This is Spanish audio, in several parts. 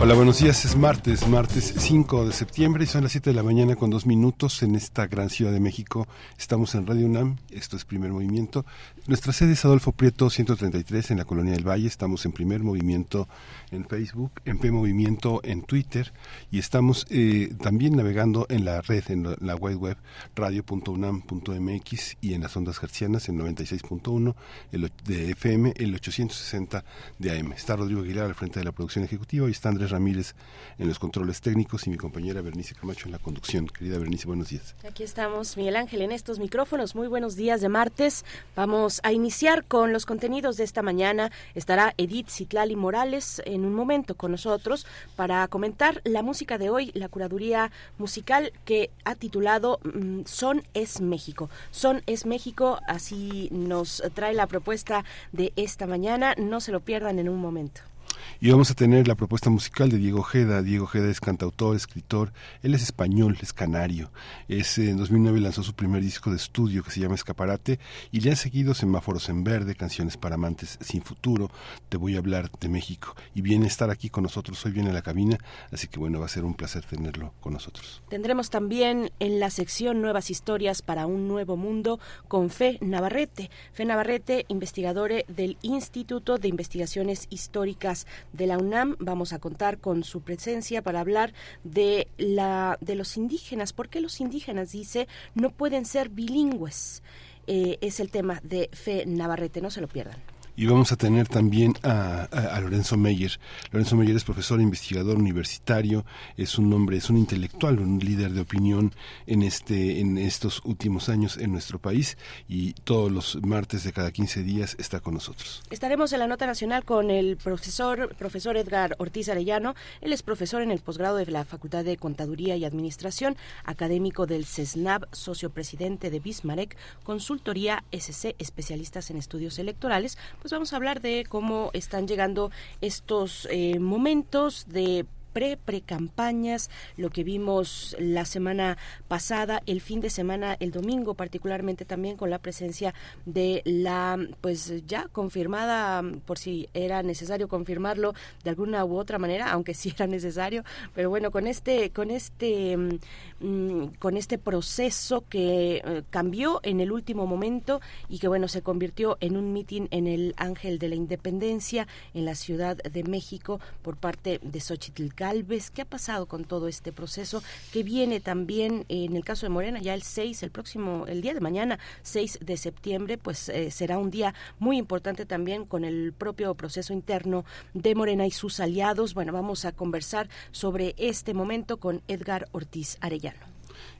Hola, buenos días. Es martes, martes 5 de septiembre y son las 7 de la mañana con dos minutos en esta gran ciudad de México. Estamos en Radio UNAM, esto es Primer Movimiento. Nuestra sede es Adolfo Prieto 133 en la Colonia del Valle. Estamos en Primer Movimiento en Facebook, en P Movimiento en Twitter y estamos eh, también navegando en la red, en la web web radio.unam.mx y en las ondas hercianas en 96.1 de FM, el 860 de AM. Está Rodrigo Aguilar al frente de la producción ejecutiva y está Andrés Ramírez en los controles técnicos y mi compañera Bernice Camacho en la conducción. Querida Bernice, buenos días. Aquí estamos, Miguel Ángel, en estos micrófonos. Muy buenos días de martes. Vamos a iniciar con los contenidos de esta mañana. Estará Edith Citlali Morales en un momento con nosotros para comentar la música de hoy, la curaduría musical que ha titulado mm, Son es México. Son es México, así nos trae la propuesta de esta mañana. No se lo pierdan en un momento. Y vamos a tener la propuesta musical de Diego Ojeda. Diego Ojeda es cantautor, escritor, él es español, es canario. Es, en 2009 lanzó su primer disco de estudio que se llama Escaparate y le han seguido Semáforos en Verde, Canciones para Amantes Sin Futuro, Te voy a hablar de México. Y viene a estar aquí con nosotros, hoy viene a la cabina, así que bueno, va a ser un placer tenerlo con nosotros. Tendremos también en la sección Nuevas Historias para un Nuevo Mundo con Fe Navarrete. Fe Navarrete, investigadora del Instituto de Investigaciones Históricas de la UNAM. Vamos a contar con su presencia para hablar de la de los indígenas. ¿Por qué los indígenas dice no pueden ser bilingües? Eh, es el tema de Fe Navarrete. No se lo pierdan y vamos a tener también a, Lorenzo Meyer. Lorenzo Meyer es profesor investigador universitario, es un hombre, es un intelectual, un líder de opinión en este en estos últimos años en nuestro país y todos los martes de cada 15 días está con nosotros. Estaremos en la nota nacional con el profesor profesor Edgar Ortiz Arellano. Él es profesor en el posgrado de la Facultad de Contaduría y Administración, académico del CESNAB, socio presidente de Bismarck, consultoría SC, especialistas en estudios electorales. Pues vamos a hablar de cómo están llegando estos eh, momentos de pre-pre-campañas, lo que vimos la semana pasada, el fin de semana, el domingo particularmente también con la presencia de la, pues ya confirmada, por si era necesario confirmarlo de alguna u otra manera, aunque sí era necesario, pero bueno, con este, con este, mm, con este proceso que eh, cambió en el último momento y que bueno, se convirtió en un mitin en el Ángel de la Independencia en la Ciudad de México por parte de Xochitl Galvez. ¿Qué ha pasado con todo este proceso que viene también en el caso de Morena ya el 6, el próximo, el día de mañana, 6 de septiembre, pues eh, será un día muy importante también con el propio proceso interno de Morena y sus aliados. Bueno, vamos a conversar sobre este momento con Edgar Ortiz Arellano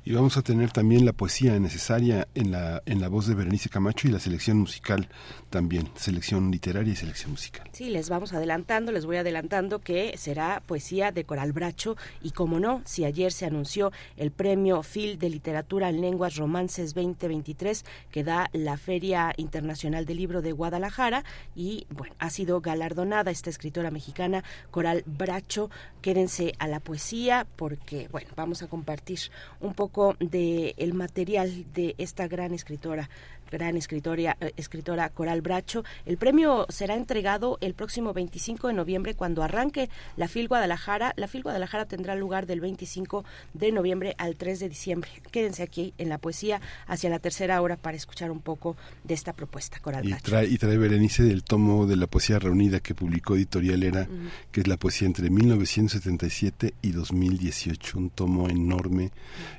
y vamos a tener también la poesía necesaria en la, en la voz de Berenice Camacho y la selección musical también, selección literaria y selección musical. Sí, les vamos adelantando, les voy adelantando que será poesía de Coral Bracho y como no, si ayer se anunció el premio Phil de Literatura en Lenguas Romances 2023 que da la Feria Internacional del Libro de Guadalajara y bueno, ha sido galardonada esta escritora mexicana Coral Bracho. Quédense a la poesía porque bueno, vamos a compartir un poco de el material de esta gran escritora gran escritora, eh, escritora Coral Bracho. El premio será entregado el próximo 25 de noviembre cuando arranque la FIL Guadalajara. La FIL Guadalajara tendrá lugar del 25 de noviembre al 3 de diciembre. Quédense aquí en la poesía hacia la tercera hora para escuchar un poco de esta propuesta, Coral Bracho. Y trae, y trae Berenice del tomo de la poesía reunida que publicó Editorial Era, que es la poesía entre 1977 y 2018, un tomo enorme.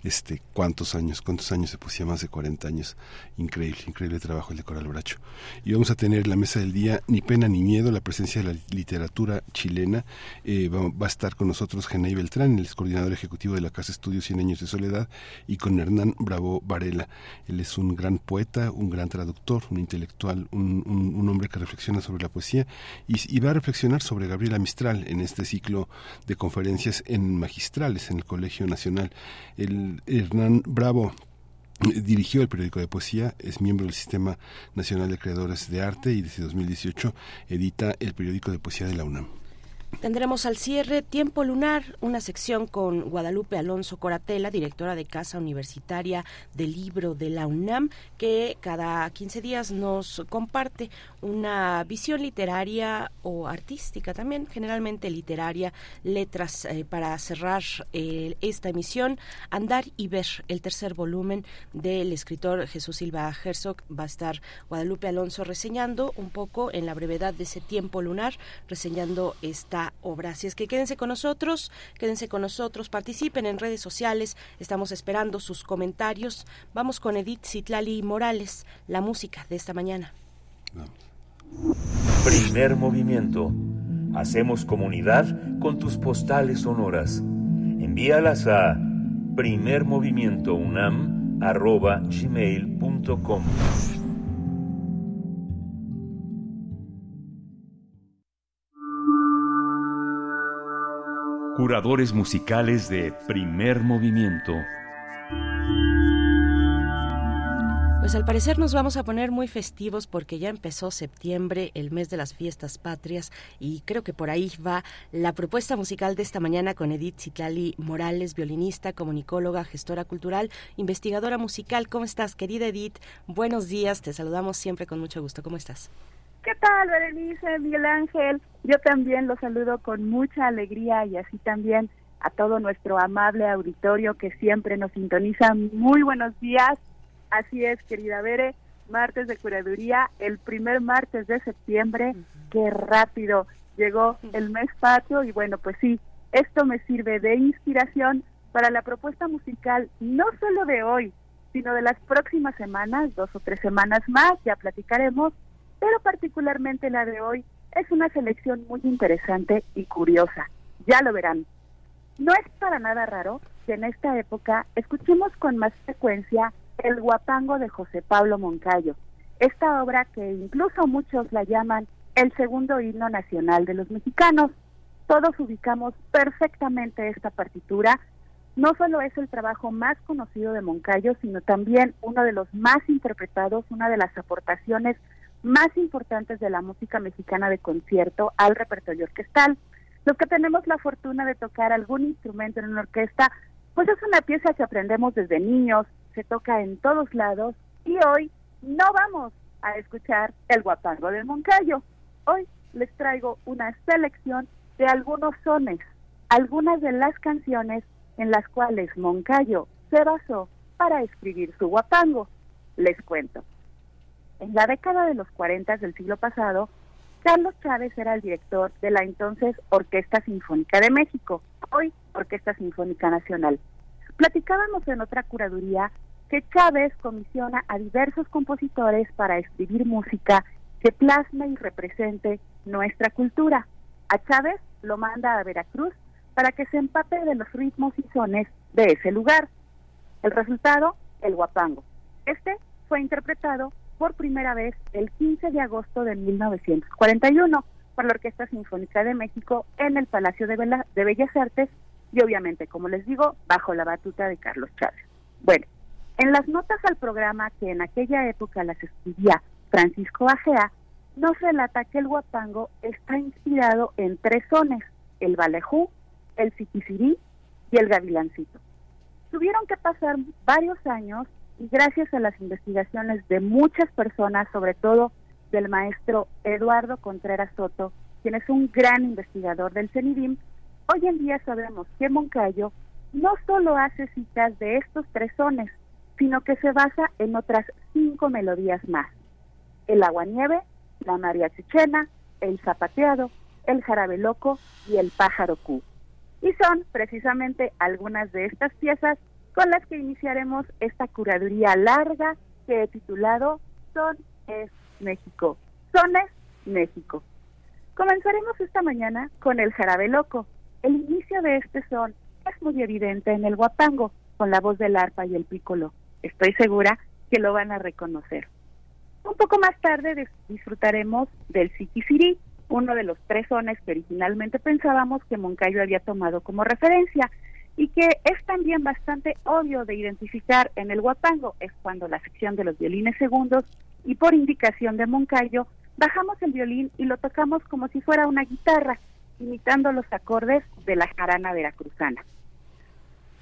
Este, ¿cuántos años? ¿Cuántos años de poesía? Más de 40 años. Increíble. Increíble trabajo el de Coral Bracho. Y vamos a tener la mesa del día Ni pena ni miedo, la presencia de la literatura chilena. Eh, va, a estar con nosotros Genay Beltrán, el coordinador ejecutivo de la Casa Estudios 100 años de soledad, y con Hernán Bravo Varela. Él es un gran poeta, un gran traductor, un intelectual, un, hombre que reflexiona sobre la poesía y, va a reflexionar sobre Gabriela Mistral en este ciclo de conferencias en magistrales en el Colegio Nacional. El Hernán Bravo Dirigió el periódico de poesía, es miembro del Sistema Nacional de Creadores de Arte y desde 2018 edita el periódico de poesía de la UNAM. Tendremos al cierre Tiempo Lunar, una sección con Guadalupe Alonso Coratela, directora de Casa Universitaria del Libro de la UNAM, que cada 15 días nos comparte una visión literaria o artística también, generalmente literaria, letras eh, para cerrar eh, esta emisión, Andar y Ver, el tercer volumen del escritor Jesús Silva Herzog. Va a estar Guadalupe Alonso reseñando un poco en la brevedad de ese tiempo lunar, reseñando esta obra. Así es que quédense con nosotros, quédense con nosotros, participen en redes sociales, estamos esperando sus comentarios. Vamos con Edith Citlali Morales, la música de esta mañana. Primer movimiento. Hacemos comunidad con tus postales sonoras. Envíalas a primermovimientounam.gmail.com Curadores musicales de Primer Movimiento Pues al parecer nos vamos a poner muy festivos porque ya empezó septiembre, el mes de las fiestas patrias, y creo que por ahí va la propuesta musical de esta mañana con Edith Citlali Morales, violinista, comunicóloga, gestora cultural, investigadora musical. ¿Cómo estás, querida Edith? Buenos días, te saludamos siempre con mucho gusto. ¿Cómo estás? ¿Qué tal, Berenice, Miguel Ángel? Yo también los saludo con mucha alegría y así también a todo nuestro amable auditorio que siempre nos sintoniza. Muy buenos días Así es, querida Bere, martes de curaduría, el primer martes de septiembre, qué rápido llegó el mes patrio y bueno, pues sí, esto me sirve de inspiración para la propuesta musical no solo de hoy, sino de las próximas semanas, dos o tres semanas más, ya platicaremos, pero particularmente la de hoy es una selección muy interesante y curiosa, ya lo verán. No es para nada raro que en esta época escuchemos con más frecuencia el guapango de José Pablo Moncayo, esta obra que incluso muchos la llaman el segundo himno nacional de los mexicanos. Todos ubicamos perfectamente esta partitura. No solo es el trabajo más conocido de Moncayo, sino también uno de los más interpretados, una de las aportaciones más importantes de la música mexicana de concierto al repertorio orquestal. Los que tenemos la fortuna de tocar algún instrumento en una orquesta, pues es una pieza que aprendemos desde niños, se toca en todos lados y hoy no vamos a escuchar el guapango del Moncayo. Hoy les traigo una selección de algunos sones, algunas de las canciones en las cuales Moncayo se basó para escribir su guapango. Les cuento. En la década de los 40 del siglo pasado, Carlos Chávez era el director de la entonces Orquesta Sinfónica de México, hoy Orquesta Sinfónica Nacional. Platicábamos en otra curaduría que Chávez comisiona a diversos compositores para escribir música que plasme y represente nuestra cultura. A Chávez lo manda a Veracruz para que se empape de los ritmos y sones de ese lugar. El resultado, el guapango. Este fue interpretado por primera vez el 15 de agosto de 1941 por la Orquesta Sinfónica de México en el Palacio de, de Bellas Artes y obviamente, como les digo, bajo la batuta de Carlos Chávez. Bueno, en las notas al programa que en aquella época las escribía Francisco Agea, nos relata que el guapango está inspirado en tres sones, el balejú, el siquisirí y el gavilancito. Tuvieron que pasar varios años y gracias a las investigaciones de muchas personas, sobre todo del maestro Eduardo Contreras Soto, quien es un gran investigador del CENIDIM, Hoy en día sabemos que Moncayo no solo hace citas de estos tres sones, sino que se basa en otras cinco melodías más. El aguanieve, la María Chichena, el zapateado, el jarabe loco y el pájaro cu. Y son precisamente algunas de estas piezas con las que iniciaremos esta curaduría larga que he titulado Son es México. Son es México. Comenzaremos esta mañana con el jarabe loco. El inicio de este son es muy evidente en el guapango, con la voz del arpa y el pícolo. Estoy segura que lo van a reconocer. Un poco más tarde disfrutaremos del siquisirí, uno de los tres sones que originalmente pensábamos que Moncayo había tomado como referencia y que es también bastante obvio de identificar en el guapango, es cuando la sección de los violines segundos y por indicación de Moncayo bajamos el violín y lo tocamos como si fuera una guitarra, imitando los acordes de la jarana veracruzana.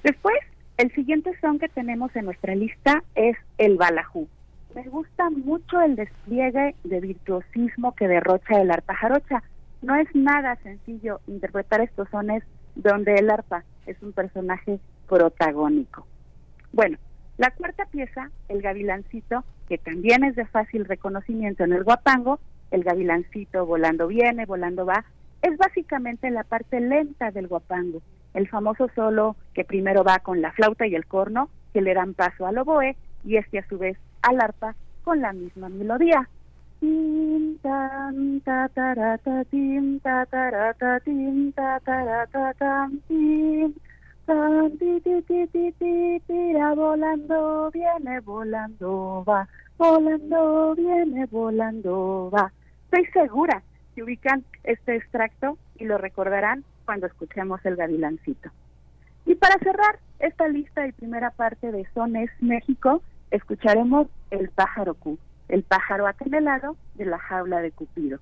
Después, el siguiente son que tenemos en nuestra lista es el balajú. Me gusta mucho el despliegue de virtuosismo que derrocha el arpa jarocha. No es nada sencillo interpretar estos sones donde el arpa es un personaje protagónico. Bueno, la cuarta pieza, el gavilancito, que también es de fácil reconocimiento en el guapango, el gavilancito volando viene, volando va, es básicamente la parte lenta del guapango, el famoso solo que primero va con la flauta y el corno, que le dan paso al oboe y este a su vez al arpa con la misma melodía. Volando viene volando va. Volando viene volando va. Estoy segura que ubican este extracto y lo recordarán cuando escuchemos el gavilancito. Y para cerrar esta lista y primera parte de Sones México escucharemos el pájaro el pájaro acanelado de la jaula de Cupido.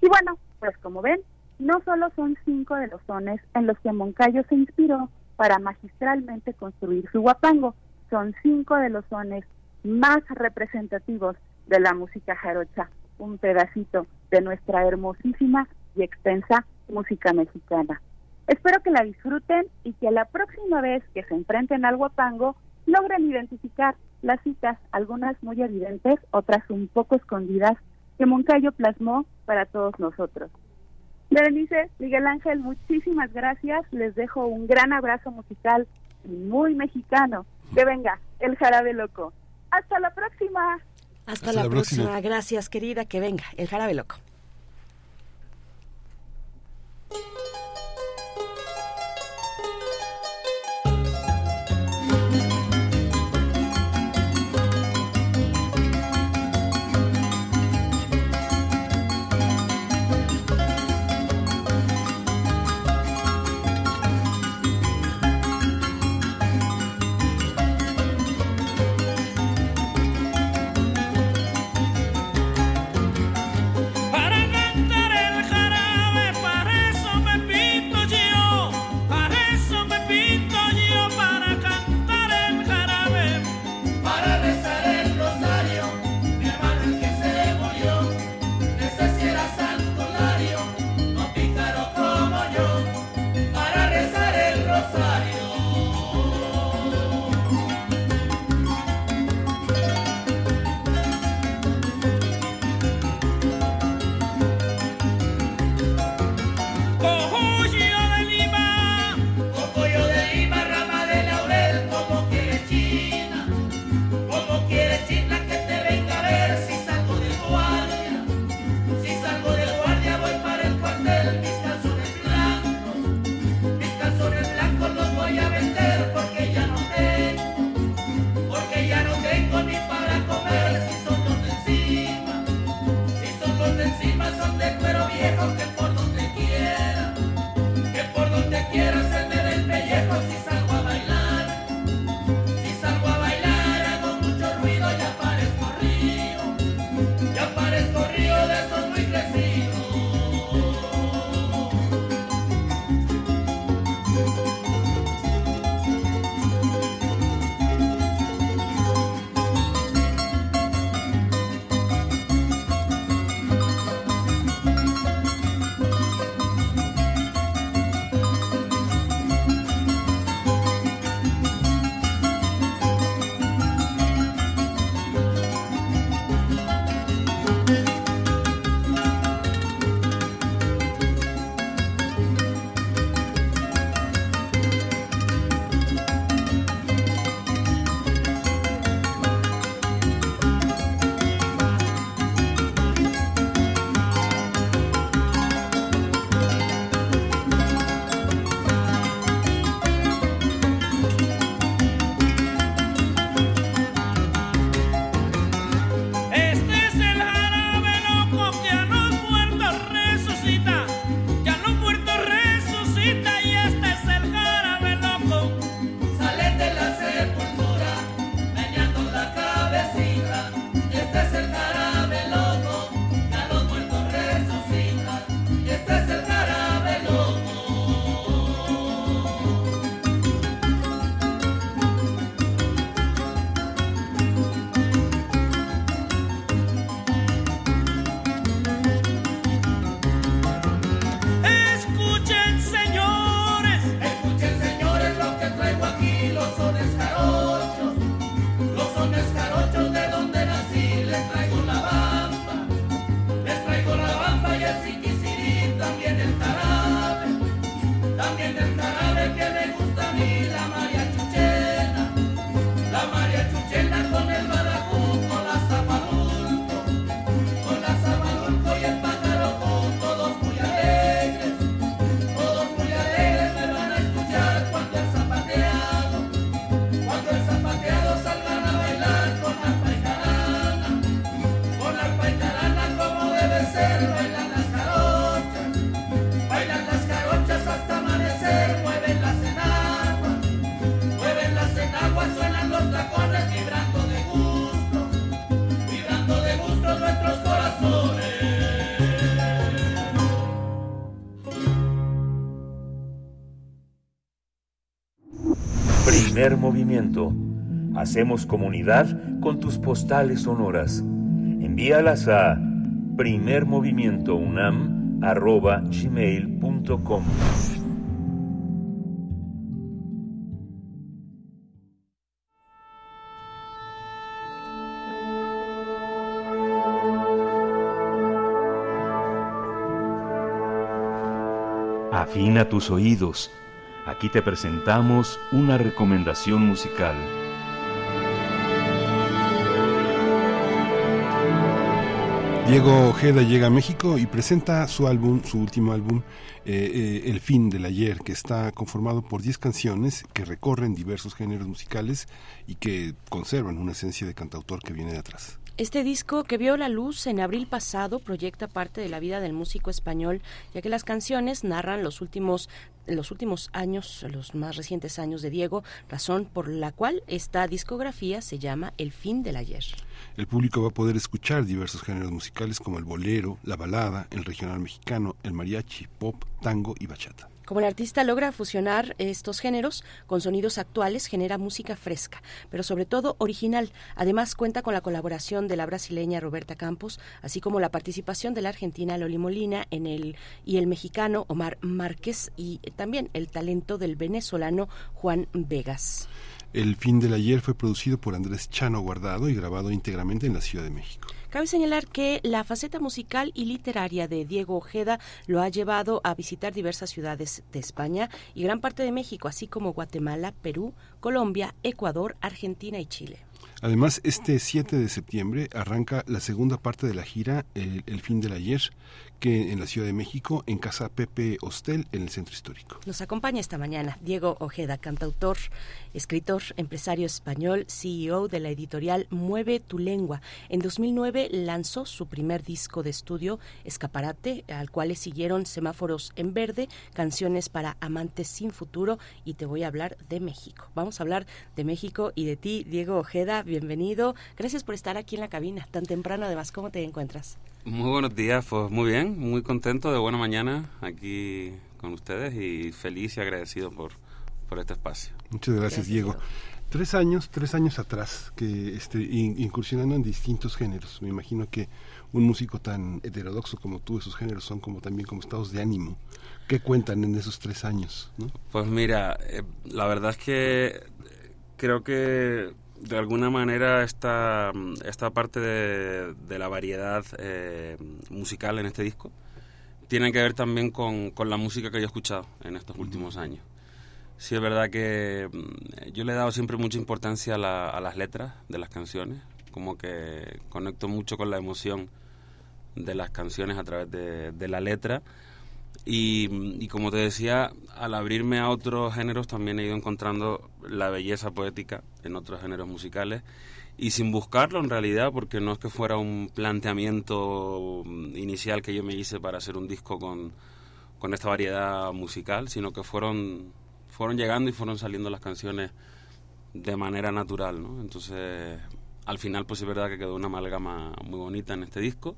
Y bueno, pues como ven, no solo son cinco de los sones en los que Moncayo se inspiró para magistralmente construir su guapango, son cinco de los sones más representativos de la música jarocha, un pedacito de nuestra hermosísima y extensa música mexicana. Espero que la disfruten y que la próxima vez que se enfrenten al guapango logren identificar las citas, algunas muy evidentes, otras un poco escondidas, que Moncayo plasmó para todos nosotros. Berenice, Miguel Ángel, muchísimas gracias. Les dejo un gran abrazo musical muy mexicano. Que venga, el jarabe loco. Hasta la próxima. Hasta, la, próxima. Gracias, querida. Que venga, el jarabe loco. Hacemos comunidad con tus postales sonoras. Envíalas a primermovimientounam.gmail.com Afina tus oídos. Aquí te presentamos una recomendación musical. Diego Ojeda llega a México y presenta su álbum, su último álbum, eh, eh, El fin del ayer, que está conformado por 10 canciones que recorren diversos géneros musicales y que conservan una esencia de cantautor que viene de atrás. Este disco que vio la luz en abril pasado proyecta parte de la vida del músico español, ya que las canciones narran los últimos los últimos años, los más recientes años de Diego, razón por la cual esta discografía se llama El fin del ayer. El público va a poder escuchar diversos géneros musicales como el bolero, la balada, el regional mexicano, el mariachi, pop, tango y bachata. Como el artista logra fusionar estos géneros con sonidos actuales, genera música fresca, pero sobre todo original. Además cuenta con la colaboración de la brasileña Roberta Campos, así como la participación de la argentina Loli Molina en el y el mexicano Omar Márquez y también el talento del venezolano Juan Vegas. El fin del ayer fue producido por Andrés Chano Guardado y grabado íntegramente en la Ciudad de México. Cabe señalar que la faceta musical y literaria de Diego Ojeda lo ha llevado a visitar diversas ciudades de España y gran parte de México, así como Guatemala, Perú, Colombia, Ecuador, Argentina y Chile. Además, este 7 de septiembre arranca la segunda parte de la gira El, el fin del ayer, que en la Ciudad de México, en Casa Pepe Hostel, en el Centro Histórico. Nos acompaña esta mañana Diego Ojeda, cantautor, escritor, empresario español, CEO de la editorial Mueve tu lengua. En 2009 lanzó su primer disco de estudio, Escaparate, al cual le siguieron Semáforos en Verde, Canciones para Amantes sin Futuro y Te voy a hablar de México. Vamos a hablar de México y de ti, Diego Ojeda. Bienvenido. Gracias por estar aquí en la cabina tan temprano. Además, ¿cómo te encuentras? Muy buenos días, pues muy bien, muy contento de buena mañana aquí con ustedes y feliz y agradecido por, por este espacio. Muchas gracias, Diego. Tres años, tres años atrás, que este, incursionando en distintos géneros. Me imagino que un músico tan heterodoxo como tú, esos géneros son como también como estados de ánimo. ¿Qué cuentan en esos tres años? ¿no? Pues mira, eh, la verdad es que creo que de alguna manera esta, esta parte de, de la variedad eh, musical en este disco tiene que ver también con, con, la música que yo he escuchado en estos últimos años. Sí es verdad que yo le he dado siempre mucha importancia a, la, a, las letras de las canciones, como que conecto mucho con la emoción de las canciones a través de, de la letra. Y, y, como te decía, al abrirme a otros géneros también he ido encontrando la belleza poética en otros géneros musicales y sin buscarlo en realidad, porque no es que fuera un planteamiento inicial que yo me hice para hacer un disco con, con esta variedad musical, sino que fueron, fueron llegando y fueron saliendo las canciones de manera natural, ¿no? Entonces, al final, pues es verdad que quedó una amalgama muy bonita en este disco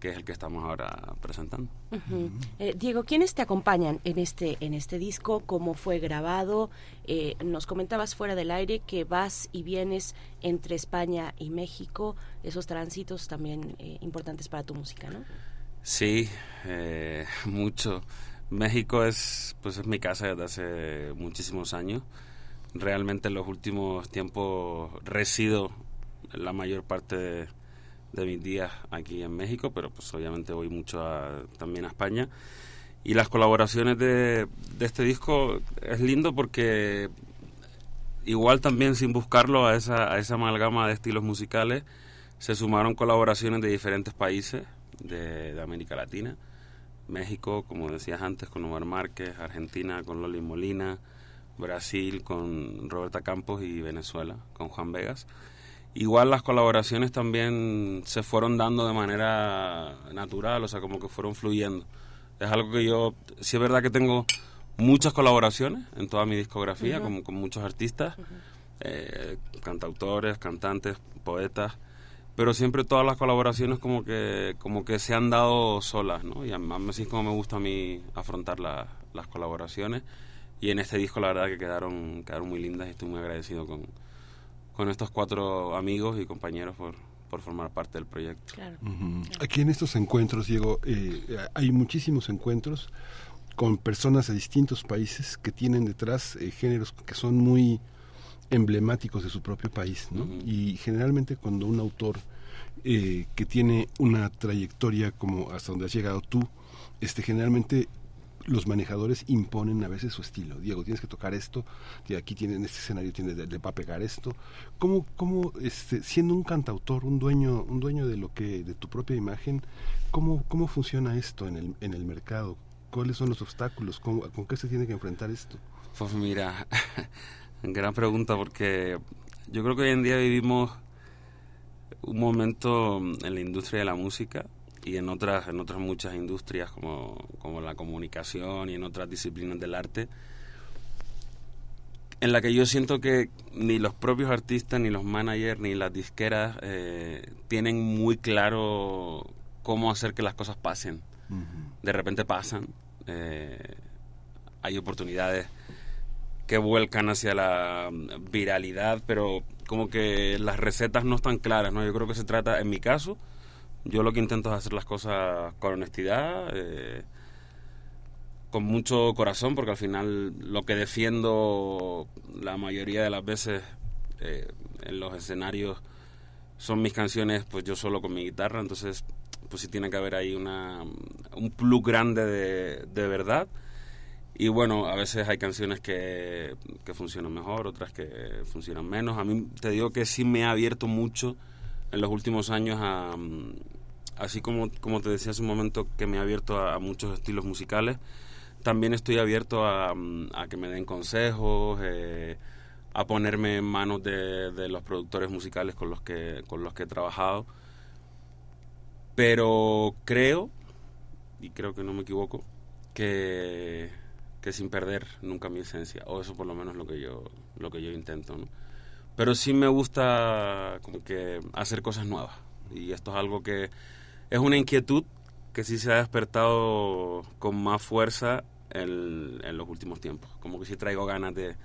que es el que estamos ahora presentando. Uh -huh. eh, Diego, ¿quiénes te acompañan en este en este disco? ¿Cómo fue grabado? Eh, nos comentabas fuera del aire que vas y vienes entre España y México, esos tránsitos también eh, importantes para tu música, ¿no? Sí, eh, mucho. México es pues es mi casa desde hace muchísimos años. Realmente en los últimos tiempos resido la mayor parte de de mis días aquí en México, pero pues obviamente voy mucho a, también a España. Y las colaboraciones de, de, este disco es lindo porque igual también sin buscarlo a esa, a esa amalgama de estilos musicales se sumaron colaboraciones de diferentes países de, de América Latina. México, como decías antes, con Omar Márquez, Argentina con Loli Molina, Brasil con Roberta Campos y Venezuela con Juan Vegas. Igual las colaboraciones también se fueron dando de manera natural, o sea, como que fueron fluyendo. Es algo que yo, sí es verdad que tengo muchas colaboraciones en toda mi discografía, uh -huh. con, con, muchos artistas, uh -huh. eh, cantautores, cantantes, poetas, pero siempre todas las colaboraciones como que, como que se han dado solas, ¿no? Y así es como me gusta a mí afrontar la, las colaboraciones y en este disco la verdad que quedaron, quedaron muy lindas y estoy muy agradecido con, con estos cuatro amigos y compañeros por, por formar parte del proyecto. Aquí en estos encuentros, Diego, eh, hay muchísimos encuentros con personas de distintos países que tienen detrás eh, géneros que son muy emblemáticos de su propio país, ¿no? Y generalmente cuando un autor eh, que tiene una trayectoria como hasta donde has llegado tú, este generalmente los manejadores imponen a veces su estilo. Diego, tienes que tocar esto, aquí tienen este escenario, tienes le va pegar esto. ¿Cómo, cómo este, siendo un cantautor, un dueño, un dueño de lo que, de tu propia imagen, cómo, cómo funciona esto en el, en el mercado? ¿Cuáles son los obstáculos? ¿Con qué se tiene que enfrentar esto? Pues mira, gran pregunta porque yo creo que hoy en día vivimos un momento en la industria de la música y en otras, en otras muchas industrias como, como la comunicación y en otras disciplinas del arte, en la que yo siento que ni los propios artistas, ni los managers, ni las disqueras eh, tienen muy claro cómo hacer que las cosas pasen. De repente pasan, eh, hay oportunidades que vuelcan hacia la viralidad, pero como que las recetas no están claras, ¿no? Yo creo que se trata, en mi caso, yo lo que intento es hacer las cosas con honestidad, eh, con mucho corazón, porque al final lo que defiendo la mayoría de las veces eh, en los escenarios son mis canciones, pues yo solo con mi guitarra, entonces pues sí tiene que haber ahí una, un plus grande de, de verdad. Y bueno, a veces hay canciones que, que, funcionan mejor, otras que funcionan menos. A mí te digo que sí me ha abierto mucho en los últimos años a, así como, como te decía hace un momento que me ha abierto a, muchos estilos musicales, también estoy abierto a, que me den consejos, eh, a ponerme en manos de, los productores musicales con los que, con los que he trabajado. Pero creo, y creo que no me equivoco, que, que sin perder nunca mi esencia, o eso por lo menos lo que yo, lo que yo intento, ¿no? Pero sí me gusta como que hacer cosas nuevas. Y esto es algo que es una inquietud que sí se ha despertado con más fuerza en, los últimos tiempos. Como que sí traigo ganas de,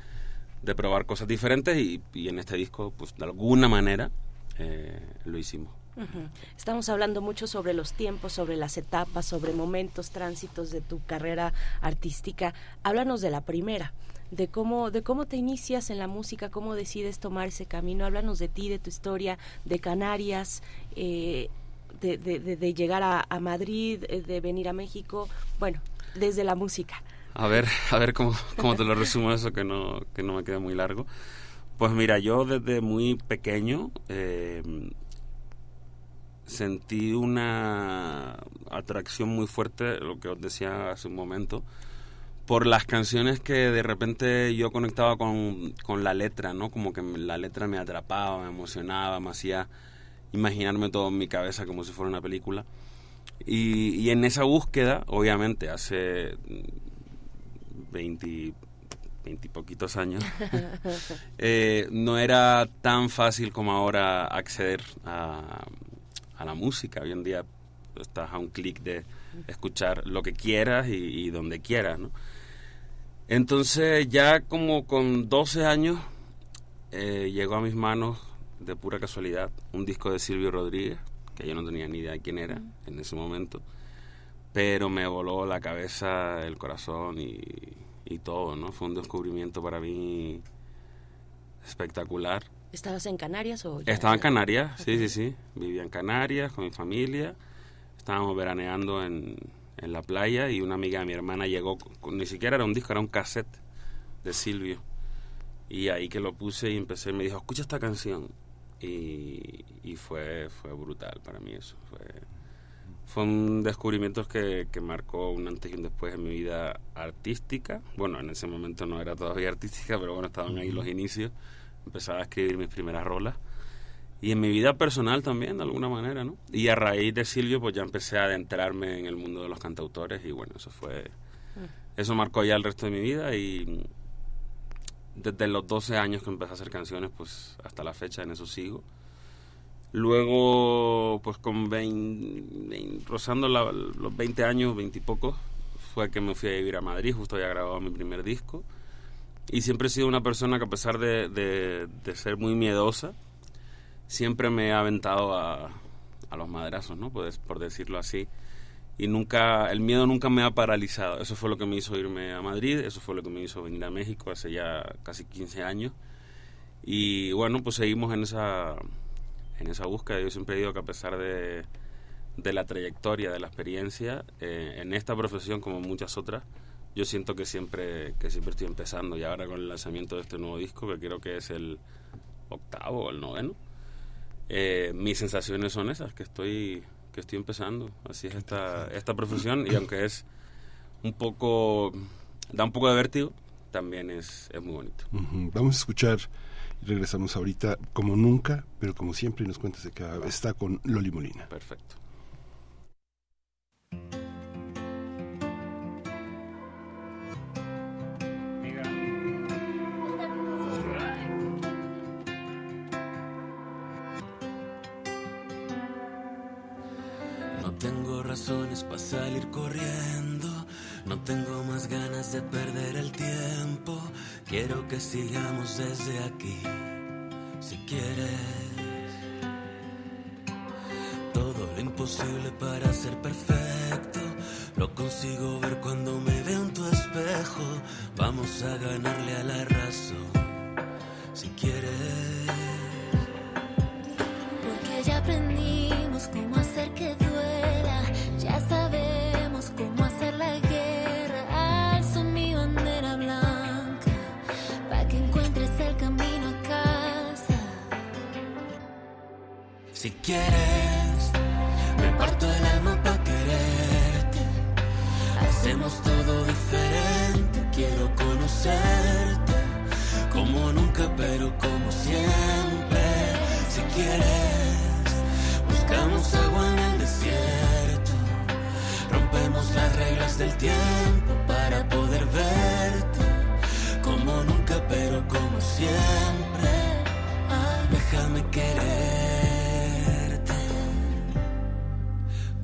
probar cosas diferentes y, en este disco, pues de alguna manera eh, lo hicimos. Estamos hablando mucho sobre los tiempos, sobre las etapas, sobre momentos, tránsitos de tu carrera artística. Háblanos de la primera, de cómo, de cómo te inicias en la música, cómo decides tomar ese camino. Háblanos de ti, de tu historia, de Canarias. Eh, de, de, llegar a, Madrid, eh, de venir a México, bueno, desde la música. A ver, a ver cómo, cómo te lo resumo eso que no, que no me quede muy largo. Pues mira, yo desde muy pequeño eh, sentí una atracción muy fuerte, lo que os decía hace un momento, por las canciones que de repente yo conectaba con, con la letra, ¿no? Como que la letra me atrapaba, me emocionaba, me hacía imaginarme todo en mi cabeza como si fuera una película. Y, en esa búsqueda, obviamente, hace 20, 20 poquitos años, eh, no era tan fácil como ahora acceder a, a la música. Hoy en día estás a un clic de escuchar lo que quieras y, donde quieras, ¿no? Entonces ya como con 12 años eh, llegó a mis manos de pura casualidad un disco de Silvio Rodríguez, que yo no tenía ni idea de quién era en ese momento, pero me voló la cabeza, el corazón y, y todo, ¿no? Fue un descubrimiento para mí espectacular. ¿Estabas en Canarias o...? Estaba en Canarias, sí, sí, sí. Vivía en Canarias con mi familia. Estábamos veraneando en, en la playa y una amiga de mi hermana llegó, ni siquiera era un disco, era un cassette de Silvio. Y ahí que lo puse y empecé, me dijo, escucha esta canción y, fue, fue brutal para mí eso. Fue, fue un descubrimiento que, que marcó un antes y un después en mi vida artística. Bueno, en ese momento no era todavía artística, pero bueno, estaban ahí los inicios. Empezaba a escribir mis primeras rolas. Y en mi vida personal también, de alguna manera, ¿no? Y a raíz de Silvio, pues ya empecé a adentrarme en el mundo de los cantautores y bueno, eso fue... Eso marcó ya el resto de mi vida y desde los 12 años que empecé a hacer canciones, pues hasta la fecha en eso sigo. Luego, pues con 20, rozando los 20 años, 20 y pocos, fue que me fui a vivir a Madrid, justo había grabado mi primer disco. y siempre he sido una persona que a pesar de, de, ser muy miedosa, siempre me ha aventado a, a los madrazos, ¿no? Pues, por decirlo así. Y nunca, el miedo nunca me ha paralizado. Eso fue lo que me hizo irme a Madrid, eso fue lo que me hizo venir a México hace ya casi 15 años. Y bueno, pues seguimos en esa, en esa búsqueda. Yo siempre digo que a pesar de, de la trayectoria, de la experiencia, eh, en esta profesión como en muchas otras, yo siento que siempre, que siempre estoy empezando. Y ahora con el lanzamiento de este nuevo disco, que creo que es el octavo o el noveno, eh, mis sensaciones son esas, que estoy, que estoy empezando. Así es esta, esta profesión y aunque es un poco, da un poco de vértigo, también es, es muy bonito. Vamos a escuchar y regresamos ahorita como nunca, pero como siempre y nos cuentas de que está con Loli Molina. Perfecto. Razones para salir corriendo. No tengo más ganas de perder el tiempo. Quiero que sigamos desde aquí. Si quieres. Todo lo imposible para ser perfecto. Lo consigo ver cuando me veo en tu espejo. Vamos a ganarle a la razón. Si quieres. Si quieres, me parto el alma para quererte. Hacemos todo diferente, quiero conocerte. Como nunca, pero como siempre. Si quieres, buscamos agua en el desierto. Rompemos las reglas del tiempo para poder verte. Como nunca, pero como siempre. Déjame querer.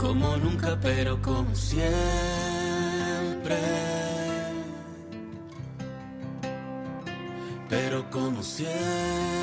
Como nunca, pero como siempre. Pero como siempre.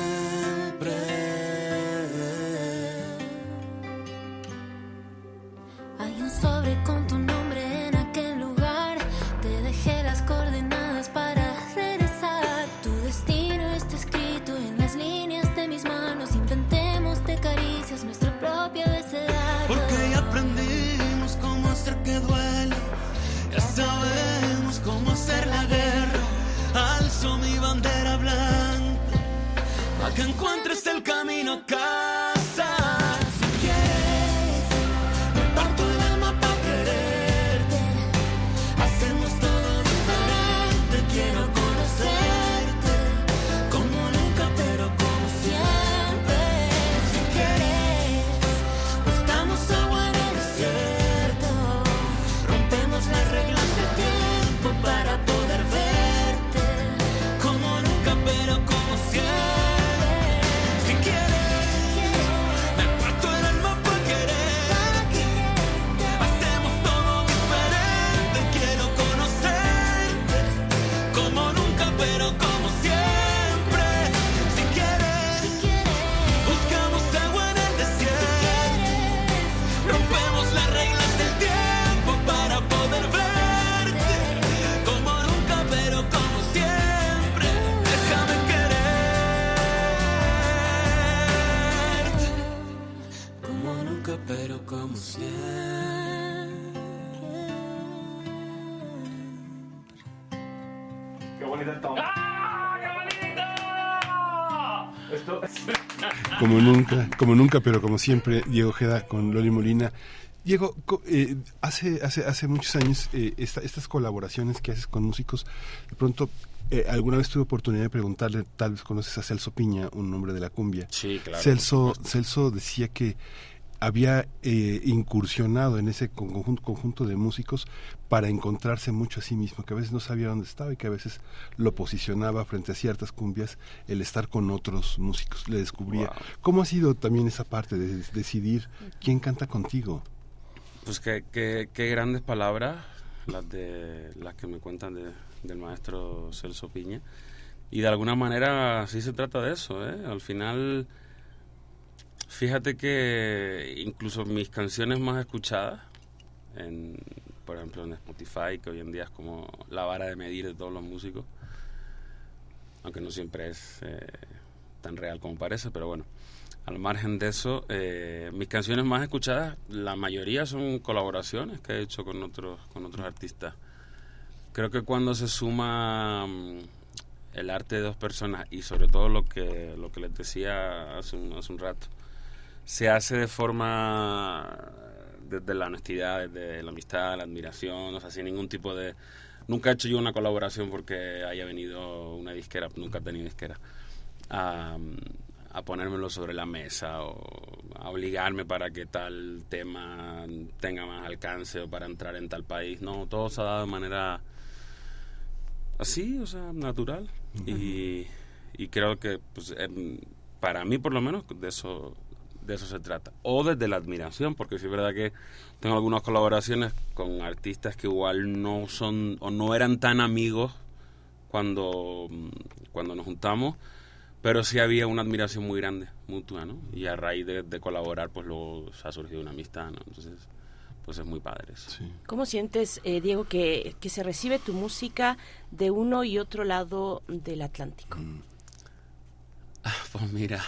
Nunca, como nunca, pero como siempre, Diego Jeda con Loli Molina. Diego, eh, hace, hace, hace muchos años eh, estas colaboraciones que haces con músicos, de pronto eh, alguna vez tuve oportunidad de preguntarle, tal vez conoces a Celso Piña, un nombre de la cumbia. Sí, claro. Celso, Celso decía que había eh, incursionado en ese conjunto, conjunto de músicos para encontrarse mucho a sí mismo, que a veces no sabía dónde estaba y que a veces lo posicionaba frente a ciertas cumbias el estar con otros músicos, le descubría. ¿Cómo ha sido también esa parte de decidir quién canta contigo? Pues qué, qué, grandes palabras las de las que me cuentan del maestro Celso Piña. Y de alguna manera sí se trata de eso, ¿eh? Al final, fíjate que incluso mis canciones más escuchadas, en, por ejemplo en Spotify, que hoy en día es como la vara de medir de todos los músicos, aunque no siempre es eh, tan real como parece, pero bueno, al margen de eso, eh, mis canciones más escuchadas, la mayoría son colaboraciones que he hecho con otros, con otros artistas. Creo que cuando se suma mm, el arte de dos personas y sobre todo lo que, lo que les decía hace un, hace un rato, se hace de forma desde la honestidad, desde la amistad, la admiración, o sea, sin ningún tipo de... Nunca he hecho yo una colaboración porque haya venido una disquera, nunca he tenido disquera, a, a ponérmelo sobre la mesa o a obligarme para que tal tema tenga más alcance o para entrar en tal país. No, todo se ha dado de manera así, o sea, natural. y, y, creo que, pues, em, para mí por lo menos, de eso de eso se trata. O desde la admiración, porque sí es verdad que tengo algunas colaboraciones con artistas que igual no son o no eran tan amigos cuando, cuando nos juntamos, pero sí había una admiración muy grande, mutua, ¿no? Y a raíz de, colaborar, pues luego se ha surgido una amistad, ¿no? Entonces, pues es muy padre eso. ¿Cómo sientes, eh, Diego, que, que, se recibe tu música de uno y otro lado del Atlántico? Mm. pues mira,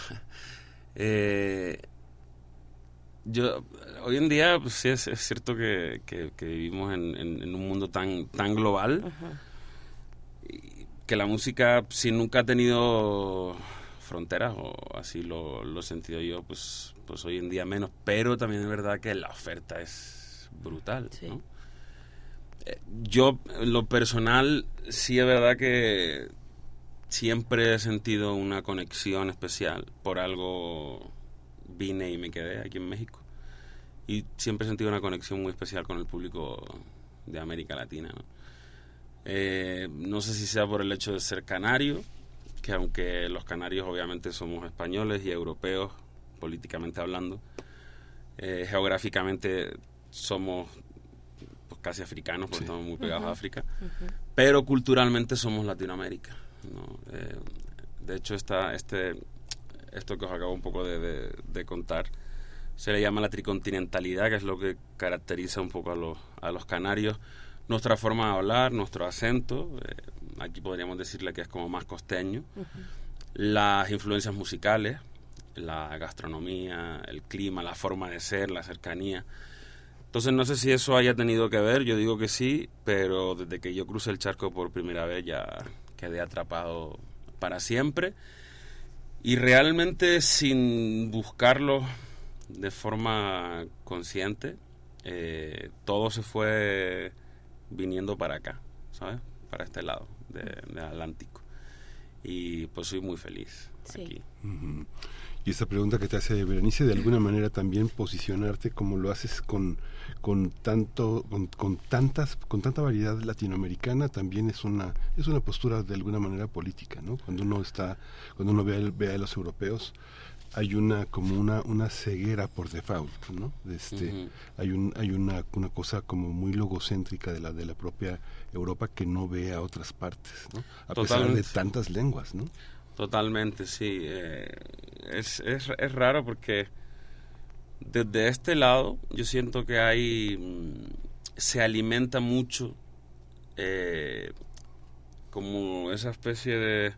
eh, yo hoy en día pues, sí es, cierto que, vivimos en, un mundo tan tan global que la música si nunca ha tenido fronteras o así lo, lo he sentido yo pues pues hoy en día menos pero también es verdad que la oferta es brutal eh, yo en lo personal sí es verdad que siempre he sentido una conexión especial. Por algo vine y me quedé aquí en México. Y siempre he sentido una conexión muy especial con el público de América Latina. ¿no? Eh, no sé si sea por el hecho de ser canario, que aunque los canarios obviamente somos españoles y europeos, políticamente hablando, eh, geográficamente somos pues, casi africanos, porque estamos muy pegados a África, pero culturalmente somos Latinoamérica. Eh, de hecho, esta, este, esto que os acabo un poco de, contar se le llama la tricontinentalidad, que es lo que caracteriza un poco a los, a los canarios. Nuestra forma de hablar, nuestro acento, eh, aquí podríamos decirle que es como más costeño. Las influencias musicales, la gastronomía, el clima, la forma de ser, la cercanía. Entonces no sé si eso haya tenido que ver, yo digo que sí, pero desde que yo crucé el charco por primera vez ya quedé atrapado para siempre y realmente sin buscarlo de forma consciente, eh, todo se fue viniendo para acá, ¿sabes? Para este lado del Atlántico. Y pues soy muy feliz aquí. Y esta pregunta que te hace Berenice, de alguna manera también posicionarte como lo haces con con tanto con, tantas con tanta variedad latinoamericana también es una es una postura de alguna manera política no cuando uno está cuando uno ve, ve a los europeos hay una como una una ceguera por default no este hay un hay una, una cosa como muy logocéntrica de la de la propia Europa que no ve a otras partes no a pesar de tantas lenguas no totalmente sí eh, es, es, es raro porque desde este lado yo siento que hay mm, se alimenta mucho eh, como esa especie de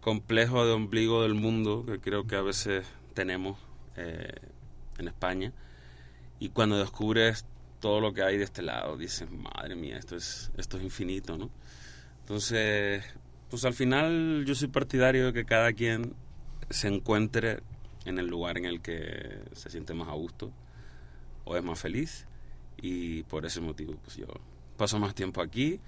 complejo de ombligo del mundo que creo que a veces tenemos eh, en España. Y cuando descubres todo lo que hay de este lado dices madre mía esto es esto es infinito no entonces pues al final yo soy partidario de que cada quien se encuentre en el lugar en el que se siente más a gusto o es más feliz. Y por ese motivo pues yo paso más tiempo aquí.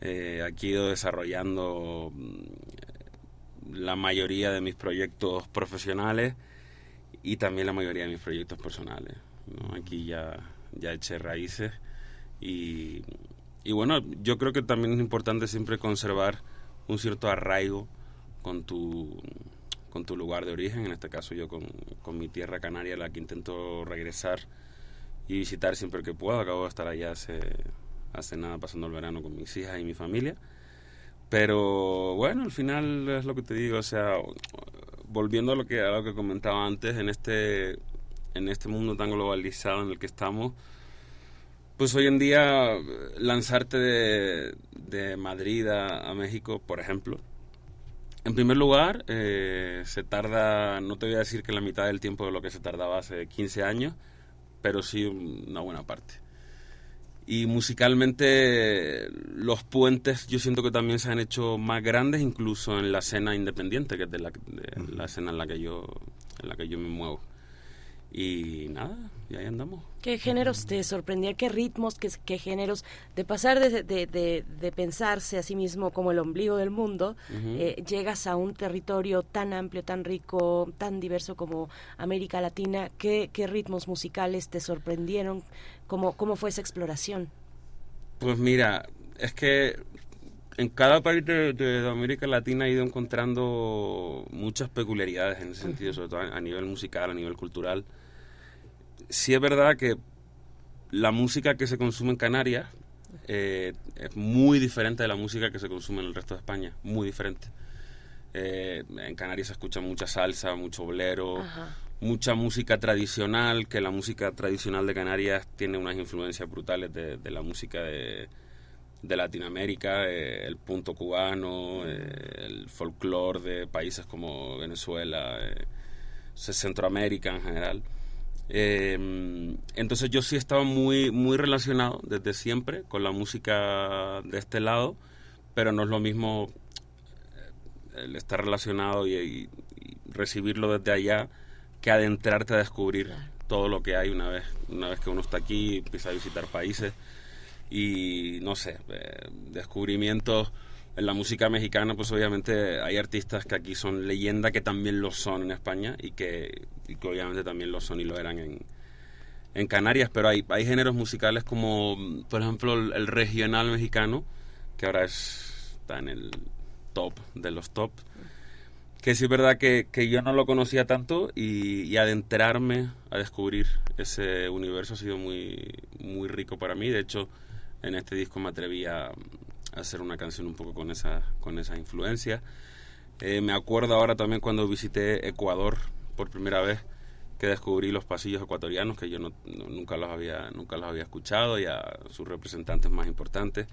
Eh, aquí he ido desarrollando mm, la mayoría de mis proyectos profesionales y también la mayoría de mis proyectos personales aquí ya ya eché raíces y, y bueno yo creo que también es importante siempre conservar un cierto arraigo con tu con tu lugar de origen, en este caso yo con, con mi tierra canaria, la que intento regresar y visitar siempre que puedo. Acabo de estar allá hace, hace nada pasando el verano con mis hijas y mi familia. Pero bueno, al final es lo que te digo, o sea, volviendo a lo que, a lo que comentaba antes, en este, en este mundo tan globalizado en el que estamos, pues hoy en día lanzarte de, de Madrid a, a México, por ejemplo, en primer lugar, eh, se tarda, no te voy a decir que la mitad del tiempo de lo que se tardaba hace 15 años, pero sí una buena parte. Y musicalmente los puentes yo siento que también se han hecho más grandes incluso en la escena independiente, que es de la, de la escena en la que yo en la que yo me muevo. Y nada, y ahí andamos. ¿Qué géneros te sorprendía? ¿Qué ritmos? ¿Qué, qué géneros? De pasar de, de, de, de, pensarse a sí mismo como el ombligo del mundo, uh -huh. eh, llegas a un territorio tan amplio, tan rico, tan diverso como América Latina. ¿Qué, qué ritmos musicales te sorprendieron? ¿Cómo, ¿Cómo fue esa exploración? Pues mira, es que en cada país de, de, América Latina he ido encontrando muchas peculiaridades en ese sentido, sobre todo a, a nivel musical, a nivel cultural sí es verdad que la música que se consume en Canarias eh, es muy diferente de la música que se consume en el resto de España, muy diferente. Eh, en Canarias se escucha mucha salsa, mucho bolero, Ajá. mucha música tradicional, que la música tradicional de Canarias tiene unas influencias brutales de, de la música de, de Latinoamérica, eh, el punto cubano, el folclore de países como Venezuela, Centroamérica en general. Eh, entonces yo sí estaba muy, muy relacionado desde siempre con la música de este lado, pero no es lo mismo eh, el estar relacionado y, y, y recibirlo desde allá que adentrarte a descubrir claro. todo lo que hay una vez, una vez que uno está aquí, empieza a visitar países y no sé, eh, descubrimientos en la música mexicana, pues obviamente hay artistas que aquí son leyenda, que también lo son en España y que, y que obviamente también lo son y lo eran en, en Canarias, pero hay, hay géneros musicales como, por ejemplo, el, el regional mexicano, que ahora es, está en el top de los top, que sí es verdad que, que yo no lo conocía tanto y, y, adentrarme a descubrir ese universo ha sido muy, muy rico para mí. De hecho, en este disco me atreví a, hacer una canción un poco con esa, con esa influencia. Eh, me acuerdo ahora también cuando visité Ecuador por primera vez que descubrí los pasillos ecuatorianos que yo no, no, nunca los había nunca los había escuchado y a sus representantes más importantes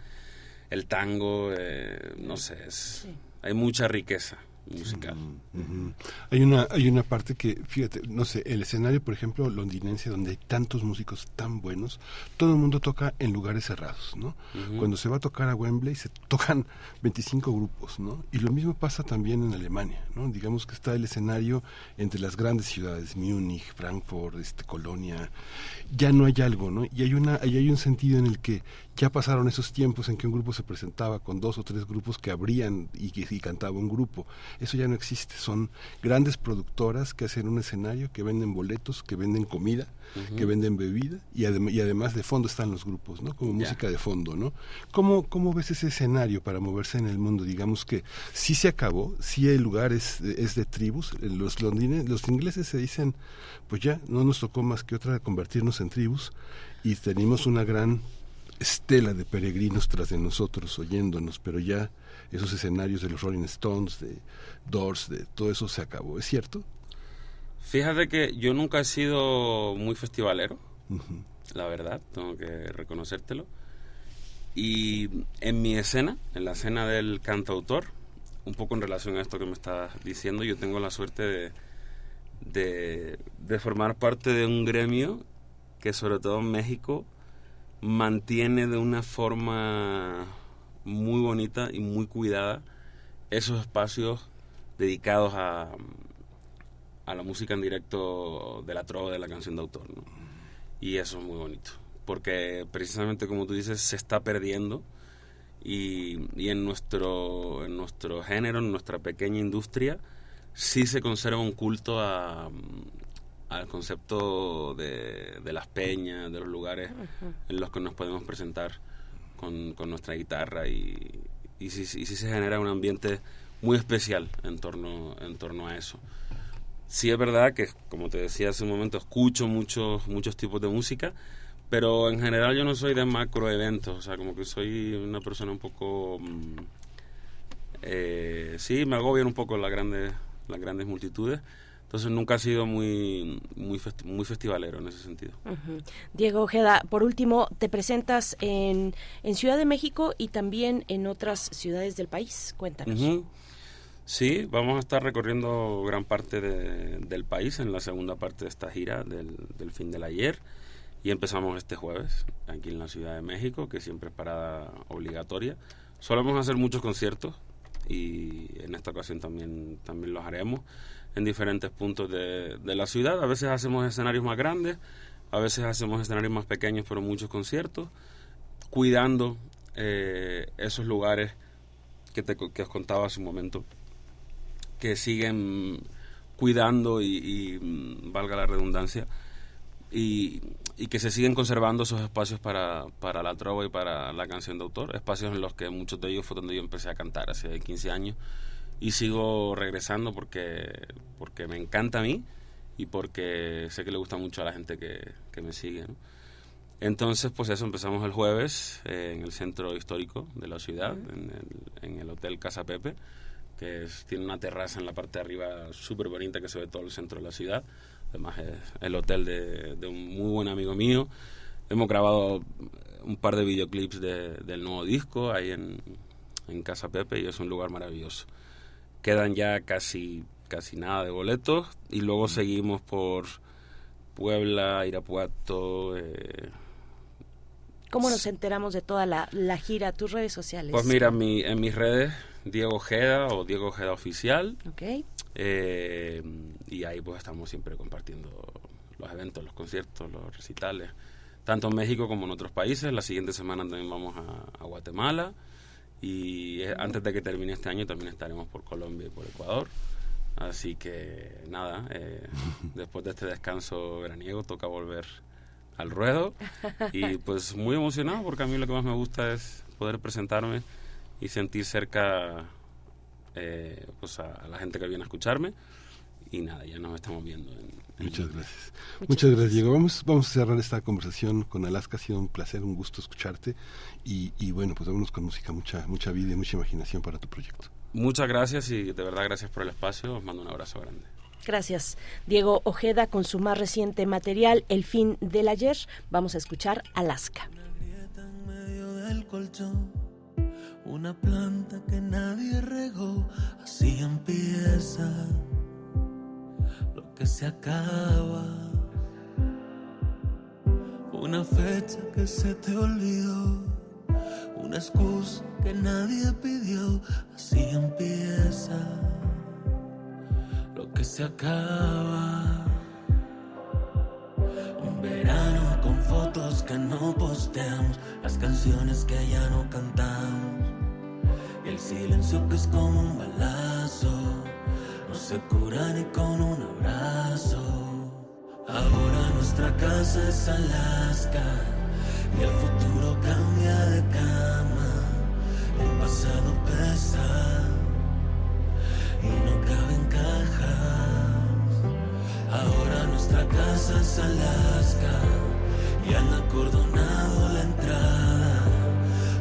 el tango eh, no sé es, sí. hay mucha riqueza musical. -huh. Hay una hay una parte que fíjate, no sé, el escenario, por ejemplo, londinense donde hay tantos músicos tan buenos, todo el mundo toca en lugares cerrados, ¿no? Uh -huh. Cuando se va a tocar a Wembley se tocan 25 grupos, ¿no? Y lo mismo pasa también en Alemania, ¿no? Digamos que está el escenario entre las grandes ciudades, Múnich, Frankfurt, este Colonia, ya no hay algo, ¿no? Y hay una y hay un sentido en el que ya pasaron esos tiempos en que un grupo se presentaba con dos o tres grupos que abrían y, y cantaba un grupo. Eso ya no existe. Son grandes productoras que hacen un escenario, que venden boletos, que venden comida, uh -huh. que venden bebida y, adem y, además de fondo están los grupos, ¿no? Como yeah. música de fondo, ¿no? ¿Cómo, ¿Cómo ves ese escenario para moverse en el mundo? Digamos que sí se acabó, sí el lugar es, es de tribus. Los, londines, los ingleses se dicen, pues ya no nos tocó más que otra convertirnos en tribus y tenemos una gran estela de peregrinos tras de nosotros oyéndonos, pero ya esos escenarios de los Rolling Stones, de Doors, de todo eso se acabó, ¿es cierto? Fíjate que yo nunca he sido muy festivalero, uh -huh. la verdad, tengo que reconocértelo. Y en mi escena, en la escena del cantautor, un poco en relación a esto que me estás diciendo, yo tengo la suerte de, de, de formar parte de un gremio que sobre todo en México mantiene de una forma muy bonita y muy cuidada esos espacios dedicados a, a la música en directo de la trova de la canción de autor. ¿no? Y eso es muy bonito, porque precisamente como tú dices, se está perdiendo y, y en, nuestro, en nuestro género, en nuestra pequeña industria, sí se conserva un culto a, al concepto de, de, las peñas, de los lugares en los que nos podemos presentar con, con nuestra guitarra y, y, sí, sí se genera un ambiente muy especial en torno, en torno a eso. Sí es verdad que, como te decía hace un momento, escucho muchos, muchos tipos de música, pero en general yo no soy de macro eventos, o sea, como que soy una persona un poco... Mmm, Eh, sí, me agobian un poco las grandes, las grandes multitudes. Entonces nunca ha sido muy, muy, muy festivalero en ese sentido. Diego Ojeda, por último, te presentas en, en, Ciudad de México y también en otras ciudades del país. Cuéntanos. Sí, vamos a estar recorriendo gran parte del país en la segunda parte de esta gira del, del fin del ayer. Y empezamos este jueves aquí en la Ciudad de México, que siempre es parada obligatoria. Solemos hacer muchos conciertos y en esta ocasión también, también los haremos en diferentes puntos de, la ciudad. A veces hacemos escenarios más grandes, a veces hacemos escenarios más pequeños, pero muchos conciertos, cuidando eh, esos lugares que, te, que os contaba hace un momento, que siguen cuidando y, mm, valga la redundancia, y, y, que se siguen conservando esos espacios para, para la trova y para la canción de autor, espacios en los que muchos de ellos fue donde yo empecé a cantar hace 15 años y sigo regresando porque, porque me encanta a mí y porque sé que le gusta mucho a la gente que, que me sigue. Entonces, pues eso, empezamos el jueves eh, en el centro histórico de la ciudad, en el, en el Hotel Casa Pepe, que tiene una terraza en la parte de arriba súper bonita que se ve todo el centro de la ciudad. Además, es el hotel de, de un muy buen amigo mío. Hemos grabado un par de videoclips de, del nuevo disco ahí en, en Casa Pepe y es un lugar maravilloso quedan ya casi, casi nada de boletos y luego seguimos por Puebla, Irapuato. Eh, ¿Cómo nos enteramos de toda la, gira? ¿Tus redes sociales? Pues mira, mi, en mis redes, Diego Ojeda o Diego Ojeda Oficial. Ok. Eh, y ahí pues estamos siempre compartiendo los eventos, los conciertos, los recitales, tanto en México como en otros países. La siguiente semana también vamos a, a Guatemala. Y eh, antes de que termine este año también estaremos por Colombia y por Ecuador. Así que nada, eh, después de este descanso veraniego toca volver al ruedo. Y pues muy emocionado porque a mí lo que más me gusta es poder presentarme y sentir cerca eh, pues a, la gente que viene a escucharme. Y nada, ya nos estamos viendo en, Muchas gracias. Muchas, gracias, Diego. Vamos, vamos a cerrar esta conversación con Alaska. Ha sido un placer, un gusto escucharte. Y, y bueno, pues vámonos con música, mucha, mucha vida y mucha imaginación para tu proyecto. Muchas gracias y de verdad gracias por el espacio. Os mando un abrazo grande. Gracias. Diego Ojeda con su más reciente material, El fin del ayer. Vamos a escuchar Alaska. Una planta que nadie regó, así empieza que se acaba. Una fecha que se te olvidó. Una excusa que nadie pidió. Así empieza lo que se acaba. Un verano con fotos que no posteamos. Las canciones que ya no cantamos. Y el silencio que es como un balazo no se cura ni con un abrazo. Ahora nuestra casa es Alaska y el futuro cambia de cama. El pasado pesa y no cabe en cajas. Ahora nuestra casa es Alaska y han acordonado la entrada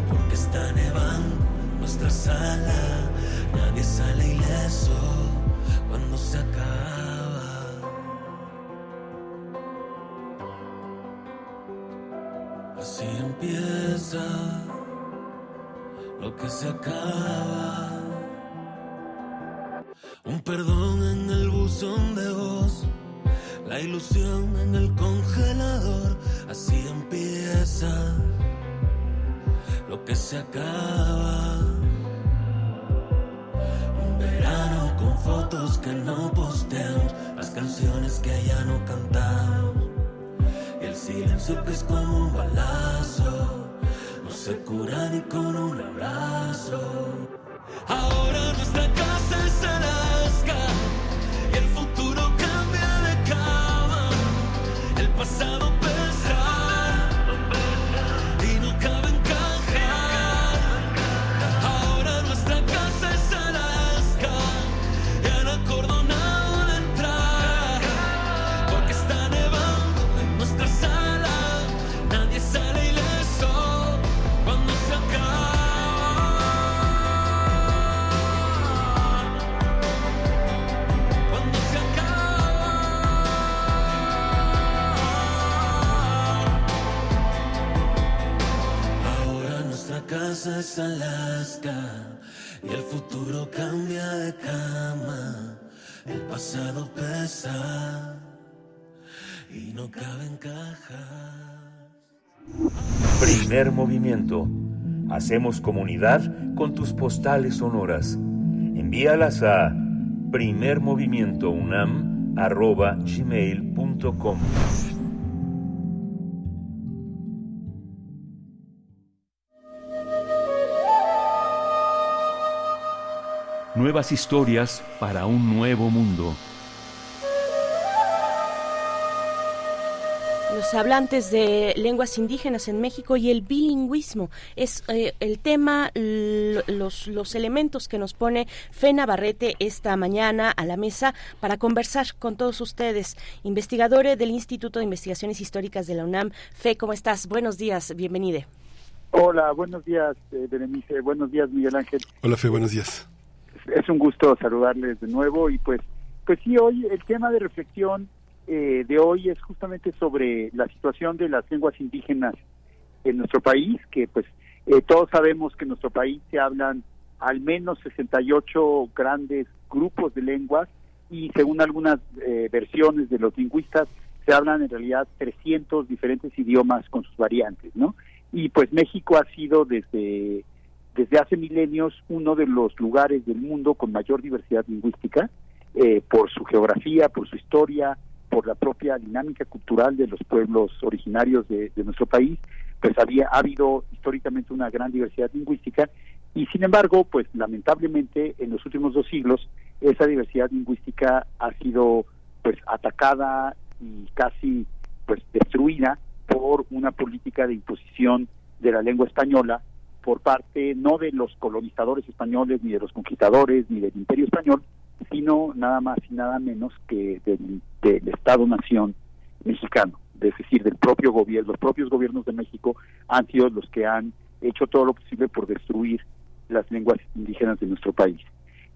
porque está nevando nuestra sala. Nadie sale ileso cuando se acaba. Así empieza lo que se acaba. Un perdón en el buzón de voz, la ilusión en el congelador. Así empieza lo que se acaba. Fotos que no posteamos, las canciones que ya no cantamos. Y el silencio que es como un balazo, no se cura ni con un abrazo. Ahora nuestra casa es Alaska, y el futuro cambia de cama, el pasado es Alaska y el futuro cambia de cama. El pasado pesa y no cabe en caja. Primer movimiento. Hacemos comunidad con tus postales sonoras. Envíalas a primermovimientounam.gmail.com Nuevas historias para un nuevo mundo. Los hablantes de lenguas indígenas en México y el bilingüismo es eh, el tema, los, los elementos que nos pone Fe Navarrete esta mañana a la mesa para conversar con todos ustedes. Investigadores del Instituto de Investigaciones Históricas de la UNAM. Fe, ¿cómo estás? Buenos días, bienvenida. Hola, buenos días, eh, Berenice. Buenos días, Miguel Ángel. Hola, Fe, buenos días. Es un gusto saludarles de nuevo y pues, pues sí, hoy el tema de reflexión eh, de hoy es justamente sobre la situación de las lenguas indígenas en nuestro país, que pues eh, todos sabemos que en nuestro país se hablan al menos 68 grandes grupos de lenguas y según algunas eh, versiones de los lingüistas se hablan en realidad 300 diferentes idiomas con sus variantes, ¿no? Y pues México ha sido desde desde hace milenios uno de los lugares del mundo con mayor diversidad lingüística por su geografía, por su historia, por la propia dinámica cultural de los pueblos originarios de, nuestro país, pues había ha habido históricamente una gran diversidad lingüística. Y sin embargo, pues lamentablemente en los últimos dos siglos esa diversidad lingüística ha sido pues atacada y casi pues destruida por una política de imposición de la lengua española por parte no de los colonizadores españoles ni de los conquistadores ni del imperio español, sino nada más y nada menos que del, Estado-Nación mexicano, es decir, del propio gobierno. Los propios gobiernos de México han sido los que han hecho todo lo posible por destruir las lenguas indígenas de nuestro país.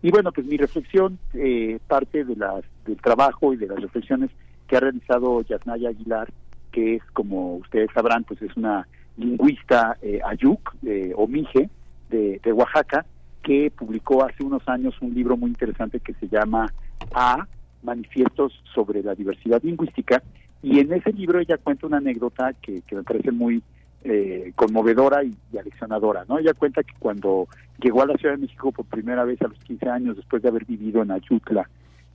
Y bueno, pues mi reflexión eh, parte de las, del trabajo y de las reflexiones que ha realizado Yasnaya Aguilar, que es, como ustedes sabrán, pues es una lingüista eh, ayuk, eh, o mije, de, de Oaxaca, que publicó hace unos años un libro muy interesante que se llama A, Manifiestos sobre la Diversidad Lingüística, y en ese libro ella cuenta una anécdota que, me parece muy eh, conmovedora y, aleccionadora, ¿no? Ella cuenta que cuando llegó a la Ciudad de México por primera vez a los 15 años, después de haber vivido en Ayutla,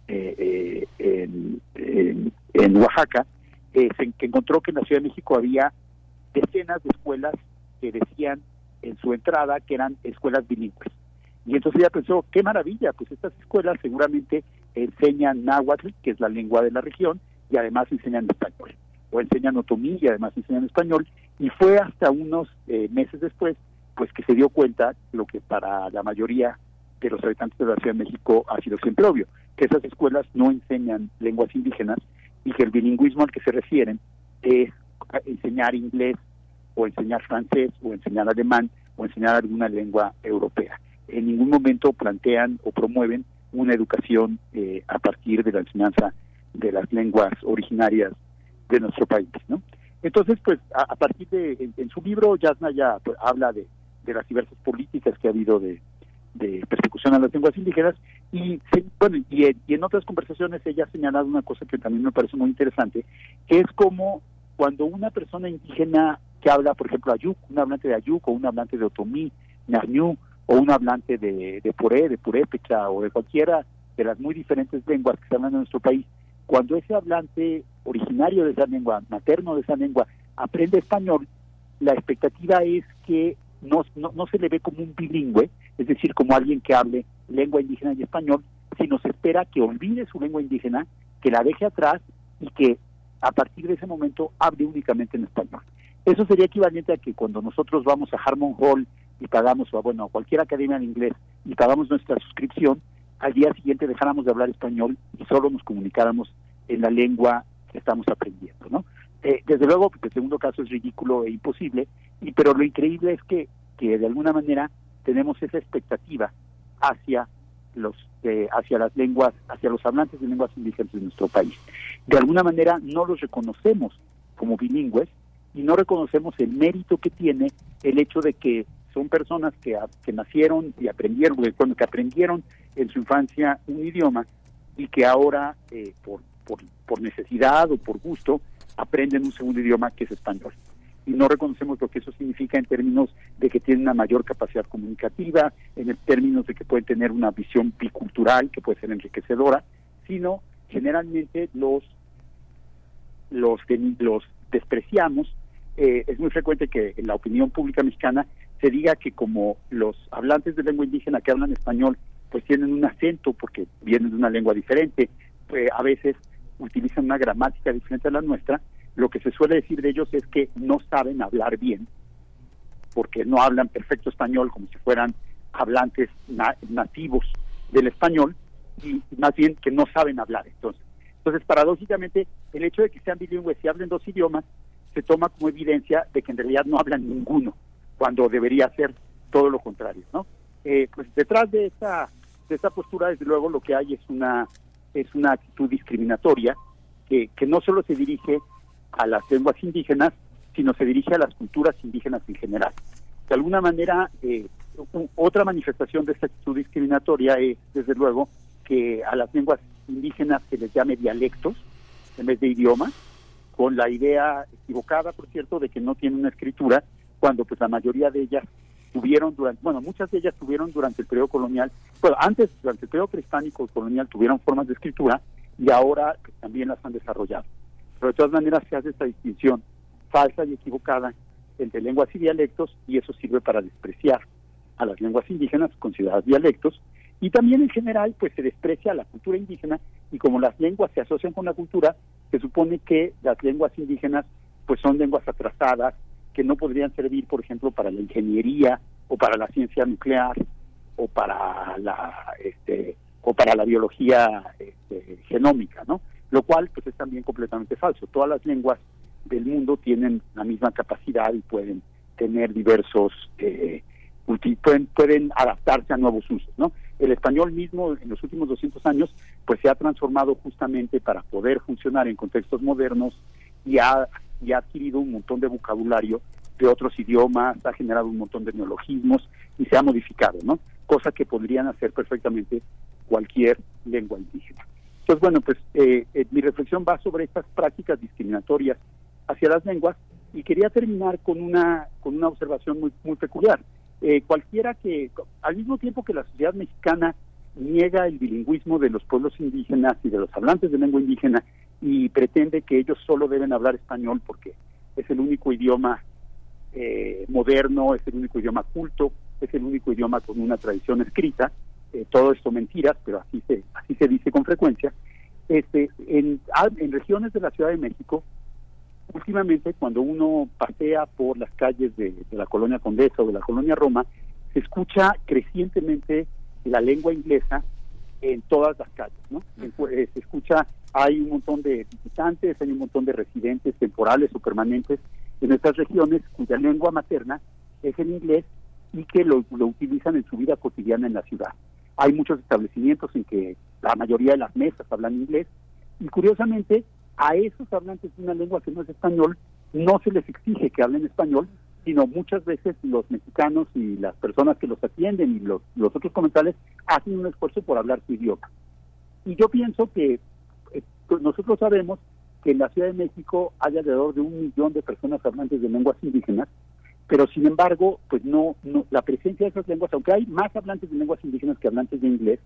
eh, eh, en, Oaxaca, se que encontró que en la Ciudad de México había decenas de escuelas que decían en su entrada que eran escuelas bilingües. Y entonces ella pensó, qué maravilla, pues estas escuelas seguramente enseñan náhuatl, que es la lengua de la región, y además enseñan español, o enseñan otomí y además enseñan español, y fue hasta unos eh, meses después, pues que se dio cuenta, lo que para la mayoría de los habitantes de la Ciudad de México ha sido siempre obvio, que esas escuelas no enseñan lenguas indígenas y que el bilingüismo al que se refieren es enseñar inglés o enseñar francés o enseñar alemán o enseñar alguna lengua europea en ningún momento plantean o promueven una educación eh, a partir de la enseñanza de las lenguas originarias de nuestro país, ¿no? Entonces, pues, a, partir de, en, su libro, Yasna ya pues, habla de, las diversas políticas que ha habido de, persecución a las lenguas indígenas y, bueno, y, en otras conversaciones ella ha señalado una cosa que también me parece muy interesante, que es como cuando una persona indígena que habla, por ejemplo, ayuk, un hablante de ayuk o un hablante de otomí, ñañú, o un hablante de, de puré, de purépecha o de cualquiera de las muy diferentes lenguas que se hablan en nuestro país, cuando ese hablante originario de esa lengua, materno de esa lengua, aprende español, la expectativa es que no, se le ve como un bilingüe, es decir, como alguien que hable lengua indígena y español, sino se espera que olvide su lengua indígena, que la deje atrás y que a partir de ese momento hable únicamente en español. Eso sería equivalente a que cuando nosotros vamos a Harmon Hall y pagamos, o bueno, cualquier academia de inglés y pagamos nuestra suscripción, al día siguiente dejáramos de hablar español y solo nos comunicáramos en la lengua que estamos aprendiendo, ¿no? Eh, desde luego, porque el segundo caso es ridículo e imposible, y pero lo increíble es que, que de alguna manera tenemos esa expectativa hacia los hacia las lenguas, hacia los hablantes de lenguas indígenas de nuestro país. De alguna manera no los reconocemos como bilingües y no reconocemos el mérito que tiene el hecho de que son personas que, que nacieron y aprendieron, bueno, que aprendieron en su infancia un idioma y que ahora eh, por, por, por necesidad o por gusto aprenden un segundo idioma que es español y no reconocemos lo que eso significa en términos de que tienen una mayor capacidad comunicativa, en términos de que pueden tener una visión bicultural que puede ser enriquecedora, sino generalmente los los, los despreciamos. Eh, es muy frecuente que en la opinión pública mexicana se diga que como los hablantes de lengua indígena que hablan español pues tienen un acento porque vienen de una lengua diferente, pues a veces utilizan una gramática diferente a la nuestra, lo que se suele decir de ellos es que no saben hablar bien, porque no hablan perfecto español como si fueran hablantes nativos del español, y más bien que no saben hablar. Entonces, entonces, paradójicamente, el hecho de que sean bilingües y hablen dos idiomas se toma como evidencia de que en realidad no hablan ninguno, cuando debería ser todo lo contrario, ¿no? Eh, pues detrás de esta de esta postura, desde luego, lo que hay es una es una actitud discriminatoria que, que no solo se dirige a las lenguas indígenas, sino se dirige a las culturas indígenas en general. De alguna manera, eh, otra manifestación de esta actitud discriminatoria es, desde luego, que a las lenguas indígenas se les llame dialectos en vez de idiomas, con la idea equivocada, por cierto, de que no tienen una escritura, cuando pues la mayoría de ellas tuvieron durante, bueno, muchas de ellas tuvieron durante el periodo colonial, bueno, antes, durante el periodo prehispánico colonial tuvieron formas de escritura y ahora pues, también las han desarrollado. Pero de todas maneras se hace esta distinción falsa y equivocada entre lenguas y dialectos y eso sirve para despreciar a las lenguas indígenas consideradas dialectos y también en general pues se desprecia a la cultura indígena y como las lenguas se asocian con la cultura, se supone que las lenguas indígenas pues son lenguas atrasadas que no podrían servir, por ejemplo, para la ingeniería o para la ciencia nuclear o para la este o para la biología este, genómica, ¿no? Lo cual pues es también completamente falso. Todas las lenguas del mundo tienen la misma capacidad y pueden tener diversos, eh, pueden, pueden adaptarse a nuevos usos, ¿no? El español mismo en los últimos 200 años pues se ha transformado justamente para poder funcionar en contextos modernos y ha, y ha adquirido un montón de vocabulario de otros idiomas, ha generado un montón de neologismos y se ha modificado, ¿no? Cosa que podrían hacer perfectamente cualquier lengua indígena. Entonces, bueno, pues eh, eh, mi reflexión va sobre estas prácticas discriminatorias hacia las lenguas y quería terminar con una con una observación muy muy peculiar. Eh, cualquiera que, al mismo tiempo que la sociedad mexicana niega el bilingüismo de los pueblos indígenas y de los hablantes de lengua indígena y pretende que ellos solo deben hablar español porque es el único idioma moderno, es el único idioma culto, es el único idioma con una tradición escrita, eh, todo esto mentiras, pero así se, así se dice con frecuencia, este, en, en regiones de la Ciudad de México, últimamente cuando uno pasea por las calles de, la colonia Condesa o de la colonia Roma, se escucha crecientemente la lengua inglesa en todas las calles, ¿no? Eh, se escucha, hay un montón de visitantes, hay un montón de residentes temporales o permanentes en estas regiones cuya lengua materna es el inglés y que lo, lo utilizan en su vida cotidiana en la ciudad. Hay muchos establecimientos en que la mayoría de las mesas hablan inglés y curiosamente a esos hablantes de una lengua que no es español no se les exige que hablen español, sino muchas veces los mexicanos y las personas que los atienden y los, otros comensales hacen un esfuerzo por hablar su idioma. Y yo pienso que eh, pues nosotros sabemos que en la Ciudad de México hay alrededor de un millón de personas hablantes de lenguas indígenas pero sin embargo, pues no, no, la presencia de esas lenguas, aunque hay más hablantes de lenguas indígenas que hablantes de inglés,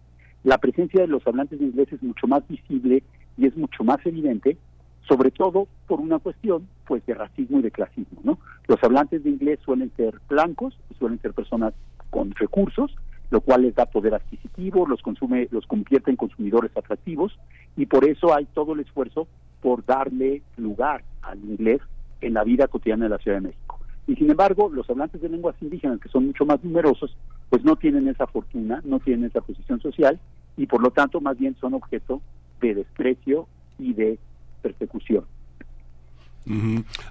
la presencia de los hablantes de inglés es mucho más visible y es mucho más evidente, sobre todo por una cuestión pues de racismo y de clasismo, ¿no? Los hablantes de inglés suelen ser blancos, suelen ser personas con recursos, lo cual les da poder adquisitivo, los consume, los convierte en consumidores atractivos y por eso hay todo el esfuerzo por darle lugar al inglés en la vida cotidiana de la Ciudad de México. Y sin embargo, los hablantes de lenguas indígenas, que son mucho más numerosos, pues no tienen esa fortuna, no tienen esa posición social y por lo tanto más bien son objeto de desprecio y de persecución.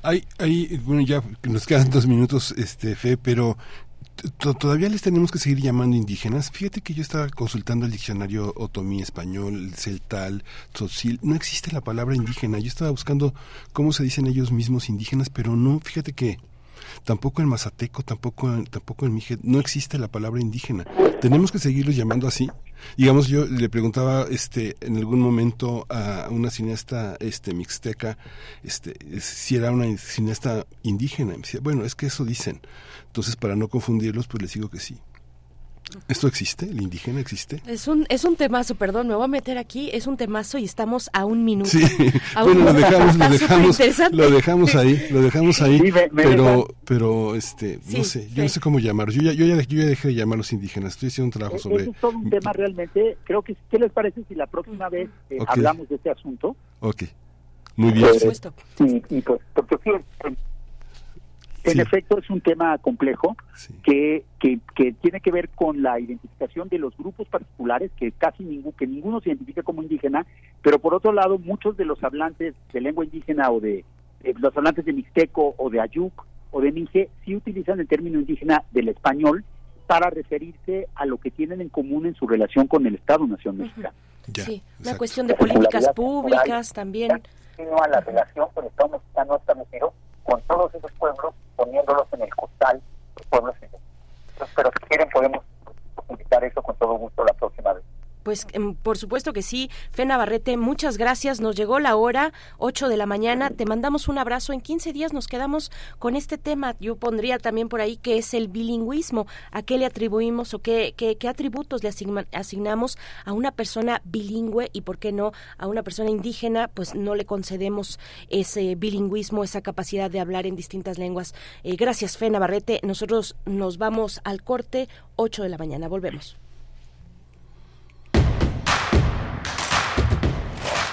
Hay, hay, bueno, ya nos quedan dos minutos, este, Fe, pero todavía les tenemos que seguir llamando indígenas. Fíjate que yo estaba consultando el diccionario otomí español, celtal, tzotzil. No existe la palabra indígena. Yo estaba buscando cómo se dicen ellos mismos indígenas, pero no, fíjate que Tampoco en mazateco, tampoco en, tampoco en mije, no existe la palabra indígena. Tenemos que seguirlos llamando así. Digamos, yo le preguntaba este en algún momento a una cineasta este mixteca este si era una cineasta indígena. Me decía, bueno, es que eso dicen. Entonces, para no confundirlos, pues les digo que sí. ¿Esto existe? ¿El indígena existe? Es un, es un temazo, perdón, me voy a meter aquí, es un temazo y estamos a un minuto. Sí, A bueno, un- lo dejamos, lo dejamos, superinteresante. lo dejamos ahí, lo dejamos ahí, Sí, me- me pero, pero, este, no Sí, sé, yo no sé cómo llamarlos. Yo ya, yo ya, yo ya dejé de llamarlos indígenas. Estoy haciendo un trabajo Ese sobre. es todo un tema realmente. Creo que, ¿qué les parece si la próxima vez eh, hablamos de este asunto? Ok, muy bien. Eh, Sí, y pues, porque sí, en- efecto es un tema complejo que, que, que tiene que ver con la identificación de los grupos particulares que casi ningún, que ninguno se identifica como indígena, pero por otro lado muchos de los hablantes de lengua indígena o de eh, los hablantes de mixteco o de ayuk o de mije sí utilizan el término indígena del español para referirse a lo que tienen en común en su relación con el Estado-Nación mexicano. Sí, una cuestión de políticas públicas también. sino a la relación con el Estado mexicano con todos esos pueblos, poniéndolos en el costal de pueblos indígenas. Pero si quieren podemos invitar eso con todo gusto la próxima vez. Pues em, por supuesto que sí. Fe Navarrete, muchas gracias. Nos llegó la hora, 8 de la mañana. Te mandamos un abrazo. En 15 días nos quedamos con este tema. Yo pondría también por ahí que es el bilingüismo. ¿A qué le atribuimos o qué, qué, qué atributos le asigna- asignamos a una persona bilingüe y por qué no a una persona indígena? Pues no le concedemos ese bilingüismo, esa capacidad de hablar en distintas lenguas. Eh, gracias, Fe Navarrete. Nosotros nos vamos al corte, 8 de la mañana. Volvemos.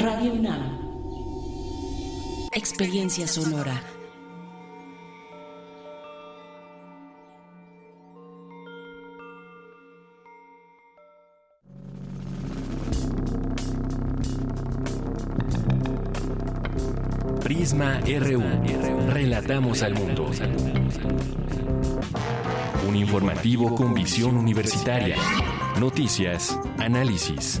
Radio UNAM. Experiencia sonora. Prisma RU. Relatamos al mundo. Un informativo con visión universitaria. Noticias, análisis,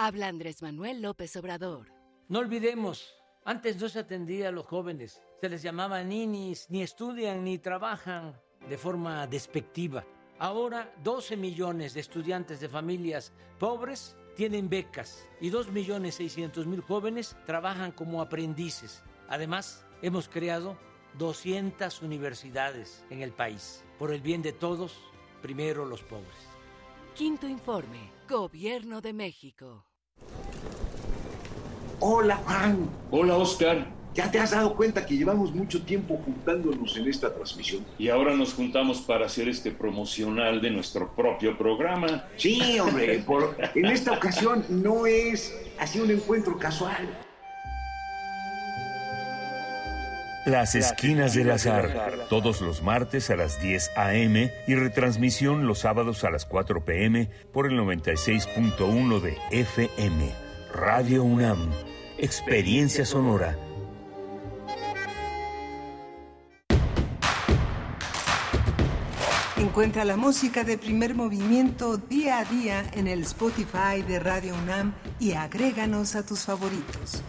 Habla Andrés Manuel López Obrador. No olvidemos, antes no se atendía a los jóvenes, se les llamaba ninis, ni estudian ni trabajan de forma despectiva. Ahora 12 millones de estudiantes de familias pobres tienen becas y 2 millones 600 mil jóvenes trabajan como aprendices. Además, hemos creado 200 universidades en el país. Por el bien de todos, primero los pobres. Quinto informe. Gobierno de México. Hola Juan. Hola Oscar. ¿Ya te has dado cuenta que llevamos mucho tiempo juntándonos en esta transmisión? Y ahora nos juntamos para hacer este promocional de nuestro propio programa. Sí, hombre, por- en esta ocasión no es así un encuentro casual. Las Esquinas del Azar, todos los martes a las 10 a.m. y retransmisión los sábados a las 4 p.m. por el 96.1 de FM. Radio UNAM, Experiencia Sonora. Encuentra la música de primer movimiento día a día en el Spotify de Radio UNAM y agréganos a tus favoritos.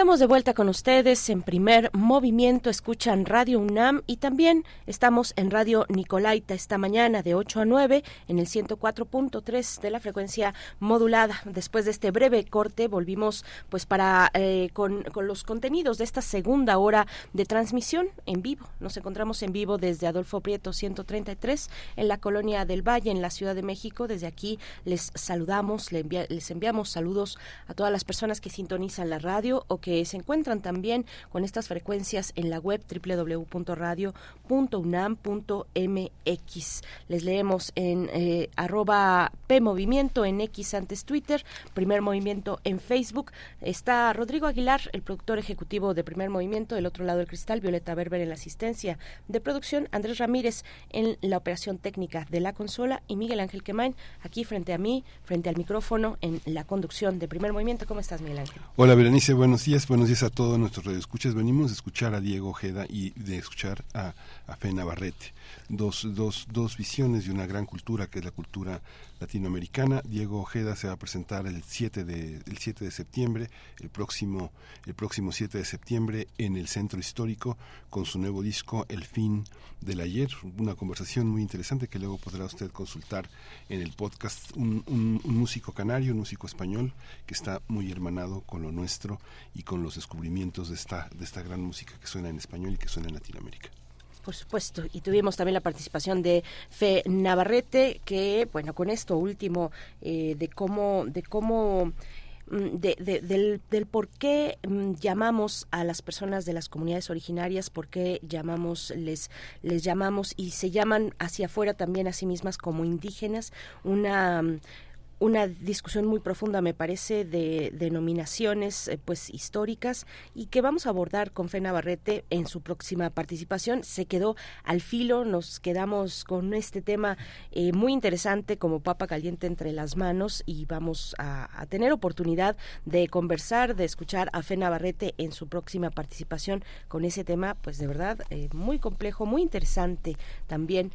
Estamos de vuelta con ustedes en primer movimiento, escuchan Radio UNAM y también estamos en Radio Nicolaita esta mañana de 8 a 9 en el 104.3 de la frecuencia modulada. Después de este breve corte volvimos pues para eh, con, con, los contenidos de esta segunda hora de transmisión en vivo. Nos encontramos en vivo desde Adolfo Prieto 133 en la colonia del Valle en la Ciudad de México. Desde aquí les saludamos, les, envia, les enviamos saludos a todas las personas que sintonizan la radio o que se encuentran también con estas frecuencias en la web www.radio.unam.mx. Les leemos en eh, arroba PMovimiento en X antes Twitter, Primer Movimiento en Facebook. Está Rodrigo Aguilar, el productor ejecutivo de Primer Movimiento, del otro lado del cristal, Violeta Berber en la asistencia de producción, Andrés Ramírez en la operación técnica de la consola y Miguel Ángel Quemain aquí frente a mí, frente al micrófono en la conducción de Primer Movimiento. ¿Cómo estás, Miguel Ángel? Hola, Berenice, buenos días, buenos días a todos nuestros radioescuchas. Venimos de escuchar a Diego Ojeda y de escuchar a, a Fe Navarrete. Dos, dos, dos visiones de una gran cultura que es la cultura latinoamericana. Diego Ojeda se va a presentar el 7 de, el 7 de septiembre, el próximo, el próximo 7 de septiembre en el Centro Histórico con su nuevo disco El fin del ayer. Una conversación muy interesante que luego podrá usted consultar en el podcast. Un, un, un músico canario, un músico español que está muy hermanado con lo nuestro y con los descubrimientos de esta, de esta gran música que suena en español y que suena en Latinoamérica. Por supuesto, y tuvimos también la participación de Fe Navarrete, que, bueno, con esto último, eh, de cómo, de cómo de, de, del, del, por qué llamamos a las personas de las comunidades originarias, por qué llamamos, les, les llamamos y se llaman hacia afuera también a sí mismas como indígenas, una una discusión muy profunda, me parece, de denominaciones eh, pues históricas y que vamos a abordar con Fe Navarrete en su próxima participación. Se quedó al filo, nos quedamos con este tema eh, muy interesante como papa caliente entre las manos y vamos a, tener oportunidad de conversar, de escuchar a Fe Navarrete en su próxima participación con ese tema, pues de verdad eh, muy complejo, muy interesante también.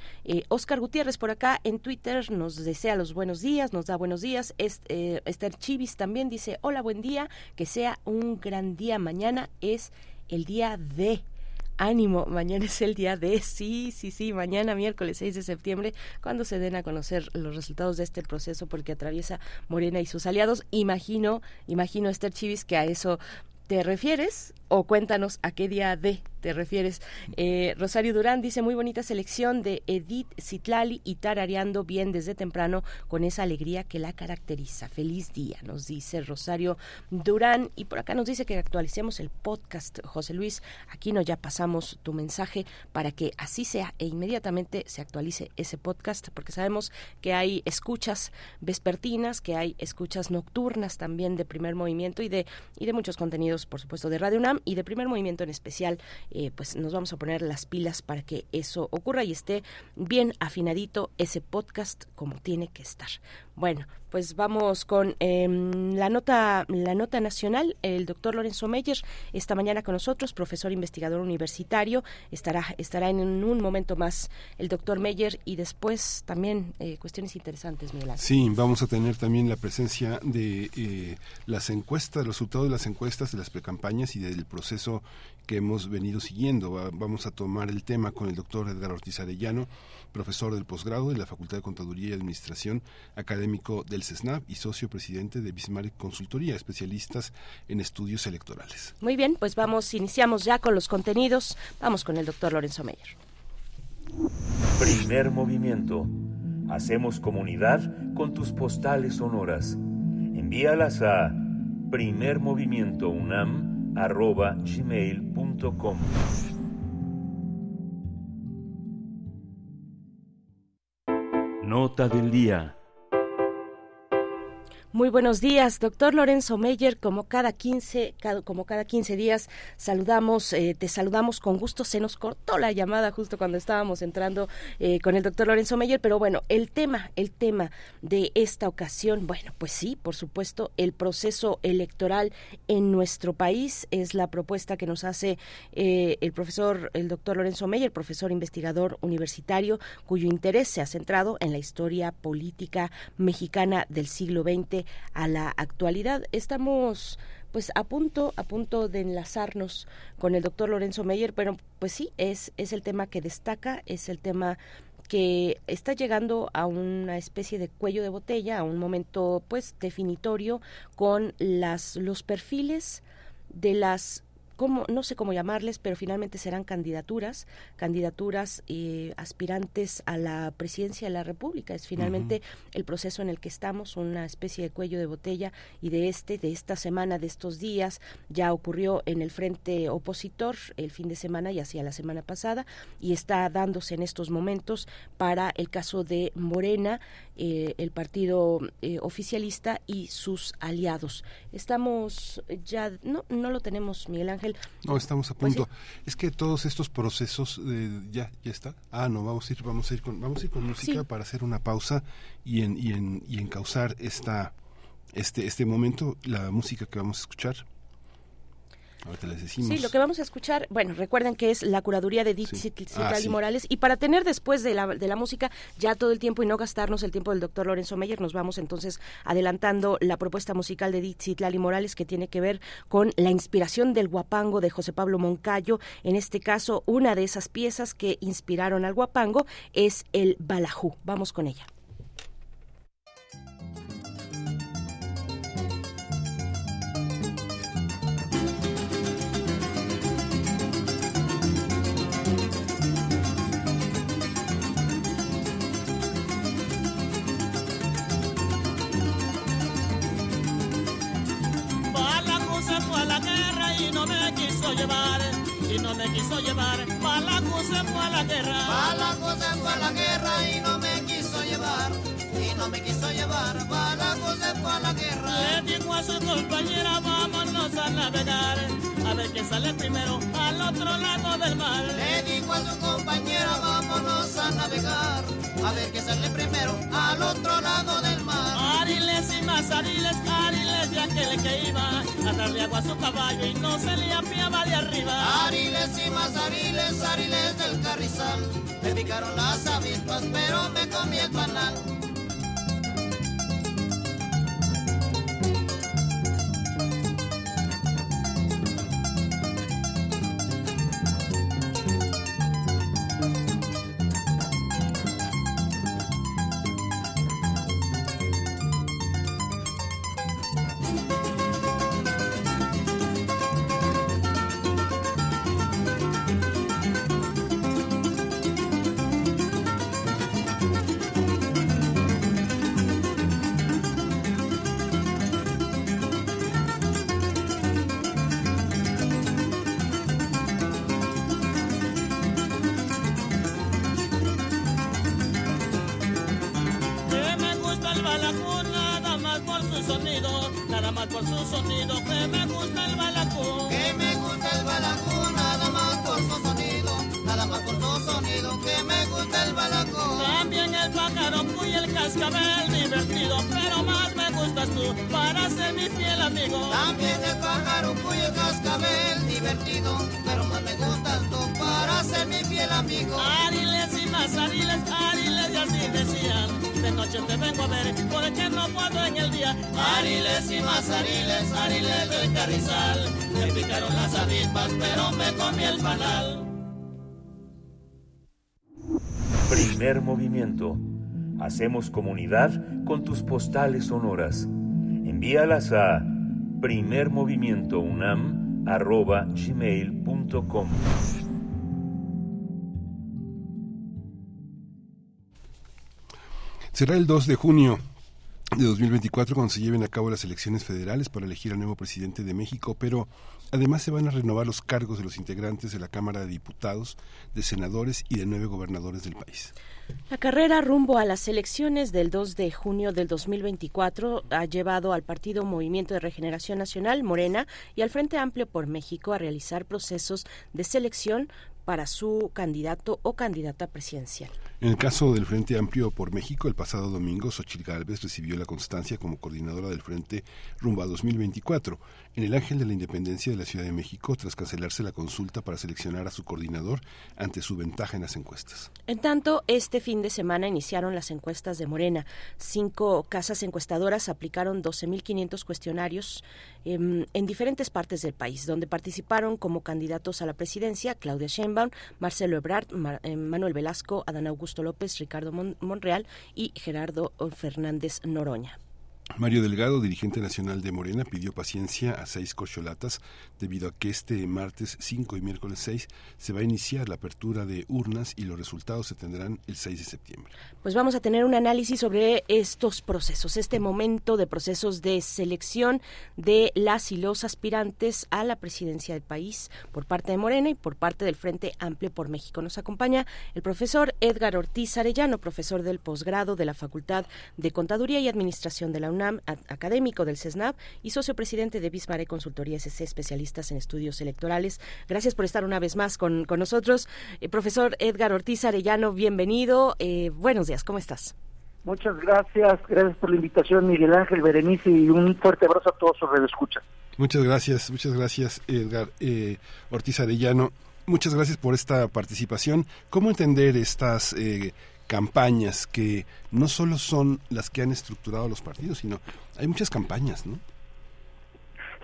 Oscar Gutiérrez por acá en Twitter nos desea los buenos días, nos da buenos días. Eh, Esther Chivis también dice, hola, buen día, que sea un gran día. Mañana es el día de ánimo, mañana es el día de, sí, sí, sí, mañana miércoles 6 de septiembre, cuando se den a conocer los resultados de este proceso porque atraviesa Morena y sus aliados. Imagino, imagino Esther Chivis que a eso te refieres o cuéntanos a qué día de te refieres. Eh, Rosario Durán dice muy bonita selección de Edith Citlali y tarareando bien desde temprano con esa alegría que la caracteriza. Feliz día, nos dice Rosario Durán. Y por acá nos dice que actualicemos el podcast. José Luis, aquí no ya pasamos tu mensaje para que así sea e inmediatamente se actualice ese podcast, porque sabemos que hay escuchas vespertinas, que hay escuchas nocturnas también de primer movimiento y de, y de muchos contenidos, por supuesto, de Radio Y de primer movimiento en especial eh, pues nos vamos a poner las pilas para que eso ocurra y esté bien afinadito ese podcast como tiene que estar. Bueno, pues vamos con eh, la nota la nota nacional. El doctor Lorenzo Meyer esta mañana con nosotros, profesor investigador universitario. Estará estará en un momento más el doctor Meyer y después también eh, cuestiones interesantes, Miguel. Sí, vamos a tener también la presencia de eh, las encuestas, los resultados de las encuestas de las precampañas y del proceso que hemos venido siguiendo. Va, vamos a tomar el tema con el doctor Edgar Ortiz Arellano, profesor del posgrado de la Facultad de Contaduría y Administración, académico del CESNAP y socio presidente de Bismarck Consultoría, especialistas en estudios electorales. Muy bien, pues vamos, iniciamos ya con los contenidos. Vamos con el doctor Lorenzo Meyer. Primer movimiento. Hacemos comunidad con tus postales sonoras. Envíalas a primermovimientounam.com arroba gmail.com. Nota del día. Muy buenos días, doctor Lorenzo Meyer. Como cada 15, como cada 15 días saludamos, eh, te saludamos con gusto. Se nos cortó la llamada justo cuando estábamos entrando eh, con el doctor Lorenzo Meyer, pero bueno, el tema, el tema de esta ocasión, bueno, pues sí, por supuesto, el proceso electoral en nuestro país es la propuesta que nos hace eh, el profesor, el doctor Lorenzo Meyer, profesor investigador universitario, cuyo interés se ha centrado en la historia política mexicana del siglo XX a la actualidad. Estamos pues a punto a punto de enlazarnos con el doctor Lorenzo Meyer, pero pues sí, es, es el tema que destaca, es el tema que está llegando a una especie de cuello de botella, a un momento pues definitorio con las los perfiles de las no sé cómo llamarles, pero finalmente serán candidaturas, candidaturas eh, aspirantes a la presidencia de la República. Es finalmente el proceso en el que estamos, una especie de cuello de botella y de este, de esta semana, de estos días, ya ocurrió en el frente opositor el fin de semana y hacia la semana pasada y está dándose en estos momentos para el caso de Morena, eh, el partido eh, oficialista y sus aliados. Estamos ya, no, no lo tenemos, Miguel Ángel no, estamos a pues punto. es que todos estos procesos, eh, ya, ya está. Ah, no, vamos a ir, vamos a ir con, vamos a ir con música para hacer una pausa y en, y en, y encauzar esta, este, este momento, la música que vamos a escuchar. Sí, lo que vamos a escuchar, bueno, recuerden que es la curaduría de Dixit ah, y Morales. Y para tener después de la, de la música ya todo el tiempo y no gastarnos el tiempo del doctor Lorenzo Meyer, nos vamos entonces adelantando la propuesta musical de Dixit y Morales que tiene que ver con la inspiración del guapango de José Pablo Moncayo. En este caso, una de esas piezas que inspiraron al guapango es el balajú. Vamos con ella. Llevar y no me quiso llevar. Balaco se fue a la guerra. Balaco se fue a la guerra y no me quiso llevar. Y no me quiso llevar. Balaco se fue a la guerra. Le dijo a su compañera, vámonos a navegar. A ver quién sale primero al otro lado del mar. Le dijo a su compañera, vámonos a navegar. A ver quién sale primero al otro lado del mar. Ariles y más ariles, ariles de aquel que iba a darle agua a su caballo y no se le apiaba de arriba. Ariles y más ariles, ariles del carrizal. Me picaron las avispas, pero me comí el panal. Hacemos comunidad con tus postales sonoras. Envíalas a primermovimientounam.gmail.com Será el 2 de junio de 2024 cuando se lleven a cabo las elecciones federales para elegir al nuevo presidente de México, pero además se van a renovar los cargos de los integrantes de la Cámara de Diputados, de senadores y de nueve gobernadores del país. La carrera rumbo a las elecciones del 2 de junio del 2024 ha llevado al Partido Movimiento de Regeneración Nacional, Morena, y al Frente Amplio por México a realizar procesos de selección para su candidato o candidata presidencial. En el caso del Frente Amplio por México, el pasado domingo, Xochitl Gálvez recibió la constancia como coordinadora del Frente rumbo a 2024 en el Ángel de la Independencia de la Ciudad de México tras cancelarse la consulta para seleccionar a su coordinador ante su ventaja en las encuestas. En tanto, este fin de semana iniciaron las encuestas de Morena. Cinco casas encuestadoras aplicaron 12.500 cuestionarios eh, en diferentes partes del país, donde participaron como candidatos a la presidencia Claudia Sheinbaum, Marcelo Ebrard, Mar, eh, Manuel Velasco, Adán Augusto López, Ricardo Mon Monreal y Gerardo Fernández Noroña. Mario Delgado, dirigente nacional de Morena, pidió paciencia a seis corcholatas debido a que este martes 5 y miércoles 6 se va a iniciar la apertura de urnas y los resultados se tendrán el 6 de septiembre. Pues vamos a tener un análisis sobre estos procesos, este momento de procesos de selección de las y los aspirantes a la presidencia del país por parte de Morena y por parte del Frente Amplio por México. Nos acompaña el profesor Edgar Ortiz Arellano, profesor del posgrado de la Facultad de Contaduría y Administración de la UNAM, académico del CESNAP y socio presidente de Bismarck Consultoría SC, especialistas en estudios electorales. Gracias por estar una vez más con, con nosotros. Eh, profesor Edgar Ortiz Arellano, bienvenido. Eh, buenos días, ¿cómo estás? Muchas gracias, gracias por la invitación, Miguel Ángel Berenice, y un fuerte abrazo a todos sus escucha. Muchas gracias, muchas gracias, Edgar eh, Ortiz Arellano. Muchas gracias por esta participación. ¿Cómo entender estas eh, campañas que no solo son las que han estructurado los partidos, sino hay muchas campañas, ¿no?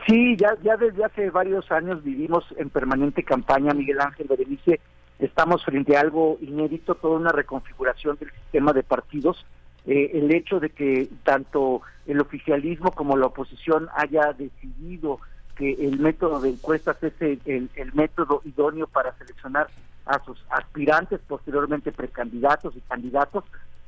Sí, ya, ya desde hace varios años vivimos en permanente campaña, Miguel Ángel Berenice. Estamos frente a algo inédito, toda una reconfiguración del sistema de partidos. Eh, el hecho de que tanto el oficialismo como la oposición haya decidido que el método de encuestas es el, método idóneo para seleccionar a sus aspirantes, posteriormente precandidatos y candidatos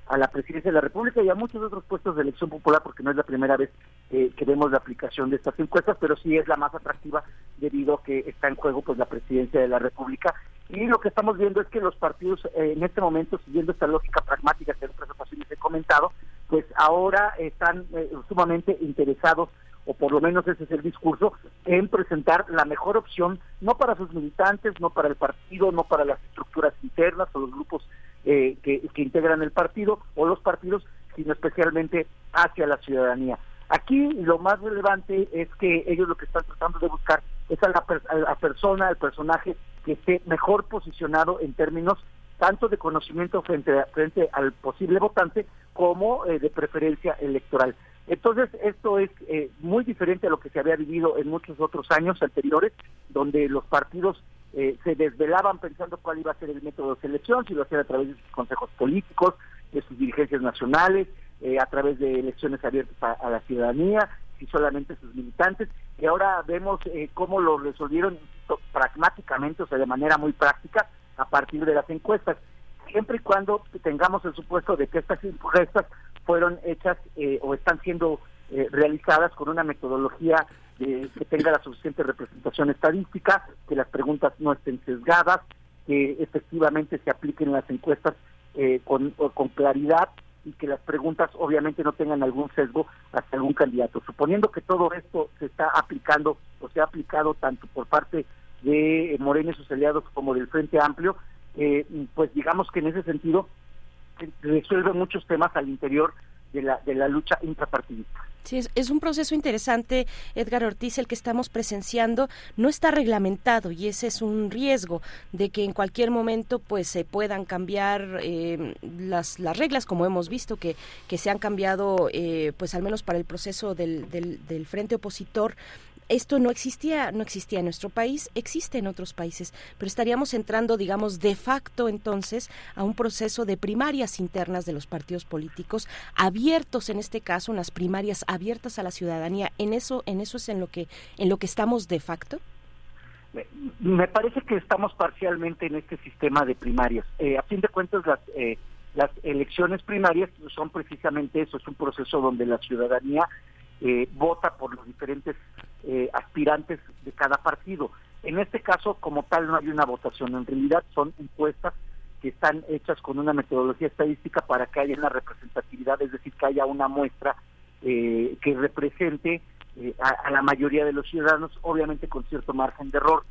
a la presidencia de la República y a muchos otros puestos de elección popular, porque no es la primera vez eh, que vemos la aplicación de estas encuestas, pero sí es la más atractiva debido a que está en juego pues la presidencia de la República. Y lo que estamos viendo es que los partidos eh, en este momento, siguiendo esta lógica pragmática que en otras ocasiones he comentado, pues ahora están eh, sumamente interesados o por lo menos ese es el discurso, en presentar la mejor opción, no para sus militantes, no para el partido, no para las estructuras internas o los grupos eh, que, integran el partido o los partidos, sino especialmente hacia la ciudadanía. Aquí lo más relevante es que ellos lo que están tratando de buscar es a la, a la persona, al personaje que esté mejor posicionado en términos tanto de conocimiento frente, a, frente al posible votante como eh, de preferencia electoral. Entonces, esto es eh, muy diferente a lo que se había vivido en muchos otros años anteriores, donde los partidos eh, se desvelaban pensando cuál iba a ser el método de selección, si lo hacían a través de sus consejos políticos, de sus dirigencias nacionales, eh, a través de elecciones abiertas a, a, la ciudadanía, si solamente sus militantes, y ahora vemos eh, cómo lo resolvieron pragmáticamente, o sea, de manera muy práctica, a partir de las encuestas, siempre y cuando tengamos el supuesto de que estas encuestas fueron hechas eh, o están siendo eh, realizadas con una metodología de, que tenga la suficiente representación estadística, que las preguntas no estén sesgadas, que efectivamente se apliquen las encuestas eh, con, con claridad y que las preguntas obviamente no tengan algún sesgo hacia algún candidato. Suponiendo que todo esto se está aplicando o se ha aplicado tanto por parte de Morena y sus aliados como del Frente Amplio, eh, pues digamos que en ese sentido resuelve muchos temas al interior de la, de la lucha intrapartidista. Sí, es, es, un proceso interesante, Edgar Ortiz, el que estamos presenciando. No está reglamentado y ese es un riesgo de que en cualquier momento pues se puedan cambiar eh, las, las reglas, como hemos visto que, que se han cambiado, eh, pues al menos para el proceso del, del, del frente opositor esto no existía, no existía en nuestro país, existe en otros países, pero estaríamos entrando, digamos, de facto entonces a un proceso de primarias internas de los partidos políticos, abiertos en este caso, unas primarias abiertas a la ciudadanía. En eso, en eso es en lo que, en lo que estamos de facto. Me parece que estamos parcialmente en este sistema de primarias. Eh, a fin de cuentas, las, eh, Las elecciones primarias son precisamente eso, es un proceso donde la ciudadanía eh, vota por los diferentes eh, aspirantes de cada partido. En este caso, como tal, no hay una votación, en realidad son encuestas que están hechas con una metodología estadística para que haya una representatividad, es decir, que haya una muestra eh, que represente eh, a, a la mayoría de los ciudadanos, obviamente con cierto margen de error.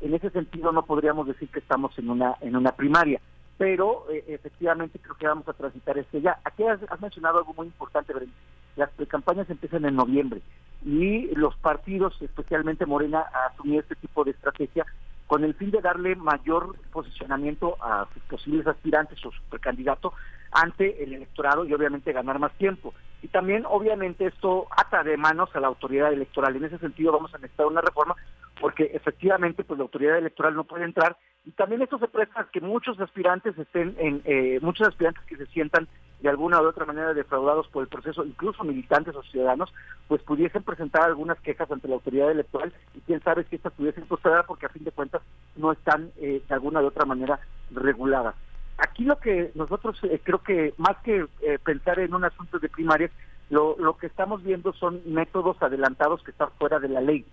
En ese sentido no podríamos decir que estamos en una en una primaria, pero eh, efectivamente creo que vamos a transitar este ya. Aquí has, has mencionado algo muy importante, Berenice. Las precampañas empiezan en noviembre y los partidos, especialmente Morena, asumió este tipo de estrategia con el fin de darle mayor posicionamiento a sus posibles aspirantes o su precandidato ante el electorado y obviamente ganar más tiempo. Y también obviamente esto ata de manos a la autoridad electoral. En ese sentido vamos a necesitar una reforma porque efectivamente pues la autoridad electoral no puede entrar y también esto se presta a que muchos aspirantes estén en eh, muchos aspirantes que se sientan de alguna u otra manera defraudados por el proceso, incluso militantes o ciudadanos, pues pudiesen presentar algunas quejas ante la autoridad electoral y quién sabe si estas pudiesen prosperar porque a fin de cuentas no están eh, de alguna u otra manera reguladas. Aquí lo que nosotros eh, creo que más que eh, pensar en un asunto de primarias, lo, lo que estamos viendo son métodos adelantados que están fuera de la ley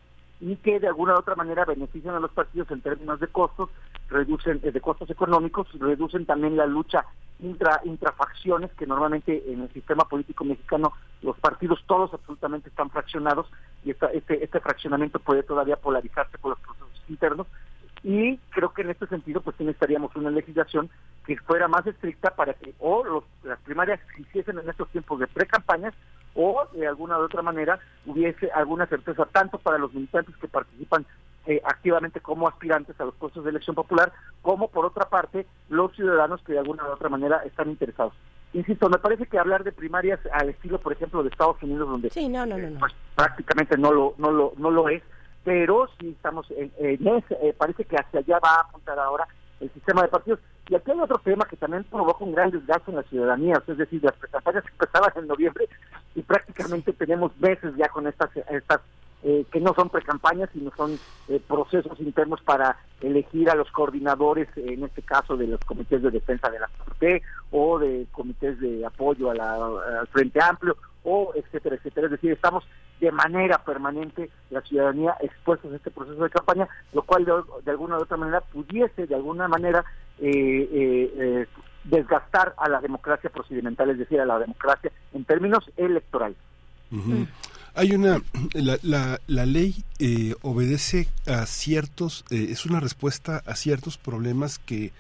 y que de alguna u otra manera benefician a los partidos en términos de costos, reducen eh, de costos económicos, reducen también la lucha intra intrafacciones que normalmente en el sistema político mexicano los partidos todos absolutamente están fraccionados y esta, este este fraccionamiento puede todavía polarizarse por los procesos internos y creo que en este sentido pues sí necesitaríamos una legislación que fuera más estricta para que o los, las primarias se hiciesen en estos tiempos de pre-campañas o de alguna u otra manera hubiese alguna certeza tanto para los militantes que participan eh, activamente como aspirantes a los puestos de elección popular, como por otra parte los ciudadanos que de alguna u otra manera están interesados. Insisto, me parece que hablar de primarias al estilo, por ejemplo, de Estados Unidos, donde sí, no, no, no, no. Pues, prácticamente no lo, no lo, no lo es, pero sí estamos en, en eh, parece que hacia allá va a apuntar ahora el sistema de partidos. Y aquí hay otro tema que también provoca un gran desgaste en la ciudadanía, es decir, las campañas empezaban en noviembre y prácticamente tenemos meses ya con estas, estas eh, que no son precampañas, sino son eh, procesos internos para elegir a los coordinadores, en este caso de los comités de defensa de la Corte o de comités de apoyo a la, al Frente Amplio, o etcétera, etcétera. Es decir, estamos de manera permanente la ciudadanía expuestos a este proceso de campaña, lo cual de, alguna u otra manera pudiese, de alguna manera, eh, eh, eh, desgastar a la democracia procedimental, es decir, a la democracia en términos electorales. Hay una, la, la, la ley eh, obedece a ciertos, eh, es una respuesta a ciertos problemas que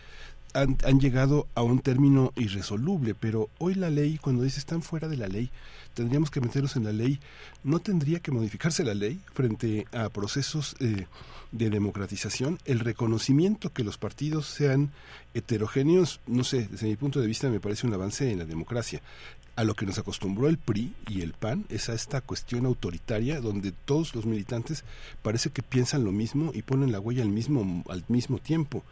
han, han, llegado a un término irresoluble, pero hoy la ley, cuando dice están fuera de la ley, tendríamos que meternos en la ley, no tendría que modificarse la ley frente a procesos eh, de democratización, el reconocimiento que los partidos sean heterogéneos, no sé, desde mi punto de vista me parece un avance en la democracia a lo que nos acostumbró el PRI y el PAN es a esta cuestión autoritaria donde todos los militantes parece que piensan lo mismo y ponen la huella al mismo al mismo tiempo.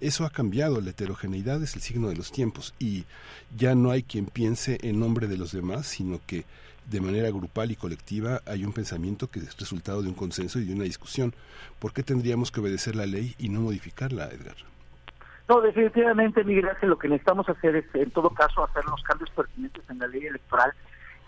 Eso ha cambiado, la heterogeneidad es el signo de los tiempos y ya no hay quien piense en nombre de los demás, sino que de manera grupal y colectiva hay un pensamiento que es resultado de un consenso y de una discusión. ¿Por qué tendríamos que obedecer la ley y no modificarla, Edgar? No, definitivamente, Miguel Ángel, lo que necesitamos hacer es, en todo caso, hacer los cambios pertinentes en la ley electoral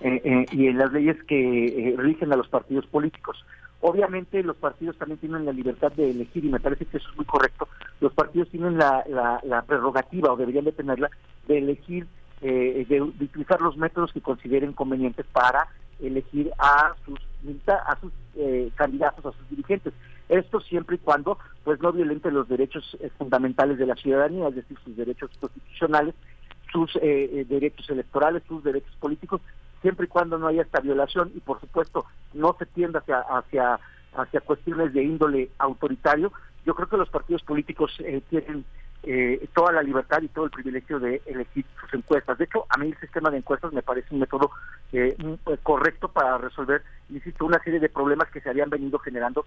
eh, eh, y en las leyes que eh, rigen a los partidos políticos. Obviamente, los partidos también tienen la libertad de elegir, y me parece que eso es muy correcto. Los partidos tienen la, la, la prerrogativa, o deberían de tenerla, de elegir, de, de, utilizar los métodos que consideren convenientes para elegir a sus, a sus candidatos, a sus dirigentes. Esto siempre y cuando pues no violente los derechos eh, fundamentales de la ciudadanía, es decir, sus derechos constitucionales, sus eh, derechos electorales, sus derechos políticos, siempre y cuando no haya esta violación y por supuesto no se tienda hacia hacia hacia cuestiones de índole autoritario. Yo creo que los partidos políticos eh, tienen eh, toda la libertad y todo el privilegio de elegir sus encuestas. De hecho, a mí el sistema de encuestas me parece un método eh, correcto para resolver, insisto, una serie de problemas que se habían venido generando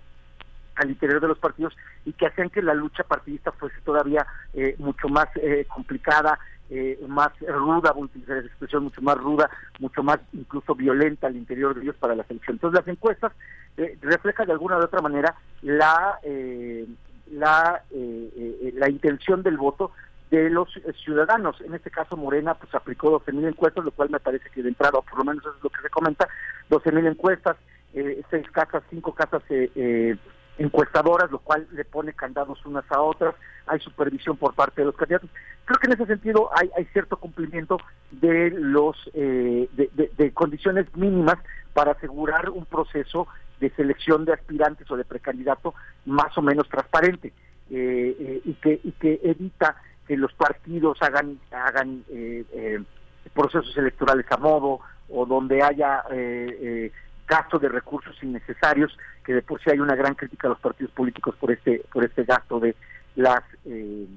al interior de los partidos y que hacían que la lucha partidista fuese todavía eh, mucho más eh, complicada, eh, más ruda, voy a utilizar mucho más ruda, mucho más incluso violenta al interior de ellos para la selección. Entonces las encuestas eh, reflejan de alguna u otra manera la, eh, la, eh, la intención del voto de los ciudadanos. En este caso, Morena pues aplicó 12 mil encuestas, lo cual me parece que de entrada, o por lo menos eso es lo que se comenta, 12 mil encuestas, eh, seis casas, cinco casas eh, encuestadoras, lo cual le pone candados unas a otras, hay supervisión por parte de los candidatos. Creo que en ese sentido hay, hay cierto cumplimiento de los eh, de, de- condiciones mínimas para asegurar un proceso de selección de aspirantes o de precandidato más o menos transparente eh, eh, y que y que evita que los partidos hagan hagan eh, eh, procesos electorales a modo o donde haya eh, gasto de recursos innecesarios que de por sí hay una gran crítica a los partidos políticos por este por este gasto de las eh,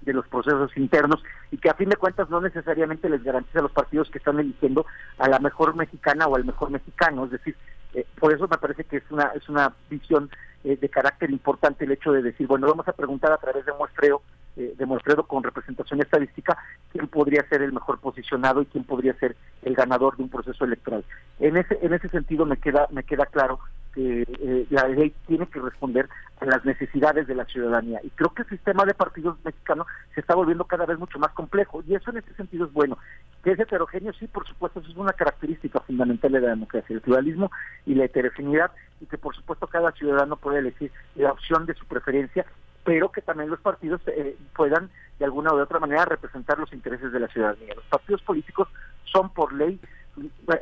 de los procesos internos y que a fin de cuentas no necesariamente les garantiza a los partidos que están eligiendo a la mejor mexicana o al mejor mexicano, es decir, eh, por eso me parece que es una es una visión eh, de carácter importante el hecho de decir, bueno, vamos a preguntar a través de muestreo, eh, de muestreo con representación estadística, quién podría ser el mejor posicionado y quién podría ser el ganador de un proceso electoral. En ese en ese sentido me queda me queda claro que eh, la ley tiene que responder a las necesidades de la ciudadanía y creo que el sistema de partidos mexicano se está volviendo cada vez mucho más complejo y eso en ese sentido es bueno. Que es heterogéneo, sí, por supuesto, eso es una característica fundamental de la democracia, el pluralismo y la heterogeneidad y que por supuesto cada ciudadano puede elegir la opción de su preferencia pero que también los partidos eh, puedan de alguna u otra manera representar los intereses de la ciudadanía. Los partidos políticos son por ley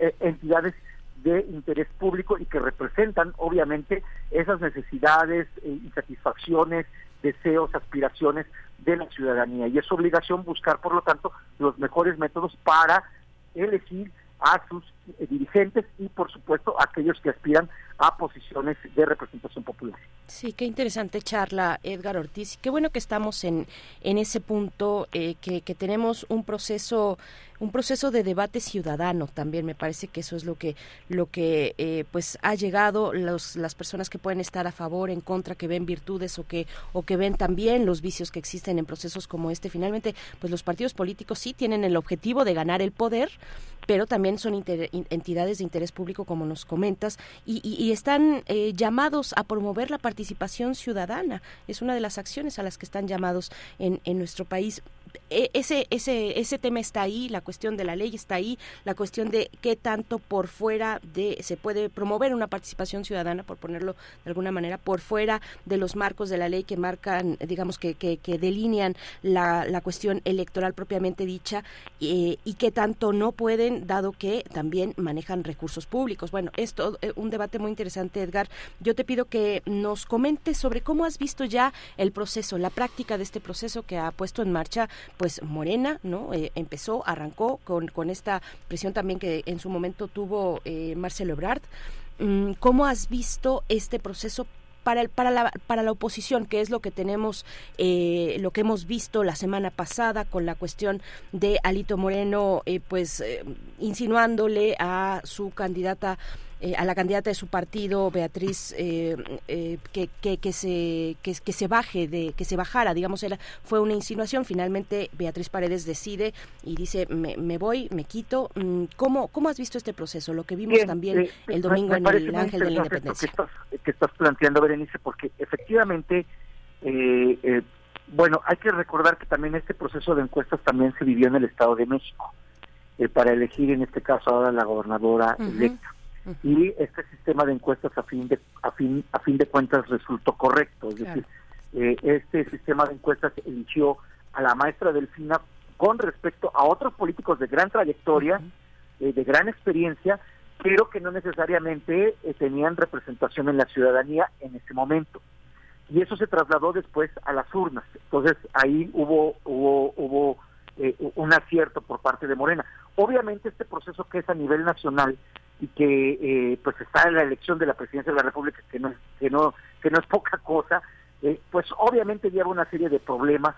eh, entidades de interés público y que representan obviamente esas necesidades, eh, insatisfacciones, deseos, aspiraciones de la ciudadanía. Y es obligación buscar, por lo tanto, los mejores métodos para elegir a sus eh, dirigentes y, por supuesto, a aquellos que aspiran a posiciones de representación popular. Sí, qué interesante charla, Edgar Ortiz. Qué bueno que estamos en, en ese punto, eh, que, que tenemos un proceso un proceso de debate ciudadano también me parece que eso es lo que lo que eh, pues ha llegado los, las personas que pueden estar a favor en contra que ven virtudes o que o que ven también los vicios que existen en procesos como este finalmente pues los partidos políticos sí tienen el objetivo de ganar el poder pero también son entidades de interés público como nos comentas y, y están eh, llamados a promover la participación ciudadana. Es una de las acciones a las que están llamados en, en nuestro país ese ese ese tema está ahí la cuestión de la ley está ahí la cuestión de qué tanto por fuera de se puede promover una participación ciudadana por ponerlo de alguna manera por fuera de los marcos de la ley que marcan digamos que, que, que delinean la, la cuestión electoral propiamente dicha eh, y qué tanto no pueden dado que también manejan recursos públicos. Bueno esto eh, un debate muy interesante Edgar. Yo te pido que nos comentes sobre cómo has visto ya el proceso la práctica de este proceso que ha puesto en marcha pues Morena, ¿no? Eh, empezó, arrancó con, con esta presión también que en su momento tuvo eh, Marcelo Ebrard. Mm, ¿Cómo has visto este proceso para, el, para, la, para la oposición, que es lo que tenemos, eh, lo que hemos visto la semana pasada con la cuestión de Alito Moreno, eh, pues insinuándole a su candidata eh, a la candidata de su partido Beatriz eh, eh, que, que, que, se que, que, se baje de que se bajara digamos era fue una insinuación. Finalmente Beatriz Paredes decide y dice me, me voy me quito mm, cómo cómo has visto este proceso lo que vimos Bien, también eh, el domingo en el Ángel de la Independencia. que estás, que estás planteando Berenice porque efectivamente eh, eh, bueno hay que recordar que también este proceso de encuestas también se vivió en el Estado de México eh, para elegir en este caso ahora la gobernadora electa y este sistema de encuestas a fin de a fin a fin de cuentas resultó correcto. Es Claro. decir eh, este sistema de encuestas eligió a la maestra Delfina con respecto a otros políticos de gran trayectoria eh, de gran experiencia pero que no necesariamente eh, tenían representación en la ciudadanía en ese momento. Y eso se trasladó después a las urnas. Entonces ahí hubo hubo hubo eh, un acierto por parte de Morena. Obviamente este proceso que es a nivel nacional y que eh, pues está en la elección de la presidencia de la República que no que no que no es poca cosa eh, pues obviamente lleva una serie de problemas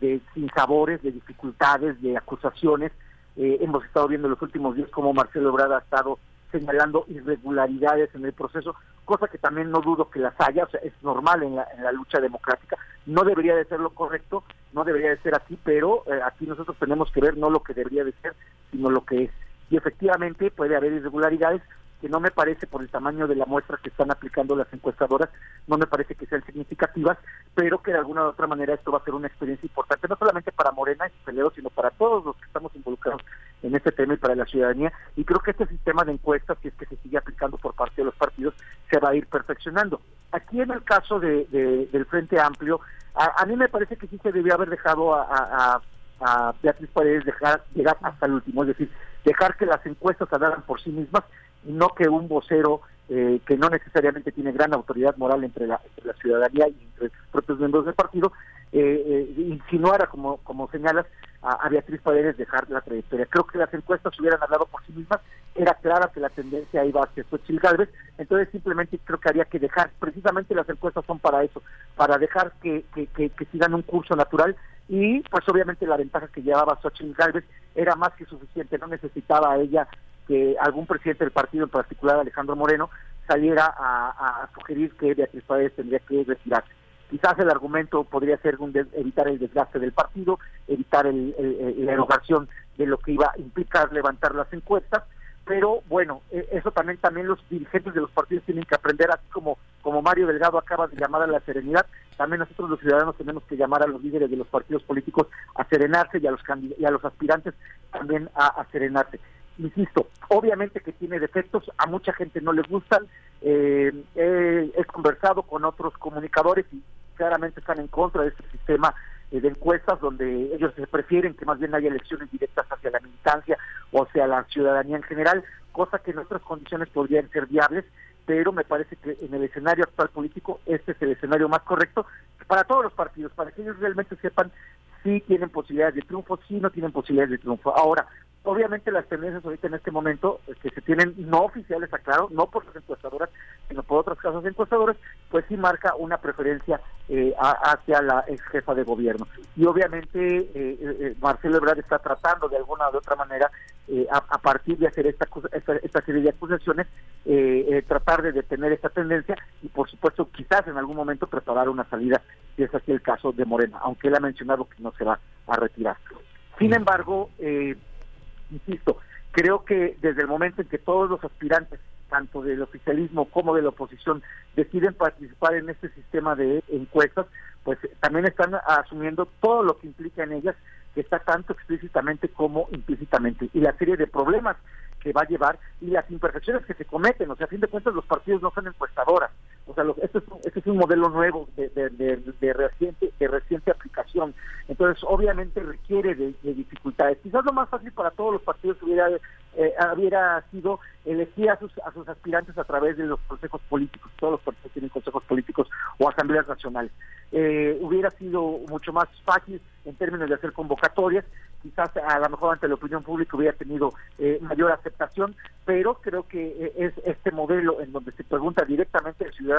de sinsabores de dificultades de acusaciones. Eh, hemos estado viendo en los últimos días cómo Marcelo Ebrard ha estado señalando irregularidades en el proceso cosa que también no dudo que las haya o sea es normal en la, en la lucha democrática. No debería de ser lo correcto no debería de ser así pero eh, aquí nosotros tenemos que ver no lo que debería de ser sino lo que es y efectivamente puede haber irregularidades que no me parece por el tamaño de la muestra que están aplicando las encuestadoras, no me parece que sean significativas, pero que de alguna u otra manera esto va a ser una experiencia importante, no solamente para Morena y sus sino para todos los que estamos involucrados en este tema y para la ciudadanía. Y creo que este sistema de encuestas, si es que se sigue aplicando por parte de los partidos, se va a ir perfeccionando. Aquí en el caso de, de- del Frente Amplio, a, a mí me parece que sí se debió haber dejado a- a Beatriz Paredes dejar llegar hasta el último, es decir, dejar que las encuestas hablaran por sí mismas y no que un vocero eh, que no necesariamente tiene gran autoridad moral entre la, ciudadanía y entre los propios miembros del partido, eh, eh, insinuara, como, como señalas, a, a Beatriz Paredes dejar la trayectoria. Creo que las encuestas hubieran hablado por sí mismas, era clara que la tendencia iba hacia Xochitl Galvez, entonces simplemente creo que habría que dejar, precisamente las encuestas son para eso, para dejar que, que, que, que sigan un curso natural y pues obviamente la ventaja que llevaba Xochitl Galvez era más que suficiente, no necesitaba ella que algún presidente del partido, en particular Alejandro Moreno, saliera a, sugerir que Beatriz Paredes tendría que retirarse. Quizás el argumento podría ser un des- evitar el desgaste del partido, evitar el- la erogación de lo que iba a implicar levantar las encuestas, pero bueno, eh, eso también también los dirigentes de los partidos tienen que aprender, así como como Mario Delgado acaba de llamar a la serenidad, también nosotros los ciudadanos tenemos que llamar a los líderes de los partidos políticos a serenarse y a los y a los aspirantes también a, serenarse. Insisto, obviamente que tiene defectos, a mucha gente no le gustan, eh, eh, he conversado con otros comunicadores y claramente están en contra de este sistema eh, de encuestas donde ellos prefieren que más bien haya elecciones directas hacia la militancia o hacia la ciudadanía en general, cosa que en otras condiciones podrían ser viables, pero me parece que en el escenario actual político este es el escenario más correcto para todos los partidos, para que ellos realmente sepan si tienen posibilidades de triunfo, si no tienen posibilidades de triunfo. Ahora, obviamente las tendencias ahorita en este momento eh, que se tienen no oficiales, aclaro, no por las encuestadoras, sino por otras casas de encuestadoras, pues sí marca una preferencia eh, hacia la ex jefa de gobierno. Y obviamente eh, eh, eh, Marcelo Ebrard está tratando de alguna de otra manera, a, a partir de hacer esta, esta, esta serie de acusaciones, tratar de detener esta tendencia y por supuesto quizás en algún momento preparar una salida, si es así el caso de Morena, aunque él ha mencionado que no se va a retirar. Sin embargo, eh, insisto, creo que desde el momento en que todos los aspirantes, tanto del oficialismo como de la oposición, deciden participar en este sistema de encuestas, pues también están asumiendo todo lo que implica en ellas, que está tanto explícitamente como implícitamente, y la serie de problemas que va a llevar y las imperfecciones que se cometen. O sea, a fin de cuentas, los partidos no son encuestadoras. O sea, lo- este, es un, este es un modelo nuevo de, reciente, de reciente aplicación. Entonces, obviamente requiere de, de dificultades. Quizás lo más fácil para todos los partidos hubiera, eh, sido elegir a sus, a sus aspirantes a través de los consejos políticos. Todos los partidos tienen consejos políticos o asambleas nacionales. Eh, hubiera sido mucho más fácil en términos de hacer convocatorias, quizás a lo mejor ante la opinión pública hubiera tenido eh, mayor aceptación, pero creo que eh, es este modelo en donde se pregunta directamente al ciudadano,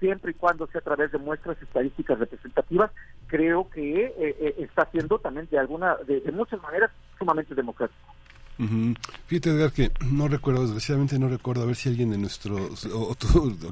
siempre y cuando sea a través de muestras estadísticas representativas, creo que eh, eh, está siendo también de alguna, de, muchas maneras, sumamente democrático. Fíjate, Edgar, que no recuerdo, desgraciadamente no recuerdo, a ver si alguien de nuestros, o, o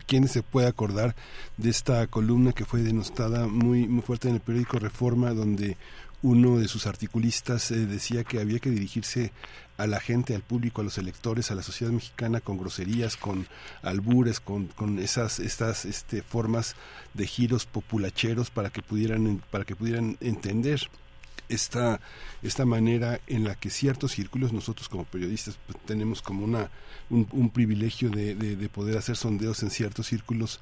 quién se puede acordar de esta columna que fue denostada muy, muy fuerte en el periódico Reforma, donde uno de sus articulistas eh, decía que había que dirigirse a la gente, al público, a los electores, a la sociedad mexicana con groserías, con albures, con, con esas estas este, formas de giros populacheros para que pudieran para que pudieran entender esta, esta manera en la que ciertos círculos, nosotros como periodistas pues, tenemos como una, un, privilegio de- de poder hacer sondeos en ciertos círculos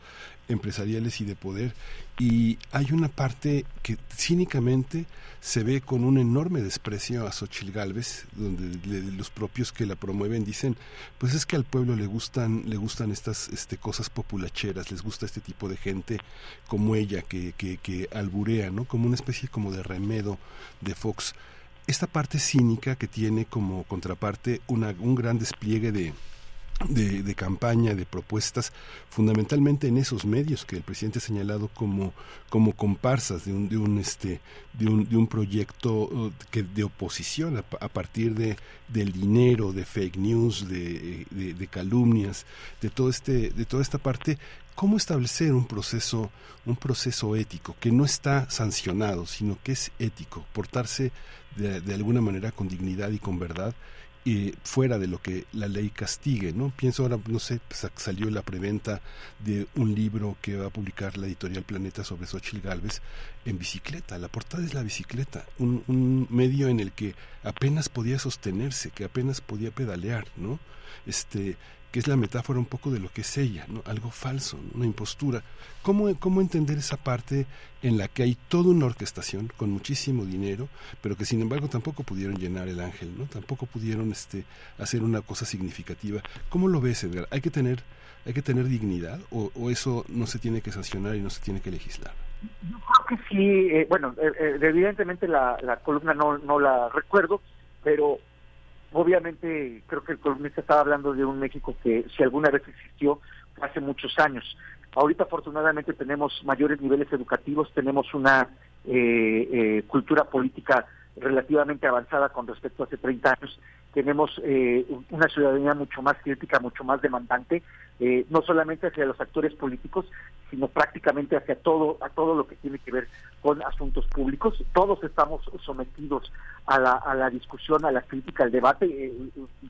empresariales y de poder. Y hay una parte que cínicamente se ve con un enorme desprecio a Xochil Gálvez, donde le- los propios que la promueven dicen, pues es que al pueblo le gustan, le gustan estas este, cosas populacheras, les gusta este tipo de gente como ella, que, que, que alburea, ¿no? Como una especie como de remedo de Fox. Esta parte cínica que tiene como contraparte una, un gran despliegue de, de, campaña, de propuestas, fundamentalmente en esos medios que el presidente ha señalado como, como comparsas de un, de un este de un, de un proyecto uh, de oposición a partir de del dinero, de fake news, de, de, de calumnias, de todo este, de toda esta parte, cómo establecer un proceso, un proceso ético que no está sancionado, sino que es ético, portarse de, de alguna manera con dignidad y con verdad eh, fuera de lo que la ley castigue, ¿no? Pienso ahora, no sé, pues, salió la preventa de un libro que va a publicar la editorial Planeta sobre Xochitl Galvez en bicicleta. La portada es la bicicleta, un, un medio en el que apenas podía sostenerse, que apenas podía pedalear, ¿no? Este, que es la metáfora un poco de lo que es ella, ¿no? algo falso, una impostura. ¿Cómo, ¿Cómo entender esa parte en la que hay toda una orquestación con muchísimo dinero, pero que sin embargo tampoco pudieron llenar el ángel, ¿no? tampoco pudieron este, hacer una cosa significativa? ¿Cómo lo ves, Edgar? ¿Hay que tener, hay que tener dignidad o, eso no se tiene que sancionar y no se tiene que legislar? Yo creo que sí, eh, bueno, eh, eh, evidentemente la, la columna no, no la recuerdo, pero obviamente creo que el columnista estaba hablando de un México que si alguna vez existió hace muchos años. Ahorita afortunadamente tenemos mayores niveles educativos, tenemos una eh, eh, cultura política relativamente avanzada con respecto a hace 30 años, tenemos eh, una ciudadanía mucho más crítica, mucho más demandante, eh, no solamente hacia los actores políticos, sino prácticamente hacia todo, a todo lo que tiene que ver con asuntos públicos. Todos estamos sometidos a la, discusión, a la crítica, al debate. Eh,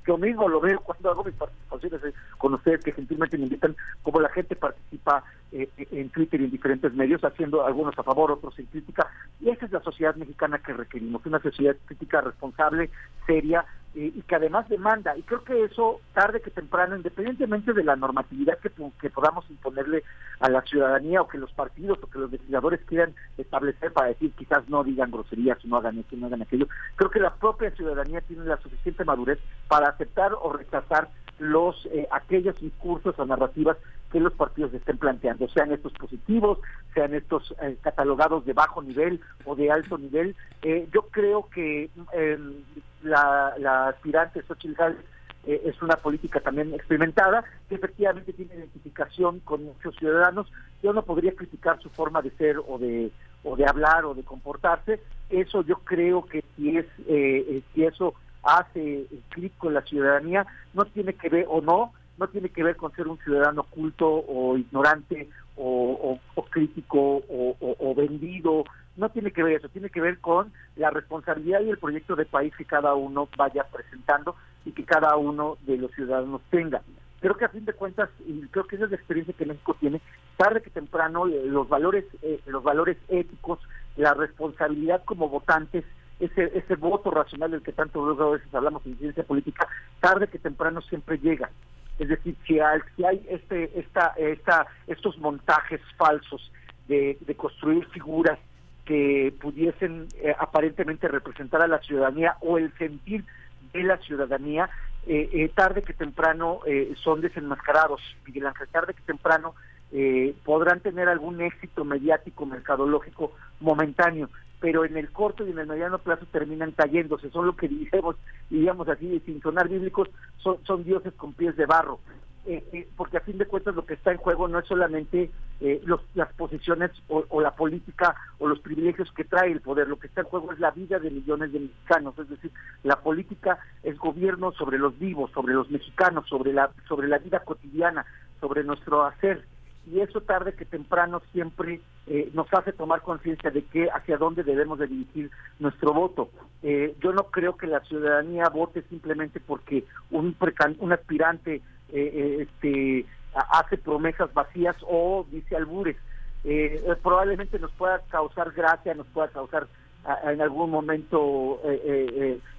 yo mismo lo veo cuando hago mis participaciones eh, con ustedes, que gentilmente me invitan, como la gente participa eh, en Twitter y en diferentes medios, haciendo algunos a favor, otros en crítica. Y esa es la sociedad mexicana que requerimos, una sociedad crítica responsable, seria, eh, y que además demanda. Y creo que eso, tarde que temprano, independientemente de la normatividad que, que podamos imponerle a la ciudadanía o que los partidos o que los legisladores quieran establecer para decir quizás no digan groserías, no hagan esto, no hagan aquello, creo que la propia ciudadanía tiene la suficiente madurez para aceptar o rechazar los eh, aquellos discursos o narrativas que los partidos estén planteando, sean estos positivos, sean estos eh, catalogados de bajo nivel o de alto nivel. Eh, yo creo que em, la, aspirante Xochitl Gálvez eh, es una política también experimentada, que efectivamente tiene identificación con muchos ciudadanos. Yo no podría criticar su forma de ser o de o de hablar o de comportarse. Eso yo creo que si es si eso hace clic con la ciudadanía, no tiene que ver o no, no tiene que ver con ser un ciudadano culto o ignorante o, crítico o, vendido, no tiene que ver eso, tiene que ver con la responsabilidad y el proyecto de país que cada uno vaya presentando y que cada uno de los ciudadanos tenga. Creo que a fin de cuentas, y creo que esa es la experiencia que México tiene, tarde que temprano eh, los valores, eh, los valores éticos, la responsabilidad como votantes ese, ese voto racional del que tanto a veces hablamos en ciencia política, tarde que temprano siempre llega. Es decir, si hay, si hay este, esta, esta, estos montajes falsos de, construir figuras que pudiesen eh, aparentemente representar a la ciudadanía o el sentir de la ciudadanía, eh, eh, tarde que temprano son desenmascarados, Miguel Ángel, tarde que temprano podrán tener algún éxito mediático, mercadológico momentáneo, pero en el corto y en el mediano plazo terminan cayéndose. Son lo que dijimos, digamos así, sin sonar bíblicos, son, son dioses con pies de barro. Eh, eh, porque a fin de cuentas lo que está en juego no es solamente eh, los, las posiciones o, o, la política o los privilegios que trae el poder, lo que está en juego es la vida de millones de mexicanos, es decir, la política es gobierno sobre los vivos, sobre los mexicanos, sobre la, sobre la vida cotidiana, sobre nuestro hacer y eso tarde que temprano siempre eh, nos hace tomar conciencia de que hacia dónde debemos de dirigir nuestro voto. Eh, yo no creo que la ciudadanía vote simplemente porque un, un aspirante eh, este, hace promesas vacías o dice albures. probablemente nos pueda causar gracia, nos pueda causar en algún momento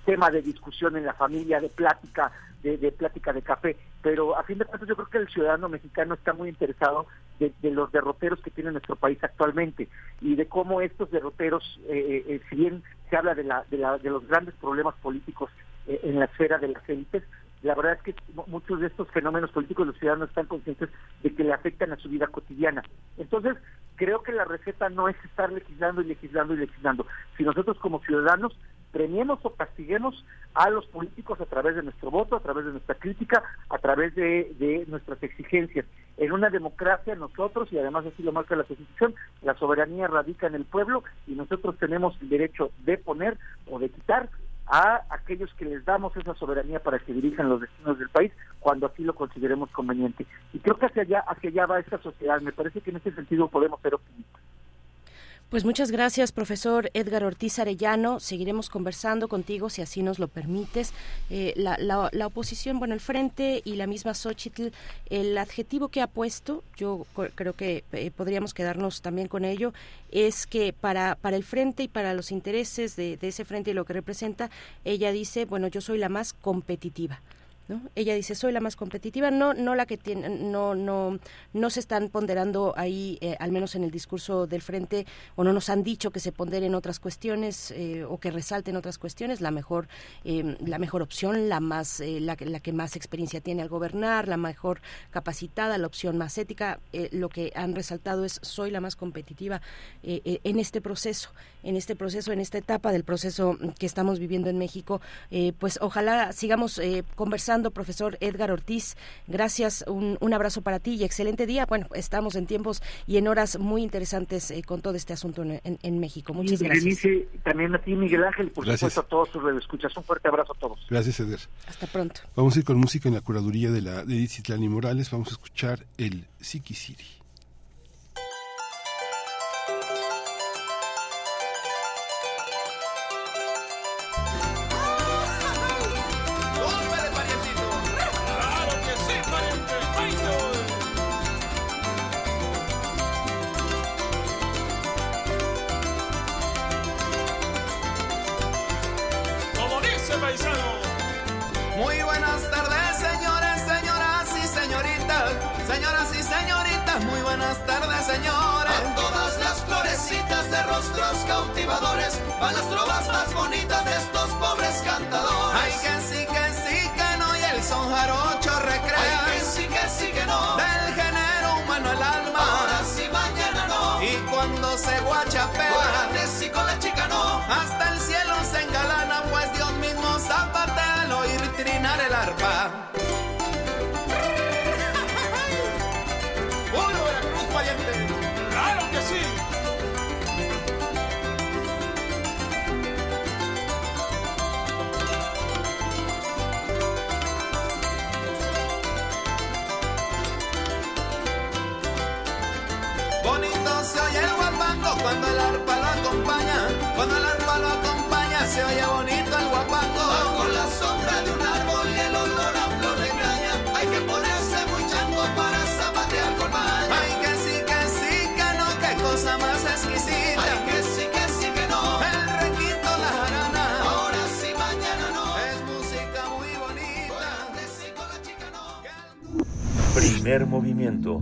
tema de discusión en la familia, de plática, de, plática de café, pero a fin de cuentas yo creo que el ciudadano mexicano está muy interesado de, los derroteros que tiene nuestro país actualmente y de cómo estos derroteros, eh, eh, si bien se habla de, la, de, la, de los grandes problemas políticos eh, en la esfera de las élites, la verdad es que muchos de estos fenómenos políticos los ciudadanos están conscientes de que le afectan a su vida cotidiana. Entonces, creo que la receta no es estar legislando y legislando y legislando. Si nosotros como ciudadanos premiemos o castiguemos a los políticos a través de nuestro voto, a través de nuestra crítica, a través de, nuestras exigencias. En una democracia nosotros, y además así lo marca la Constitución, la soberanía radica en el pueblo y nosotros tenemos el derecho de poner o de quitar a aquellos que les damos esa soberanía para que dirijan los destinos del país cuando así lo consideremos conveniente. Y creo que hacia allá, hacia allá va esta sociedad. Me parece que en ese sentido podemos ser optimistas. Pues muchas gracias, profesor Edgar Ortiz Arellano. Seguiremos conversando contigo si así nos lo permites. Eh, la, la, oposición, bueno, el frente y la misma Xochitl, el adjetivo que ha puesto, yo creo que eh, podríamos quedarnos también con ello, es que para, para el frente y para los intereses de, de ese frente y lo que representa, ella dice, bueno, yo soy la más competitiva. Ella dice, soy la más competitiva, no, no la que tiene, no, no, no se están ponderando ahí, eh, al menos en el discurso del frente, o no nos han dicho que se ponderen otras cuestiones eh, o que resalten otras cuestiones, la mejor, em, la mejor opción, la más, eh, la, la, que más experiencia tiene al gobernar, la mejor capacitada, la opción más ética, lo que han resaltado es soy la más competitiva en este proceso, en este proceso, en esta etapa del proceso que estamos viviendo en México, pues ojalá sigamos conversando profesor Edgar Ortiz. Gracias, un, un, abrazo para ti y excelente día. Bueno, estamos en tiempos y en horas muy interesantes eh, con todo este asunto en, en, México. Muchas gracias. también a ti, Miguel Ángel, por supuesto a todos sus escuchas. Un fuerte abrazo a todos. Gracias, Edgar. Hasta pronto. Vamos a ir con música en la curaduría de la de Edith Morales. Vamos a escuchar el Siki van las trovas más bonitas de estos pobres cantadores. Cuando el arpa lo acompaña, cuando el arpa lo acompaña se oye bonito el guapango. Bajo la sombra de un árbol y el olor a flor de caña, hay que ponerse muy chango para zapatear con maña. Ay, que sí, que sí, que no, qué cosa más exquisita. Ay, que sí, que sí, que no. El requito, la jarana. Ahora sí, mañana no. Es música muy bonita. Con la chica no. Primer movimiento.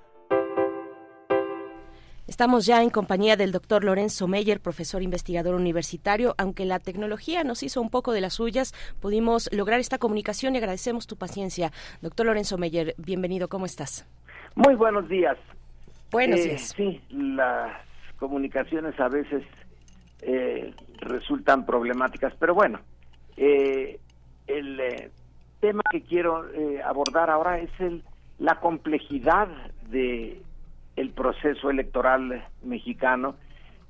Estamos ya en compañía del doctor Lorenzo Meyer, profesor investigador universitario. Aunque la tecnología nos hizo un poco de las suyas, pudimos lograr esta comunicación y agradecemos tu paciencia. Doctor Lorenzo Meyer, bienvenido, ¿cómo estás? Muy buenos días. Buenos eh, días. Sí, las comunicaciones a veces eh, resultan problemáticas, pero bueno, eh, el tema que quiero abordar ahora es el, la complejidad de el proceso electoral mexicano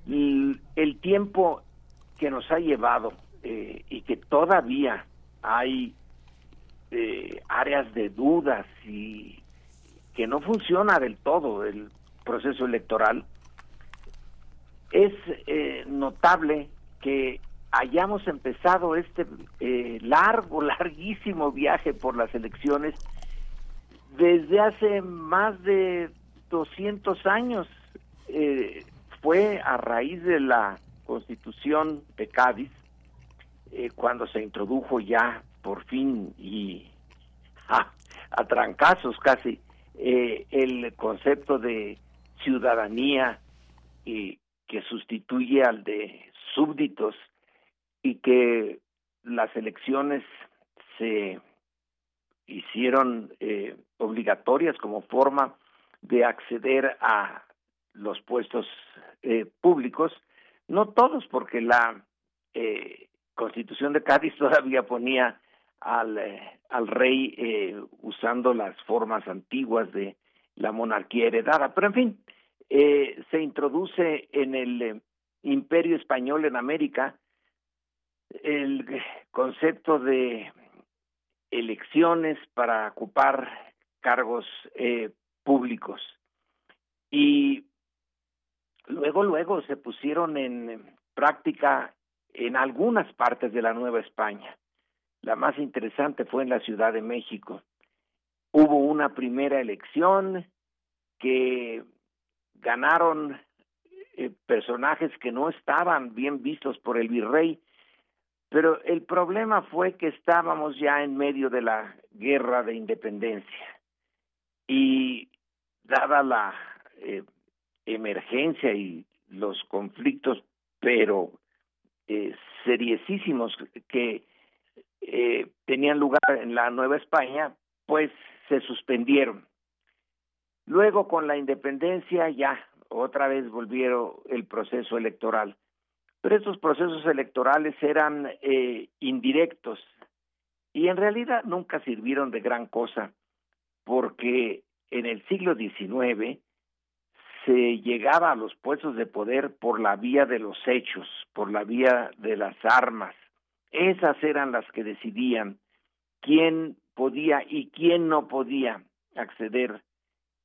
y el tiempo que nos ha llevado y que todavía hay áreas de dudas y que no funciona del todo el proceso electoral, es eh, notable que hayamos empezado este eh, largo, larguísimo viaje por las elecciones desde hace más de 200 años. Eh, fue a raíz de la constitución de Cádiz, cuando se introdujo ya por fin y a trancazos casi eh, el concepto de ciudadanía que sustituye al de súbditos y que las elecciones se hicieron eh, obligatorias como forma de acceder a los puestos eh, públicos, no todos, porque la eh, Constitución de Cádiz todavía ponía al, eh, al rey eh, usando las formas antiguas de la monarquía heredada. Pero en fin, se introduce en el imperio español en América el concepto de elecciones para ocupar cargos eh, públicos. Y luego, luego se pusieron en práctica en algunas partes de la Nueva España. La más interesante fue en la Ciudad de México. Hubo una primera elección que ganaron eh, personajes que no estaban bien vistos por el virrey, pero el problema fue que estábamos ya en medio de la guerra de independencia y dada la eh, emergencia y los conflictos, pero eh, que eh, tenían lugar en la Nueva España, pues se suspendieron. Luego con la independencia ya otra vez volvieron el proceso electoral. Pero estos procesos electorales eran eh, indirectos y en realidad nunca sirvieron de gran cosa porque en el siglo XIX se llegaba a los puestos de poder por la vía de los hechos, por la vía de las armas. Esas eran las que decidían quién podía y quién no podía acceder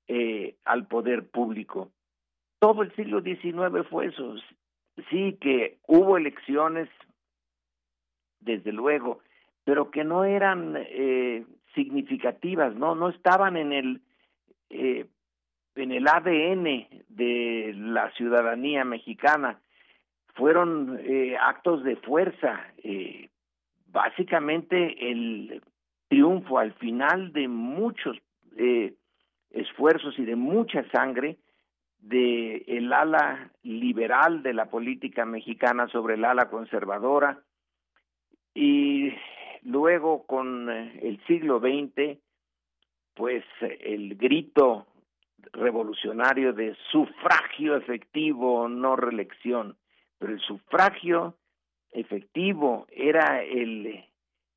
eh, al poder público. Todo el siglo XIX fue eso. Sí que hubo elecciones, desde luego, pero que no eran eh, significativas, no, no estaban en el eh, en el ADN de la ciudadanía mexicana. Fueron eh, actos de fuerza, eh, básicamente el triunfo al final de muchos esfuerzos y de mucha sangre de el ala liberal de la política mexicana sobre el ala conservadora y luego con el siglo XX pues el grito revolucionario de sufragio efectivo, no reelección, pero el sufragio efectivo era el,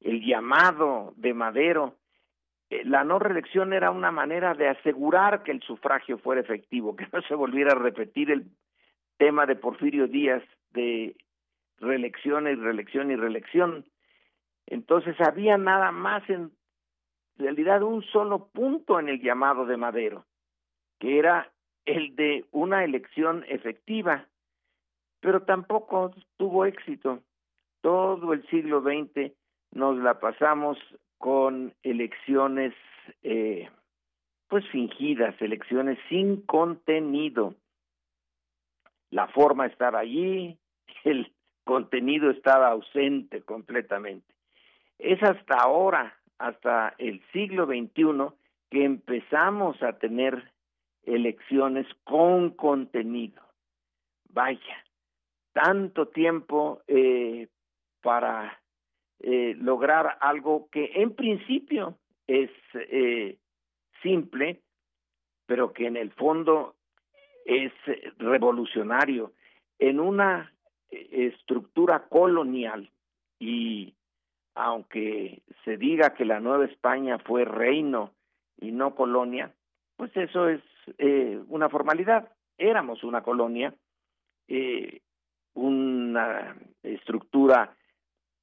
el llamado de Madero. Eh, la no reelección era una manera de asegurar que el sufragio fuera efectivo, que no se volviera a repetir el tema de Porfirio Díaz de reelección y reelección y reelección. Entonces había nada más en realidad un solo punto en el llamado de Madero, que era el de una elección efectiva, pero tampoco tuvo éxito. Todo el siglo XX nos la pasamos con elecciones eh, pues fingidas, elecciones sin contenido. La forma estaba allí, el contenido estaba ausente completamente. Es hasta ahora, hasta el siglo XXI, que empezamos a tener elecciones con contenido. Vaya, tanto tiempo eh, para eh, lograr algo que en principio es eh, simple, pero que en el fondo es revolucionario en una estructura colonial y aunque se diga que la Nueva España fue reino y no colonia, pues eso es eh, una formalidad. Éramos una colonia, eh, una estructura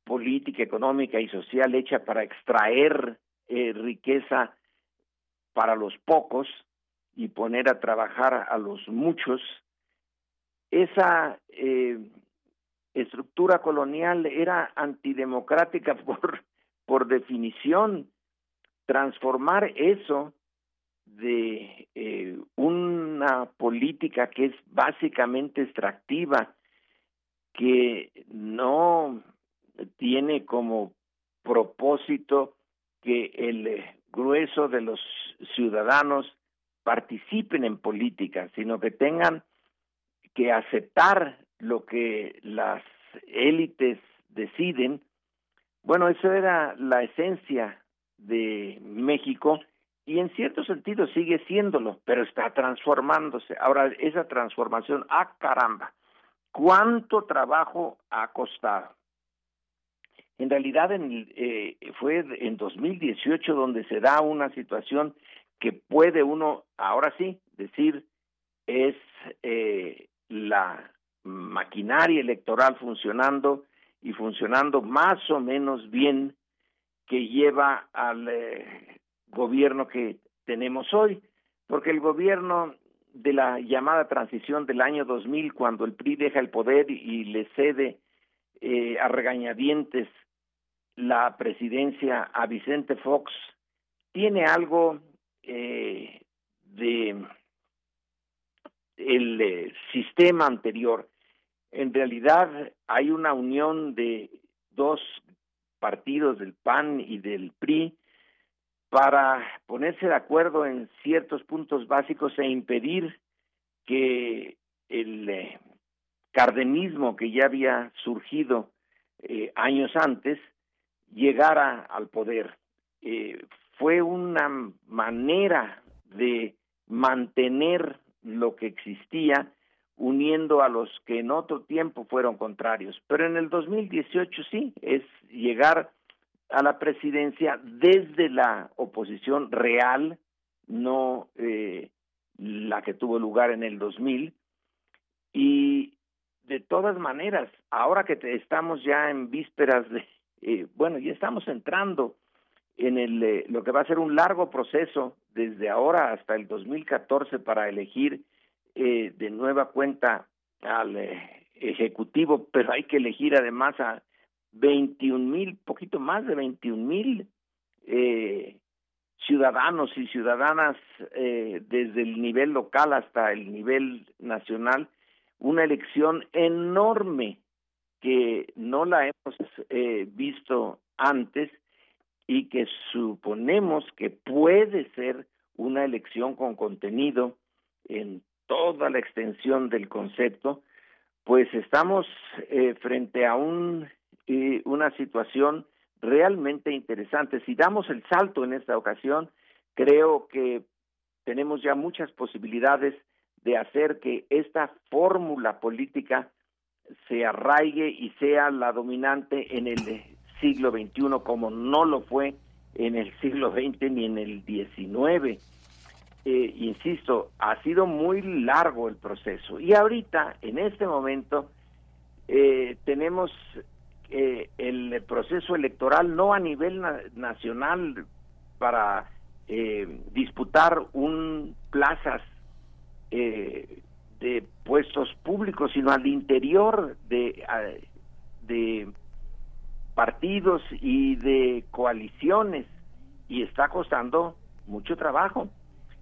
política, económica y social hecha para extraer eh, riqueza para los pocos y poner a trabajar a los muchos. Esa eh, estructura colonial era antidemocrática por, por definición. Transformar eso de eh, una política que es básicamente extractiva, que no tiene como propósito que el grueso de los ciudadanos participen en política, sino que tengan que aceptar lo que las élites deciden. Bueno, eso era la esencia de México y en cierto sentido sigue siéndolo, pero está transformándose. Ahora, esa transformación, ¡ah, caramba! ¿Cuánto trabajo ha costado? En realidad en, eh, fue en 2018 donde se da una situación que puede uno, ahora sí, decir es eh, la maquinaria electoral funcionando y funcionando más o menos bien que lleva al eh, gobierno que tenemos hoy, porque el gobierno de la llamada transición del año 2000, cuando el PRI deja el poder y le cede eh, a regañadientes la presidencia a Vicente Fox, tiene algo eh, de el eh, sistema anterior. En realidad hay una unión de dos partidos del PAN y del PRI para ponerse de acuerdo en ciertos puntos básicos e impedir que el eh, cardenismo que ya había surgido eh, años antes llegara al poder. Eh, fue una manera de mantener lo que existía uniendo a los que en otro tiempo fueron contrarios. Pero en el 2018 sí, es llegar a la presidencia desde la oposición real, no eh, la que tuvo lugar en el 2000. Y de todas maneras, ahora que estamos ya en vísperas de, eh, bueno, ya estamos entrando en el, eh, lo que va a ser un largo proceso desde ahora hasta el 2014 para elegir eh, de nueva cuenta al eh, ejecutivo, pero hay que elegir además a 21 mil, poquito más de 21 mil eh, ciudadanos y ciudadanas eh, desde el nivel local hasta el nivel nacional, una elección enorme que no la hemos visto antes y que suponemos que puede ser una elección con contenido en toda la extensión del concepto, pues estamos eh, frente a un eh, una situación realmente interesante. Si damos el salto en esta ocasión, creo que tenemos ya muchas posibilidades de hacer que esta fórmula política se arraigue y sea la dominante en el siglo XXI como no lo fue en el siglo XX ni en el XIX. Eh, insisto, ha sido muy largo el proceso y ahorita, en este momento, eh, tenemos eh, el proceso electoral no a nivel nacional para eh, disputar un plazas de puestos públicos, sino al interior de, de partidos y de coaliciones y está costando mucho trabajo.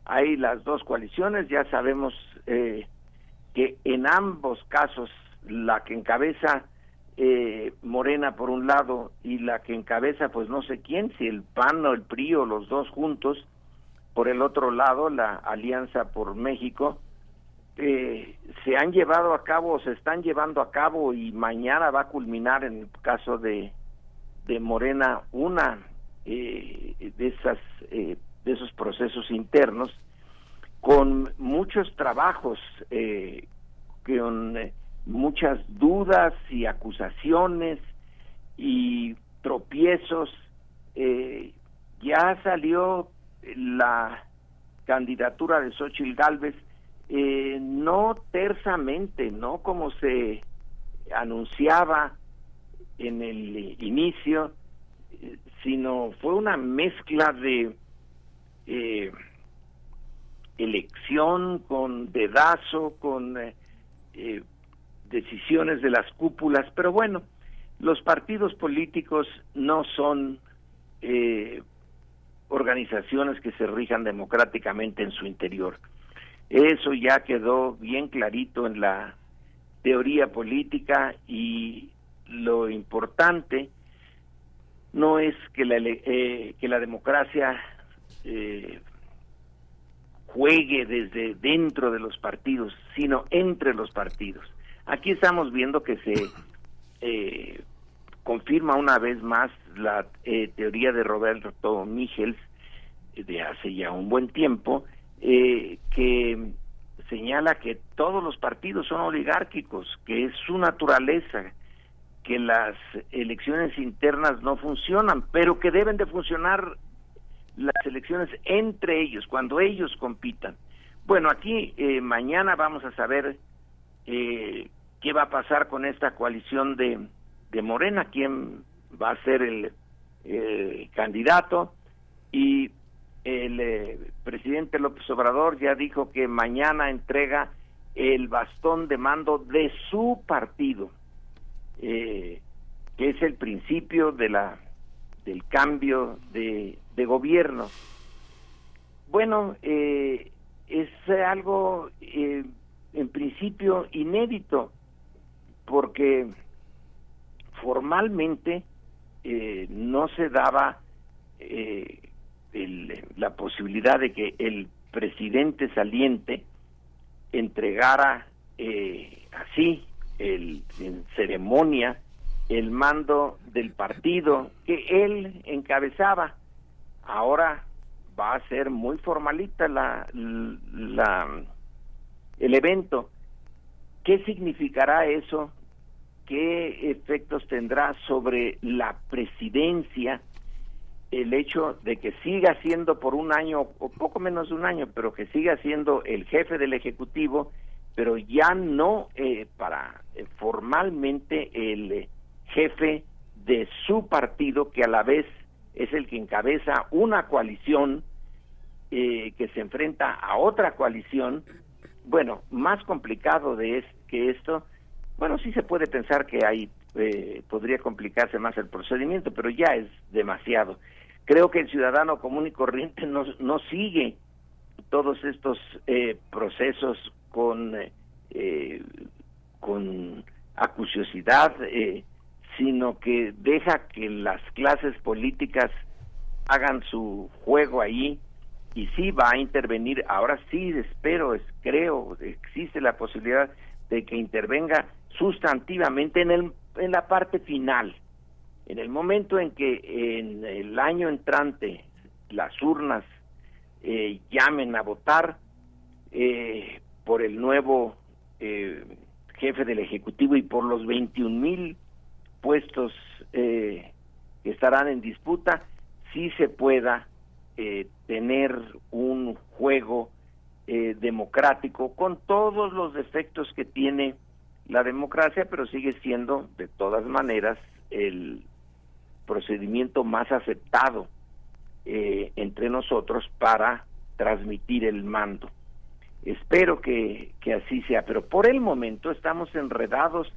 Hay las dos coaliciones, ya sabemos eh, que en ambos casos la que encabeza eh, Morena por un lado y la que encabeza pues no sé quién, si el PAN o el PRI o los dos juntos, por el otro lado la Alianza por México, eh, se han llevado a cabo o se están llevando a cabo y mañana va a culminar en el caso de, de Morena una eh, de esas eh, de esos procesos internos con muchos trabajos eh, con eh, muchas dudas y acusaciones y tropiezos. Eh, ya salió la candidatura de Xochitl Galvez, no tersamente, no como se anunciaba en el inicio, sino fue una mezcla de eh, elección con dedazo, con eh, decisiones de las cúpulas, pero bueno, los partidos políticos no son eh, organizaciones que se rijan democráticamente en su interior. Eso ya quedó bien clarito en la teoría política y lo importante no es que la, eh, que la democracia eh, juegue desde dentro de los partidos, sino entre los partidos. Aquí estamos viendo que se eh, confirma una vez más la eh, teoría de Roberto Michels eh, de hace ya un buen tiempo, eh, que señala que todos los partidos son oligárquicos, que es su naturaleza, que las elecciones internas no funcionan, pero que deben de funcionar las elecciones entre ellos, cuando ellos compitan. Bueno, aquí eh, mañana vamos a saber eh, qué va a pasar con esta coalición de, de Morena, quién va a ser el, candidato. Y el eh, presidente López Obrador ya dijo que mañana entrega el bastón de mando de su partido, eh, que es el principio de la del cambio de, de gobierno. Bueno, eh, es algo eh, en principio inédito, porque formalmente eh, no se daba el- la posibilidad de que el presidente saliente entregara así el, en ceremonia el mando del partido que él encabezaba. Ahora va a ser muy formalita la, la el evento. ¿Qué significará eso? ¿Qué efectos tendrá sobre la presidencia el hecho de que siga siendo por un año o poco menos de un año, pero que siga siendo el jefe del Ejecutivo, pero ya no eh, para eh, formalmente el jefe de su partido, que a la vez es el que encabeza una coalición eh, que se enfrenta a otra coalición, bueno, más complicado de es, que esto, bueno, sí se puede pensar que hay, eh, podría complicarse más el procedimiento, pero ya es demasiado. Creo que el ciudadano común y corriente no, no sigue todos estos eh, procesos con, eh, eh, con acuciosidad, eh, sino que deja que las clases políticas hagan su juego ahí y sí va a intervenir. Ahora sí espero, es, creo, existe la posibilidad de que intervenga sustantivamente en, el, en la parte final. En el momento en que en el año entrante las urnas eh, llamen a votar eh, por el nuevo eh, jefe del Ejecutivo y por los 21 mil puestos eh, que estarán en disputa, sí se pueda eh, tener un juego eh, democrático con todos los defectos que tiene la democracia, pero sigue siendo de todas maneras el procedimiento más aceptado entre nosotros para transmitir el mando. Espero que, que así sea, pero por el momento estamos enredados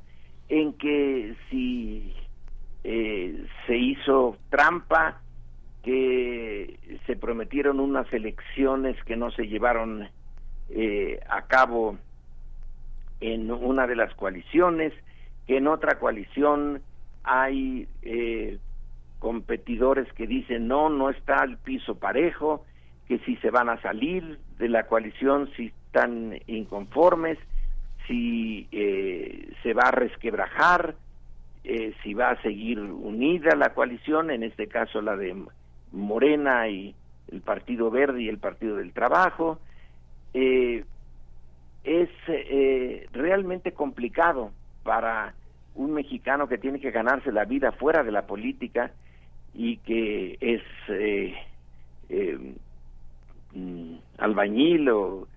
en que si eh, se hizo trampa, que se prometieron unas elecciones que no se llevaron eh, a cabo en una de las coaliciones, que en otra coalición hay eh, competidores que dicen no, no está el piso parejo, que si se van a salir de la coalición, si están inconformes, si eh, se va a resquebrajar, eh, si va a seguir unida la coalición, en este caso la de Morena y el Partido Verde y el Partido del Trabajo. Eh, es eh, realmente complicado para un mexicano que tiene que ganarse la vida fuera de la política y que es eh, mm, albañil o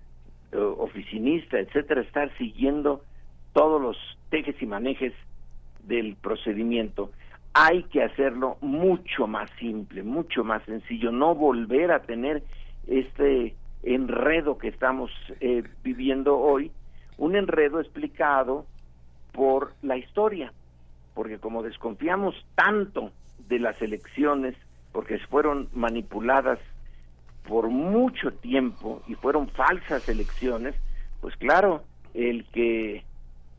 oficinista, etcétera, estar siguiendo todos los tejes y manejes del procedimiento. Hay que hacerlo mucho más simple, mucho más sencillo, no volver a tener este enredo que estamos eh, viviendo hoy, un enredo explicado por la historia, porque como desconfiamos tanto de las elecciones, porque fueron manipuladas por mucho tiempo y fueron falsas elecciones, pues claro, el que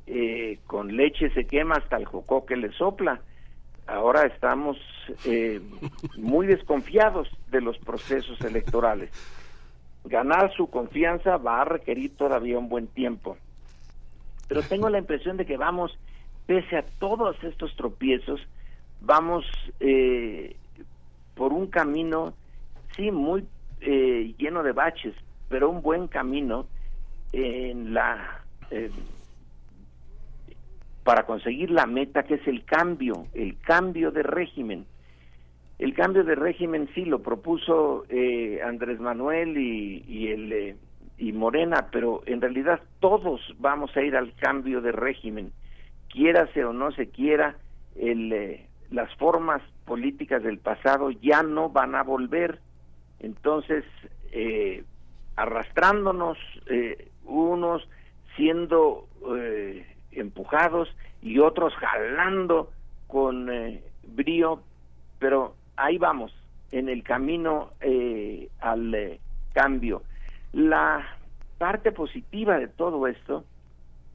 eh, con leche se quema hasta el jocó que le sopla. Ahora estamos eh, muy desconfiados de los procesos electorales. Ganar su confianza va a requerir todavía un buen tiempo. Pero tengo la impresión de que vamos, pese a todos estos tropiezos, vamos eh, por un camino, sí, muy eh, lleno de baches, pero un buen camino en la eh, para conseguir la meta que es el cambio, el cambio de régimen. El cambio de régimen sí lo propuso eh, Andrés Manuel y, y el eh, y Morena, pero en realidad todos vamos a ir al cambio de régimen, quiérase o no se quiera, el, eh, las formas políticas del pasado ya no van a volver. Entonces, eh, arrastrándonos, eh, unos siendo eh, empujados y otros jalando con eh, brío, pero ahí vamos, en el camino eh, al eh, cambio. La parte positiva de todo esto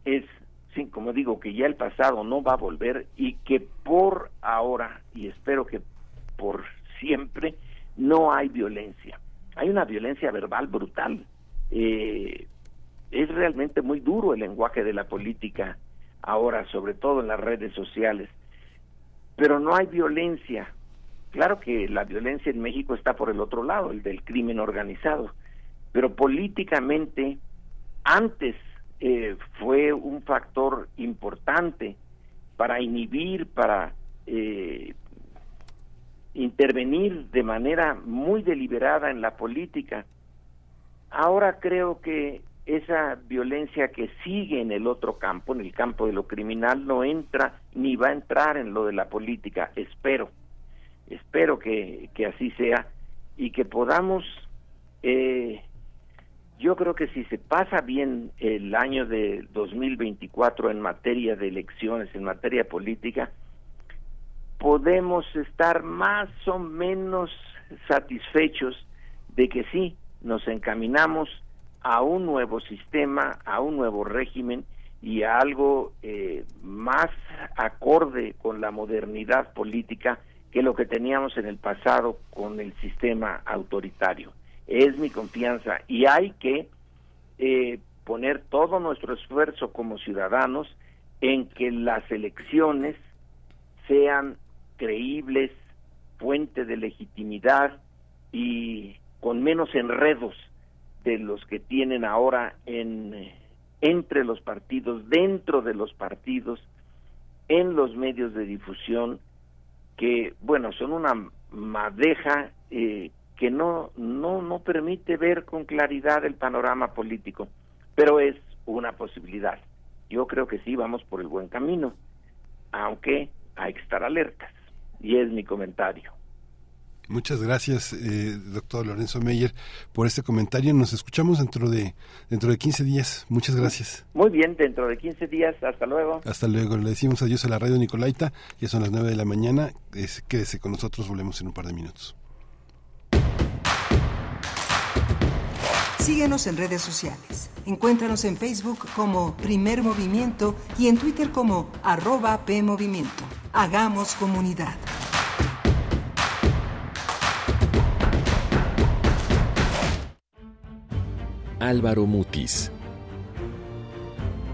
es, sí, como digo, que ya el pasado no va a volver y que por ahora, y espero que por siempre, no hay violencia. Hay una violencia verbal brutal. Eh, es realmente muy duro el lenguaje de la política ahora, sobre todo en las redes sociales. Pero no hay violencia. Claro que la violencia en México está por el otro lado, el del crimen organizado. Pero políticamente, antes eh, fue un factor importante para inhibir, para eh, intervenir de manera muy deliberada en la política. Ahora creo que esa violencia que sigue en el otro campo, en el campo de lo criminal, no entra ni va a entrar en lo de la política. Espero, espero que, que así sea y que podamos, eh, yo creo que si se pasa bien el año de 2024 en materia de elecciones, en materia política, podemos estar más o menos satisfechos de que sí, nos encaminamos a un nuevo sistema, a un nuevo régimen y a algo eh, más acorde con la modernidad política que lo que teníamos en el pasado con el sistema autoritario. Es mi confianza y hay que eh, poner todo nuestro esfuerzo como ciudadanos en que las elecciones sean creíbles, fuente de legitimidad y con menos enredos de los que tienen ahora en entre los partidos, dentro de los partidos, en los medios de difusión, que bueno son una madeja eh, que no no no permite ver con claridad el panorama político, pero es una posibilidad. Yo creo que sí vamos por el buen camino, aunque hay que estar alertas y es mi comentario. Muchas gracias, eh, doctor Lorenzo Meyer, por este comentario. Nos escuchamos dentro de dentro de 15 días. Muchas gracias. Muy bien, dentro de 15 días. Hasta luego. Hasta luego. Le decimos adiós a la radio Nicolaita. Ya son las 9 de la mañana. Es, quédese con nosotros. Volvemos en un par de minutos. Síguenos en redes sociales. Encuéntranos en Facebook como Primer Movimiento y en Twitter como arroba PMovimiento. Hagamos comunidad. Álvaro Mutis,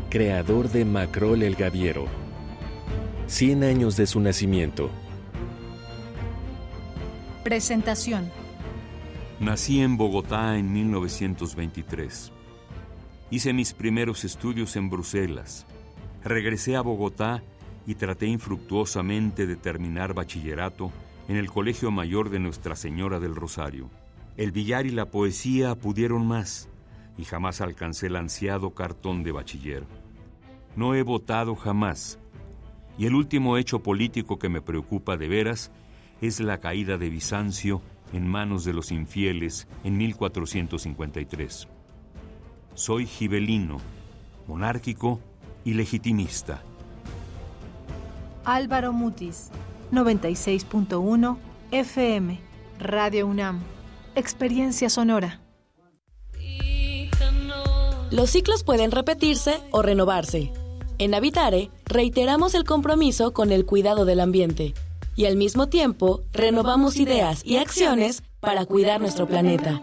creador de Macrol el Gaviero. 100 años de su nacimiento. Presentación. Nací en Bogotá en 1923. Hice mis primeros estudios en Bruselas. Regresé a Bogotá y traté infructuosamente de terminar bachillerato en el Colegio Mayor de Nuestra Señora del Rosario. El billar y la poesía pudieron más y jamás alcancé el ansiado cartón de bachiller. No he votado jamás, y el último hecho político que me preocupa de veras es la caída de Bizancio en manos de los infieles en 1453. Soy gibelino, monárquico y legitimista. Álvaro Mutis, 96.1 FM, Radio UNAM. Experiencia sonora. Los ciclos pueden repetirse o renovarse. En Habitare reiteramos el compromiso con el cuidado del ambiente y al mismo tiempo renovamos ideas y acciones para cuidar nuestro planeta.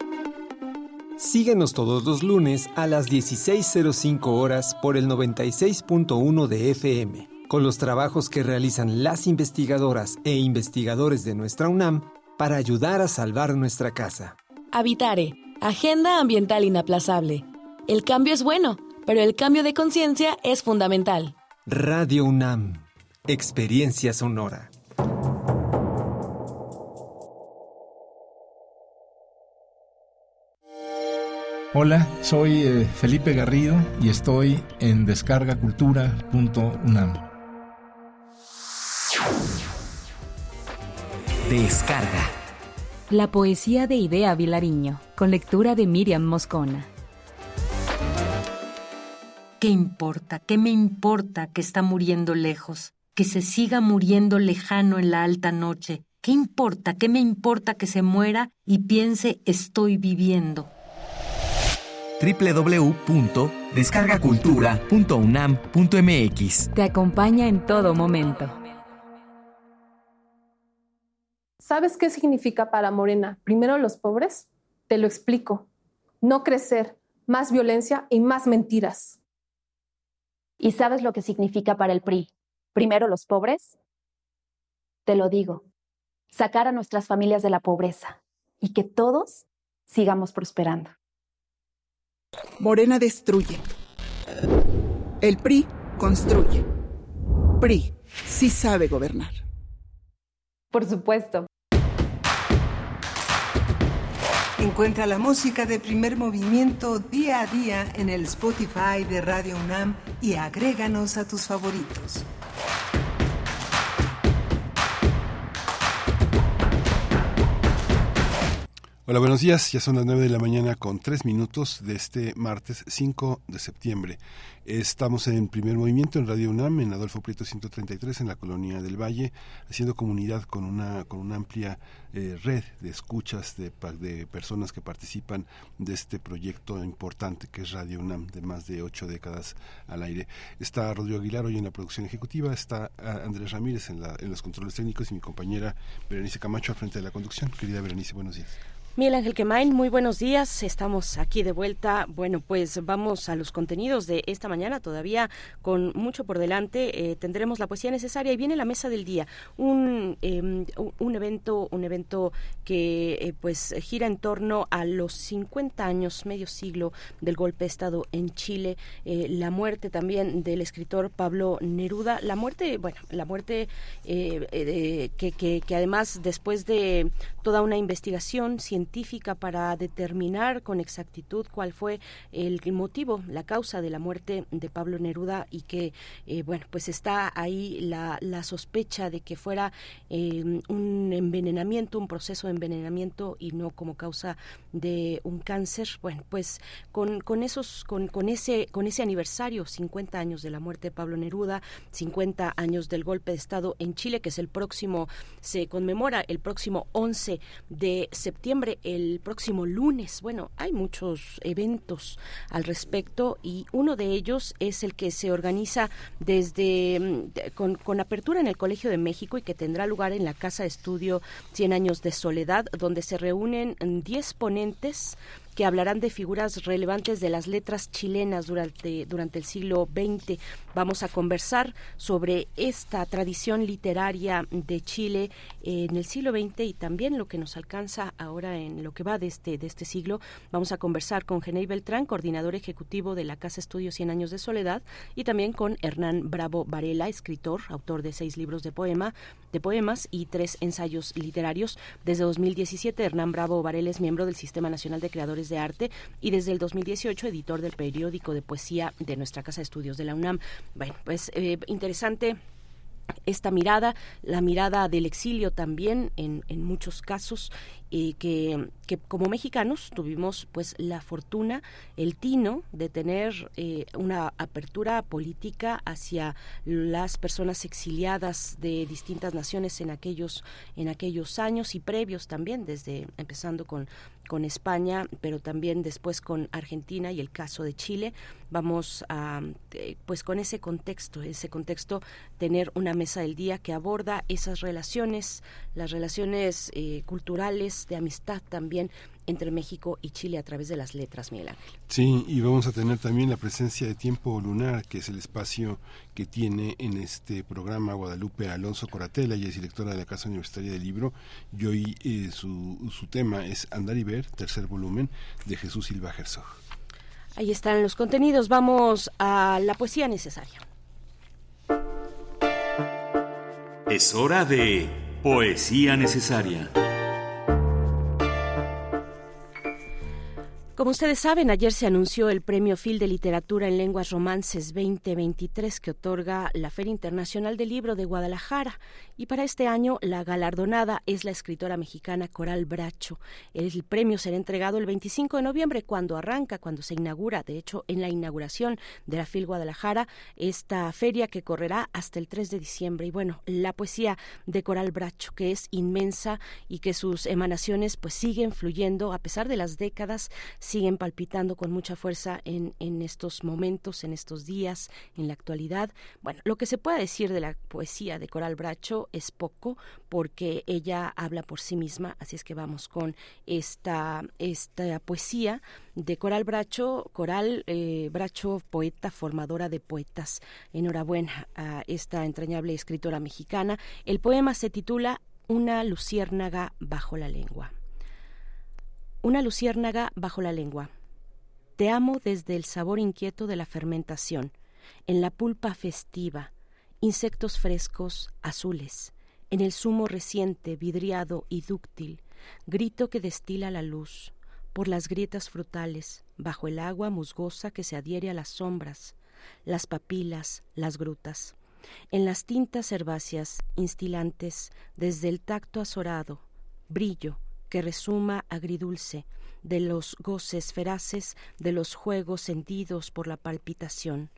Síguenos todos los lunes a las 16.05 horas por el 96.1 de FM, con los trabajos que realizan las investigadoras e investigadores de nuestra UNAM para ayudar a salvar nuestra casa. Habitare, Agenda Ambiental Inaplazable. El cambio es bueno, pero el cambio de conciencia es fundamental. Radio UNAM, Experiencia Sonora. Hola, soy eh, Felipe Garrido y estoy en descargacultura.unam. Descarga. La poesía de Idea Vilariño, con lectura de Miriam Moscona. ¿Qué importa? ¿Qué me importa que está muriendo lejos? Que se siga muriendo lejano en la alta noche. ¿Qué importa? ¿Qué me importa que se muera y piense estoy viviendo? www.descargacultura.unam.mx Te acompaña en todo momento. ¿Sabes qué significa para Morena? Primero los pobres. Te lo explico. No crecer, más violencia y más mentiras. ¿Y sabes lo que significa para el PRI? Primero los pobres. Te lo digo. Sacar a nuestras familias de la pobreza y que todos sigamos prosperando. Morena destruye. El PRI construye. PRI sí sabe gobernar. Por supuesto. Encuentra la música de primer movimiento día a día en el Spotify de Radio UNAM y agréganos a tus favoritos. Hola, buenos días. Ya son las 9 de la mañana con 3 minutos de este martes 5 de septiembre. Estamos en primer movimiento en Radio UNAM, en Adolfo Prieto 133, en la colonia del Valle, haciendo comunidad con una, con una amplia eh, red de escuchas de, de personas que participan de este proyecto importante que es Radio UNAM, de más de ocho décadas al aire. Está Rodrigo Aguilar hoy en la producción ejecutiva, está ah, Andrés Ramírez en, la, en los controles técnicos y mi compañera Berenice Camacho al frente de la conducción. Querida Berenice, buenos días. Miguel Ángel Quemain, muy buenos días. Estamos aquí de vuelta. Bueno, pues vamos a los contenidos de esta mañana, todavía con mucho por delante. Eh, tendremos la poesía necesaria y viene la mesa del día, un, eh, un evento, un evento que eh, pues gira en torno a los 50 años, medio siglo del golpe de Estado en Chile, eh, la muerte también del escritor Pablo Neruda, la muerte, bueno, la muerte que, que, que además después de toda una investigación científica para determinar con exactitud cuál fue el motivo, la causa de la muerte de Pablo Neruda y que, eh, bueno, pues está ahí la, sospecha de que fuera eh, un envenenamiento, un proceso de envenenamiento y no como causa de un cáncer. Bueno, pues con, con esos, con, con ese, con ese aniversario, 50 años de la muerte de Pablo Neruda, 50 años del golpe de Estado en Chile, que es el próximo, se conmemora el próximo 11 de septiembre, el próximo lunes. Bueno, hay muchos eventos al respecto y uno de ellos es el que se organiza desde con, con apertura en el Colegio de México y que tendrá lugar en la Casa de Estudio 100 años de soledad, donde se reúnen 10 ponentes que hablarán de figuras relevantes de las letras chilenas durante, durante el siglo XX. Vamos a conversar sobre esta tradición literaria de Chile en el siglo XX y también lo que nos alcanza ahora en lo que va de este, de este siglo. Vamos a conversar con Genei Beltrán, coordinador ejecutivo de la Casa Estudio 100 Años de Soledad, y también con Hernán Bravo Varela, escritor, autor de seis libros de poema, de poemas y tres ensayos literarios. Desde 2017, Hernán Bravo Varela es miembro del Sistema Nacional de Creadores de Arte y desde el 2018 editor del periódico de poesía de nuestra Casa de Estudios de la UNAM. Bueno, pues eh, interesante esta mirada, la mirada del exilio también en, en muchos casos que, que, como mexicanos tuvimos pues la fortuna, el tino de tener eh, una apertura política hacia las personas exiliadas de distintas naciones en aquellos en aquellos años y previos también desde empezando con con España, pero también después con Argentina y el caso de Chile. Vamos a, eh, pues con ese contexto, ese contexto, tener una mesa del día que aborda esas relaciones, las relaciones eh, culturales, de amistad también entre México y Chile a través de las letras, Miguel Ángel. Sí, y vamos a tener también la presencia de Tiempo Lunar, que es el espacio que tiene en este programa Guadalupe Alonso Coratela, y es directora de la Casa Universitaria del Libro, y hoy eh, su, su tema es Andar y Ver, tercer volumen, de Jesús Silva Herzog. Ahí están los contenidos, vamos a la poesía necesaria. Es hora de Poesía Necesaria. Como ustedes saben, ayer se anunció el Premio Phil de Literatura en Lenguas Romances 2023 que otorga la Feria Internacional del Libro de Guadalajara. Y para este año, la galardonada es la escritora mexicana Coral Bracho. El premio será entregado el 25 de noviembre, cuando arranca, cuando se inaugura, de hecho, en la inauguración de la Phil Guadalajara, esta feria que correrá hasta el 3 de diciembre. Y bueno, la poesía de Coral Bracho, que es inmensa y que sus emanaciones pues siguen fluyendo a pesar de las décadas siguen palpitando con mucha fuerza en, en estos momentos, en estos días, en la actualidad. Bueno, lo que se puede decir de la poesía de Coral Bracho es poco porque ella habla por sí misma, así es que vamos con esta, esta poesía de Coral Bracho, Coral eh, Bracho, poeta, formadora de poetas. Enhorabuena a esta entrañable escritora mexicana. El poema se titula Una luciérnaga bajo la lengua. Una luciérnaga bajo la lengua. Te amo desde el sabor inquieto de la fermentación, en la pulpa festiva, insectos frescos, azules, en el zumo reciente, vidriado y dúctil, grito que destila la luz, por las grietas frutales, bajo el agua musgosa que se adhiere a las sombras, las papilas, las grutas, en las tintas herbáceas instilantes, desde el tacto azorado, brillo, que resuma agridulce de los goces feraces de los juegos hendidos por la palpitación.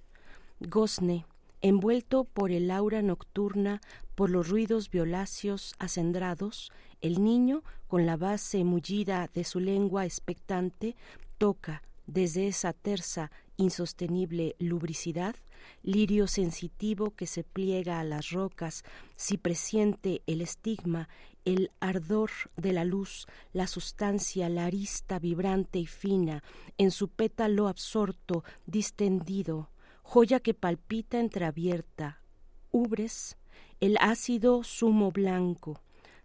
Gozne, envuelto por el aura nocturna, por los ruidos violáceos acendrados, el niño, con la base mullida de su lengua expectante, toca, desde esa tersa, insostenible lubricidad, lirio sensitivo que se pliega a las rocas, si presiente el estigma, el ardor de la luz, la sustancia, la arista vibrante y fina, en su pétalo absorto, distendido, joya que palpita entreabierta, ubres, el ácido zumo blanco,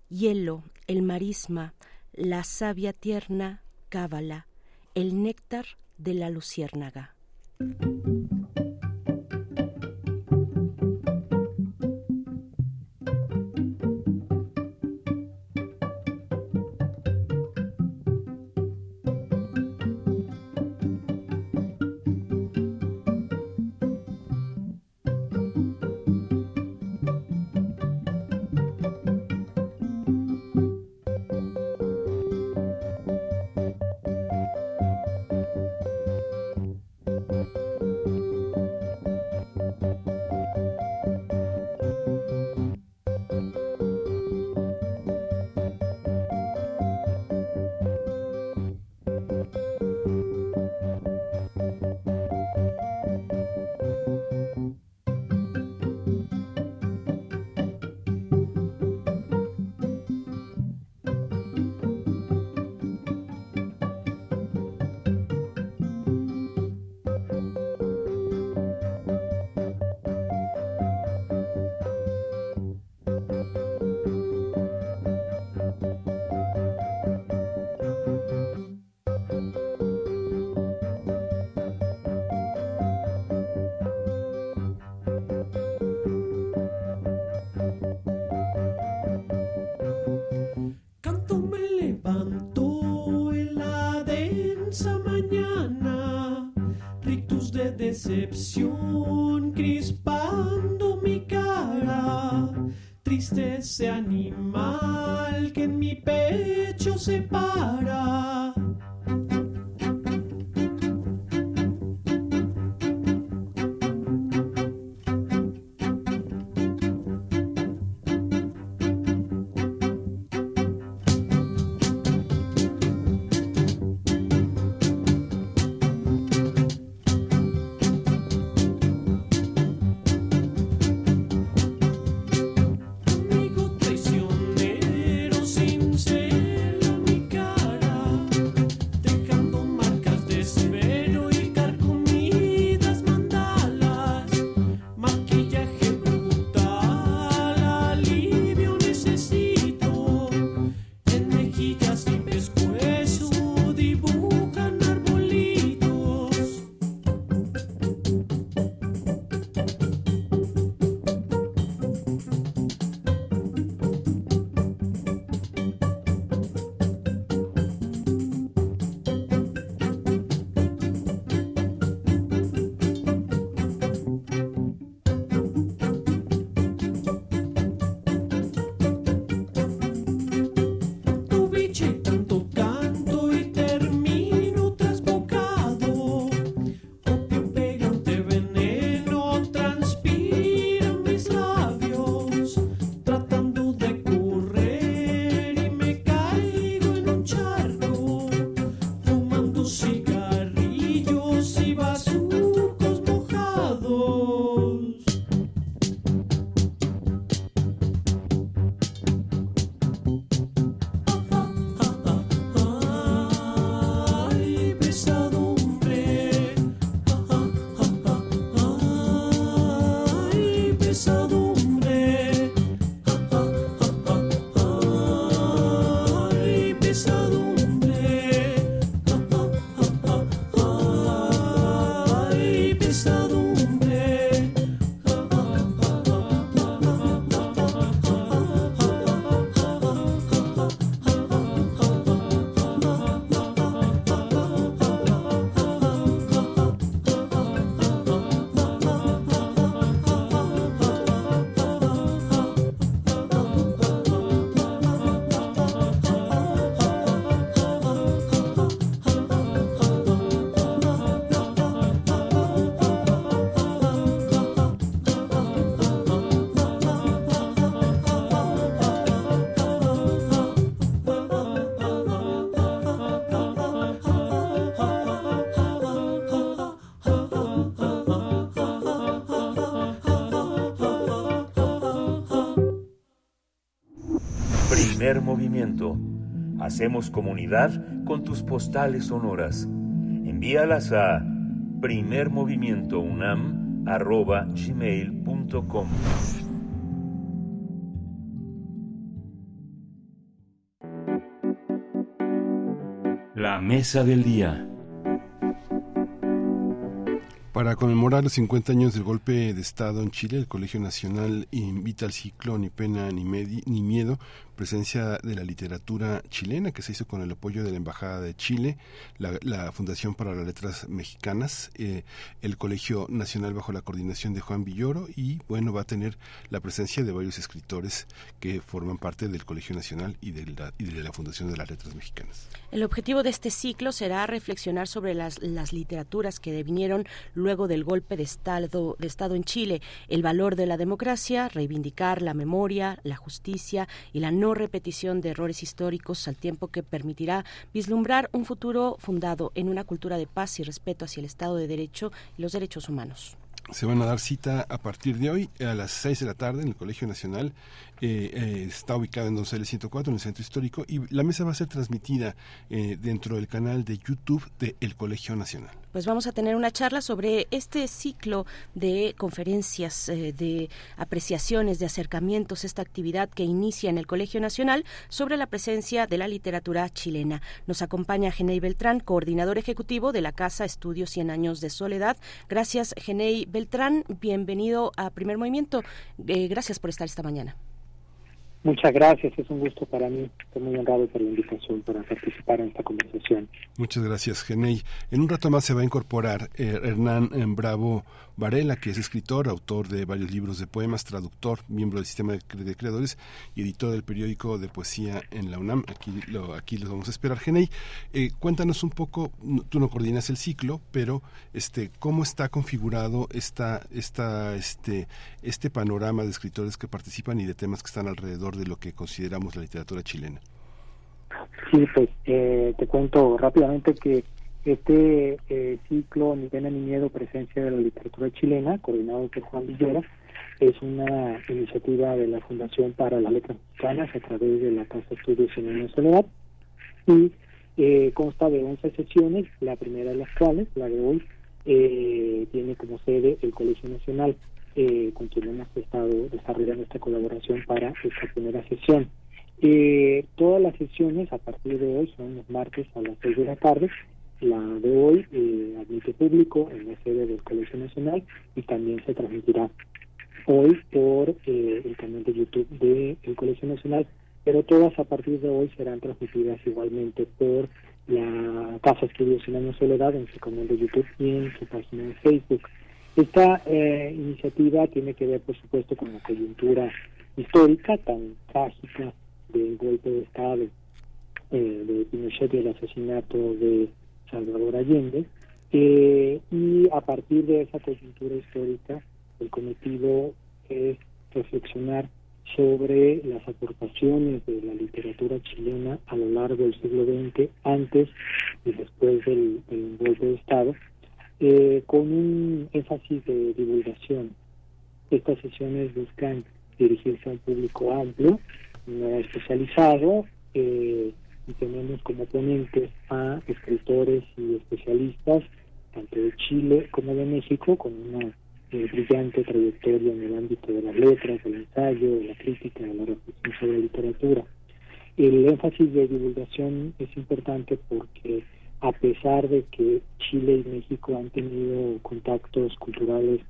hielo, el marisma, la savia tierna, cábala, el néctar de la luciérnaga. Decepción Hacemos comunidad con tus postales sonoras. Envíalas a primermovimientounam.gmail.com La mesa del día. Para conmemorar los 50 años del golpe de Estado en Chile, el Colegio Nacional invita al ciclo Ni Pena ni, ni Miedo, presencia de la literatura chilena que se hizo con el apoyo de la Embajada de Chile, la, Fundación para las Letras Mexicanas, eh, el Colegio Nacional bajo la coordinación de Juan Villoro y bueno, va a tener la presencia de varios escritores que forman parte del Colegio Nacional y de la, y de la Fundación de las Letras Mexicanas. El objetivo de este ciclo será reflexionar sobre las, las literaturas que devinieron luego del golpe de estado, de estado en Chile, el valor de la democracia, reivindicar la memoria, la justicia y la no repetición de errores históricos al tiempo que permitirá vislumbrar un futuro fundado en una cultura de paz y respeto hacia el Estado de Derecho y los derechos humanos. Se van a dar cita a partir de hoy a las 6 de la tarde en el Colegio Nacional eh, eh, está ubicado en Donceles 104, en el centro histórico, y la mesa va a ser transmitida eh, dentro del canal de YouTube de El Colegio Nacional. Pues vamos a tener una charla sobre este ciclo de conferencias, de apreciaciones, de acercamientos, esta actividad que inicia en el Colegio Nacional sobre la presencia de la literatura chilena. Nos acompaña Genei Beltrán, coordinador ejecutivo de la Casa Estudios 100 Años de Soledad. Gracias, Genei Beltrán. Bienvenido a Primer Movimiento. gracias por estar esta mañana. Muchas gracias, es un gusto para mí. Estoy muy honrado por la invitación para participar en esta conversación. Muchas gracias, Genei. En un rato más se va a incorporar eh, Hernán eh, Bravo Varela, que es escritor, autor de varios libros de poemas, traductor, miembro del sistema de, creadores y editor del periódico de poesía en la UNAM. Aquí, lo, aquí los vamos a esperar. Genei, eh, cuéntanos un poco, tú no coordinas el ciclo, pero este, cómo está configurado esta, esta, este, este panorama de escritores que participan y de temas que están alrededor de lo que consideramos la literatura chilena. Sí, pues eh, te cuento rápidamente que este eh, ciclo Ni pena ni miedo, presencia de la literatura chilena, coordinado por Juan Villera, es una iniciativa de la Fundación para las Letras Mexicanas a través de la Casa de Estudios en la Soledad y eh, consta de 11 sesiones, la primera de las cuales, la de hoy, eh, tiene como sede el Colegio Nacional, eh, con quien hemos estado desarrollando esta colaboración para esta primera sesión. todas las sesiones a partir de hoy son los martes a las 6 de la tarde la de hoy eh, admite público en la sede del Colegio Nacional y también se transmitirá hoy por eh, el canal de YouTube del Colegio Nacional, pero todas a partir de hoy serán transmitidas igualmente por la Casa Estudios en Año Soledad en su canal de YouTube y en su página de Facebook. Esta eh, iniciativa tiene que ver, por supuesto, con la coyuntura histórica tan trágica del golpe de Estado eh, de Pinochet y el asesinato de Salvador Allende, eh, y a partir de esa coyuntura histórica, el cometido es reflexionar sobre las aportaciones de la literatura chilena a lo largo del siglo XX, antes y después del, golpe de Estado, eh, con un énfasis de divulgación. Estas sesiones buscan dirigirse a un público amplio, no especializado, eh, y tenemos como ponentes a escritores y especialistas tanto de Chile como de México con una eh, brillante trayectoria en el ámbito de las letras, del ensayo, de la crítica, de la reflexión sobre la literatura. El énfasis de divulgación es importante porque a pesar de que Chile y México han tenido contactos culturales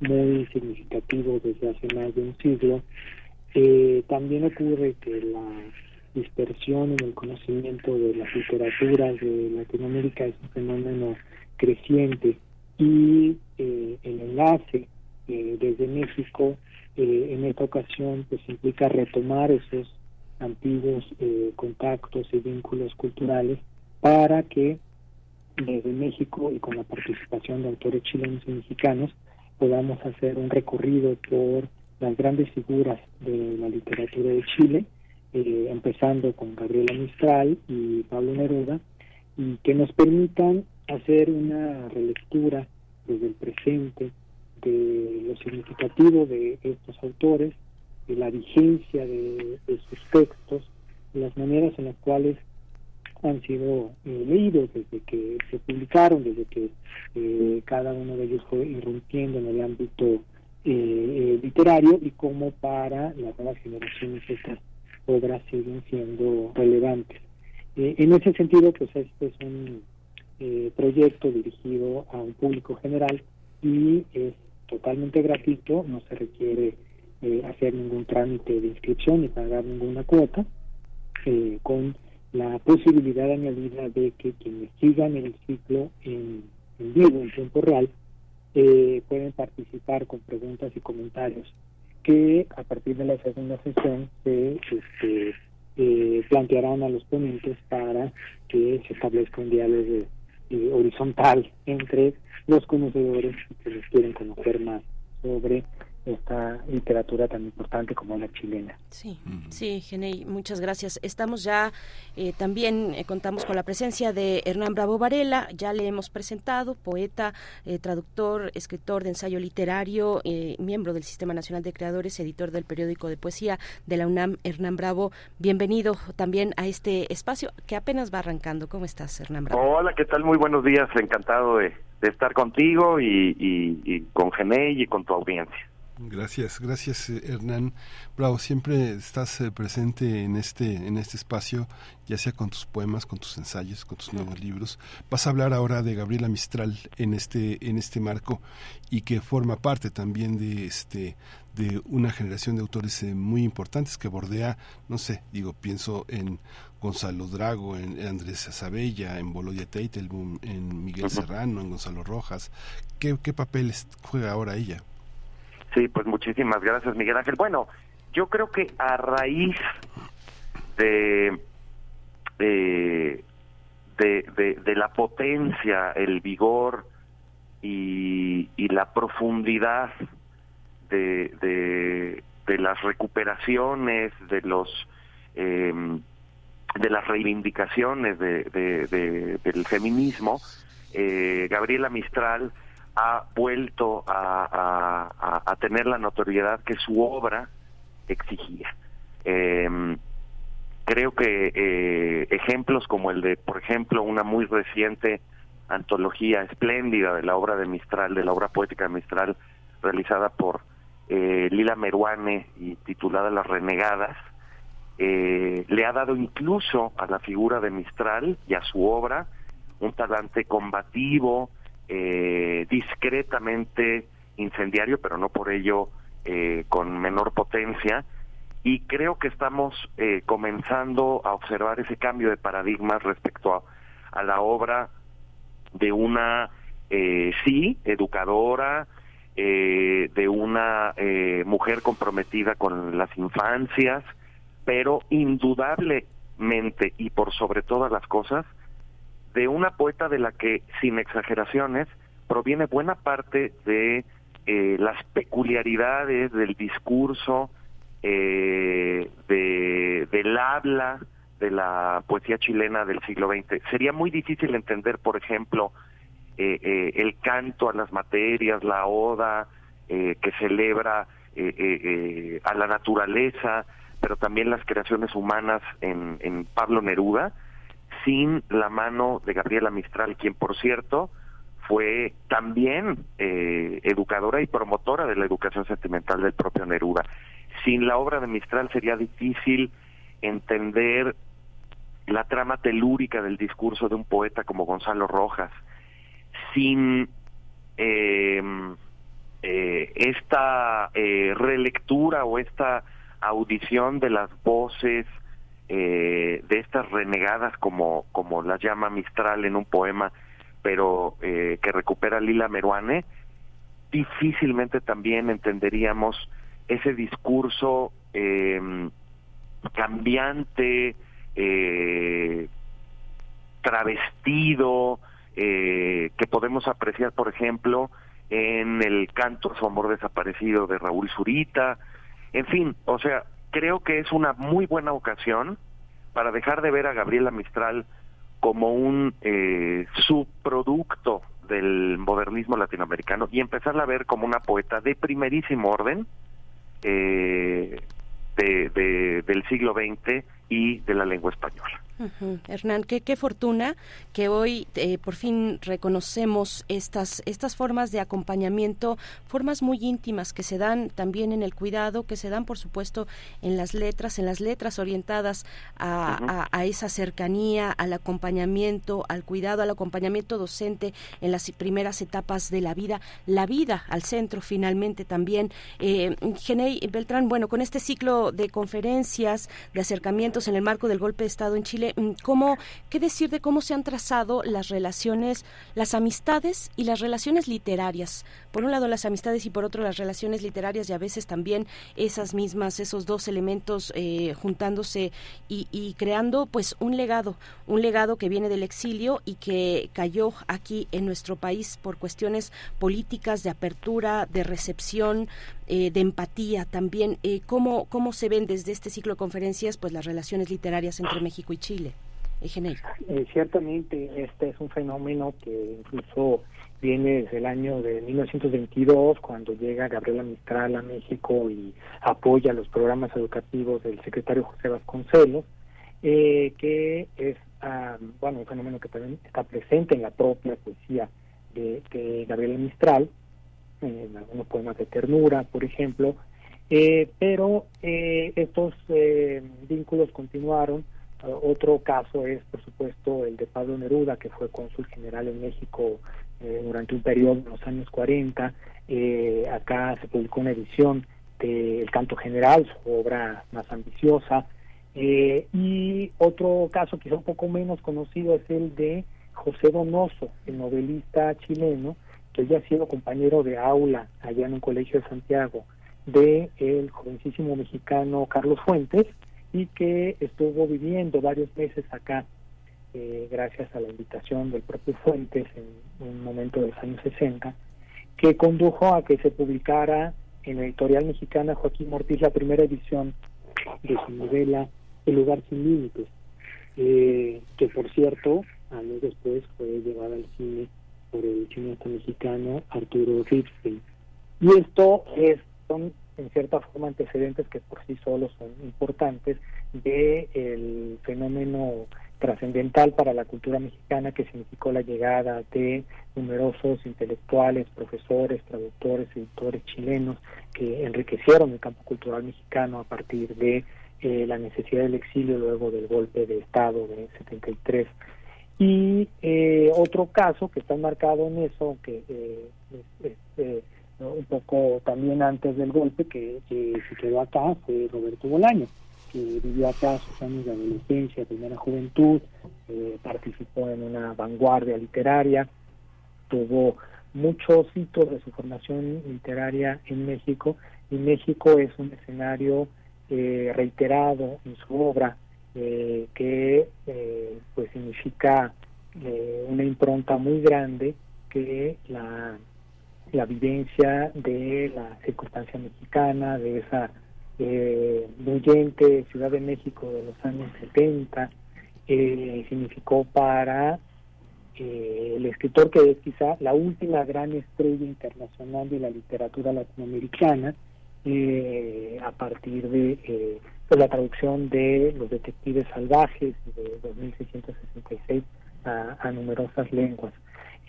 muy significativos desde hace más de un siglo, eh, también ocurre que la dispersión en el conocimiento de las literaturas de Latinoamérica es un fenómeno creciente. Y eh, el enlace eh, desde México eh, en esta ocasión pues implica retomar esos antiguos contactos y vínculos culturales para que desde México y con la participación de autores chilenos y mexicanos podamos hacer un recorrido por las grandes figuras de la literatura de Chile eh, empezando con Gabriela Mistral y Pablo Neruda, y que nos permitan hacer una relectura desde el presente de lo significativo de estos autores, la vigencia de, sus textos, las maneras en las cuales han sido eh, leídos desde que se publicaron, desde que eh, cada uno de ellos fue irrumpiendo en el ámbito literario y cómo para las nuevas generaciones estas obras siguen siendo relevantes. en ese sentido, pues este es un proyecto dirigido a un público general y es totalmente gratuito, no se requiere eh, hacer ningún trámite de inscripción ni pagar ninguna cuota, eh, con la posibilidad añadida de que quienes sigan el ciclo en, vivo, en tiempo real, eh, pueden participar con preguntas y comentarios que a partir de la segunda sesión se este, plantearán a los ponentes para que se establezca un diálogo horizontal entre los conocedores que les quieren conocer más sobre esta literatura tan importante como la chilena. Sí, sí, Genei, muchas gracias. Estamos ya, eh, también eh, contamos con la presencia de Hernán Bravo Varela, ya le hemos presentado, poeta, eh, traductor, escritor de ensayo literario, miembro del Sistema Nacional de Creadores, editor del periódico de poesía de la UNAM, Hernán Bravo. Bienvenido también a este espacio que apenas va arrancando. ¿Cómo estás, Hernán Bravo? Hola, ¿qué tal? Muy buenos días, encantado de, estar contigo y, y con Genei y con tu audiencia. Gracias, gracias eh, Hernán. Bravo, siempre estás eh, presente en este, en este espacio, ya sea con tus poemas, con tus ensayos, con tus nuevos libros. Vas a hablar ahora de Gabriela Mistral en este, en este marco y que forma parte también de este de una generación de autores eh, muy importantes que bordea, no sé, digo, pienso en Gonzalo Drago, en Andrés Azabella, en Bolodia Teitelboom, en Miguel Serrano, en Gonzalo Rojas. ¿Qué, qué papel juega ahora ella? Sí, pues muchísimas gracias, Miguel Ángel. Bueno, yo creo que a raíz de, de, de, la potencia, el vigor y, la profundidad de, de, las recuperaciones, de los eh, de las reivindicaciones de, del feminismo, eh, Gabriela Mistral ha vuelto a, tener la notoriedad que su obra exigía. Em, creo que eh, ejemplos como el de, por ejemplo, una muy reciente antología espléndida de la obra de Mistral, de la obra poética de Mistral, realizada por eh, Lila Meruane y titulada Las Renegadas, eh, le ha dado incluso a la figura de Mistral y a su obra un talante combativo, eh, discretamente incendiario, pero no por ello eh, con menor potencia. Y creo que estamos eh, comenzando a observar ese cambio de paradigmas respecto a, la obra de una, sí, educadora, de una mujer comprometida con las infancias, pero indudablemente y por sobre todas las cosas, de una poeta de la que, sin exageraciones, proviene buena parte de eh, las peculiaridades del discurso, eh, de, del habla de la poesía chilena del siglo XX. Sería muy difícil entender, por ejemplo, eh, el canto a las materias, la oda que celebra a la naturaleza, pero también las creaciones humanas en, en Pablo Neruda, sin la mano de Gabriela Mistral, quien por cierto fue también eh, educadora y promotora de la educación sentimental del propio Neruda. Sin la obra de Mistral sería difícil entender la trama telúrica del discurso de un poeta como Gonzalo Rojas. Sin eh, eh, esta relectura o esta audición de las voces eh, de estas renegadas como como las llama Mistral en un poema pero eh, que recupera Lila Meruane difícilmente también entenderíamos ese discurso em, cambiante eh, travestido que podemos apreciar por ejemplo en el canto su amor desaparecido de Raúl Zurita. En fin o sea creo que es una muy buena ocasión para dejar de ver a Gabriela Mistral como un eh, subproducto del modernismo latinoamericano y empezarla a ver como una poeta de primerísimo orden, eh, de, del siglo XX y de la lengua española. Hernán, qué, qué fortuna que hoy eh, por fin reconocemos estas, estas formas de acompañamiento, formas muy íntimas que se dan también en el cuidado, que se dan por supuesto en las letras, en las letras orientadas a, esa cercanía, al acompañamiento, al cuidado, al acompañamiento docente en las primeras etapas de la vida, la vida al centro finalmente también. Eh, Genei Beltrán, bueno, con este ciclo de conferencias, de acercamientos en el marco del golpe de Estado en Chile, Mm, cómo, qué decir de cómo se han trazado las relaciones, las amistades y las relaciones literarias. Por un lado las amistades y por otro las relaciones literarias y a veces también esas mismas, esos dos elementos eh, juntándose y, y creando pues un legado, un legado que viene del exilio y que cayó aquí en nuestro país por cuestiones políticas de apertura, de recepción, eh, de empatía también. Eh, ¿cómo, ¿Cómo se ven desde este ciclo de conferencias pues las relaciones literarias entre México y Chile? Eh, ciertamente este es un fenómeno que incluso viene desde el año de 1922 cuando llega Gabriela Mistral a México y apoya los programas educativos del secretario José Vasconcelos, eh, que es ah, bueno un fenómeno que también está presente en la propia poesía de, de Gabriela Mistral en algunos poemas de ternura, por ejemplo, eh, pero eh, estos eh, vínculos continuaron. otro caso es, por supuesto, el de Pablo Neruda, que fue cónsul general en México durante un periodo en los años 40. acá se publicó una edición de El Canto General, su obra más ambiciosa. y otro caso, quizá un poco menos conocido, es el de José Donoso, el novelista chileno, que ya ha sido compañero de aula allá en un colegio de Santiago de el jovencísimo mexicano Carlos Fuentes y que estuvo viviendo varios meses acá eh, gracias a la invitación del propio Fuentes en un momento de los años 60 que condujo a que se publicara en la editorial mexicana Joaquín Ortiz la primera edición de su novela El lugar sin límites eh, que por cierto años después fue llevada al cine por el cineasta mexicano Arturo Ripstein. Y esto es, son en cierta forma antecedentes que por sí solos son importantes de el fenómeno trascendental para la cultura mexicana que significó la llegada de numerosos intelectuales, profesores, traductores, editores chilenos que enriquecieron el campo cultural mexicano a partir de eh, la necesidad del exilio luego del golpe de Estado de 73 y eh, otro caso que está marcado en eso, que eh, eh, un poco también antes del golpe, que, se quedó acá, fue Roberto Bolaño, que vivió acá sus años de adolescencia, primera juventud, participó en una vanguardia literaria, tuvo muchos hitos de su formación literaria en México, y México es un escenario reiterado en su obra, eh, que eh, pues significa eh, una impronta muy grande que la, la vivencia de la circunstancia mexicana, de esa eh, Ciudad de México de los años 70, significó para el escritor que es quizá la última gran estrella internacional de la literatura latinoamericana, a partir de la traducción de Los Detectives Salvajes de 2666 a, a numerosas lenguas.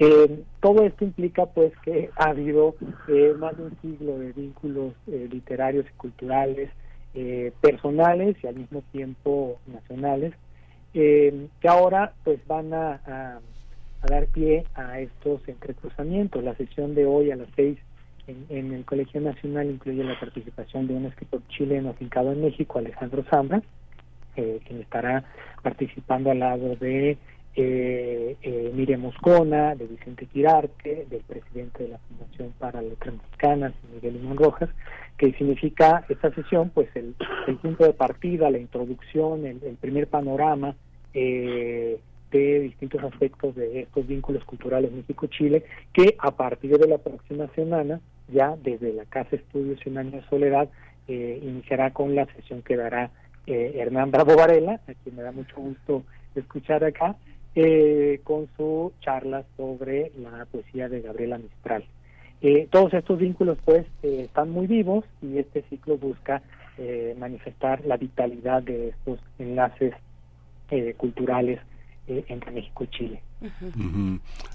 Eh, todo esto implica pues que ha habido eh, más de un siglo de vínculos eh, literarios y culturales personales y al mismo tiempo nacionales que ahora pues van a, dar pie a estos entrecruzamientos. La sesión de hoy a las seis en, el Colegio Nacional incluye la participación de un escritor chileno afincado en México, Alejandro Zambra, eh, quien estará participando al lado de eh, eh, Miriam Moscona, de Vicente Quirarte, del presidente de la Fundación para Letras Mexicanas, Miguel Limón Rojas, que significa esta sesión, pues el, punto de partida, la introducción, el, primer panorama de distintos aspectos de estos vínculos culturales México-Chile, que a partir de la próxima semana ya desde la Casa Estudios y un año de soledad eh, iniciará con la sesión que dará eh, Hernán Bravo Varela, a quien me da mucho gusto escuchar acá, eh, con su charla sobre la poesía de Gabriela Mistral. todos estos vínculos pues están muy vivos y este ciclo busca eh, manifestar la vitalidad de estos enlaces eh, culturales eh, entre México y Chile.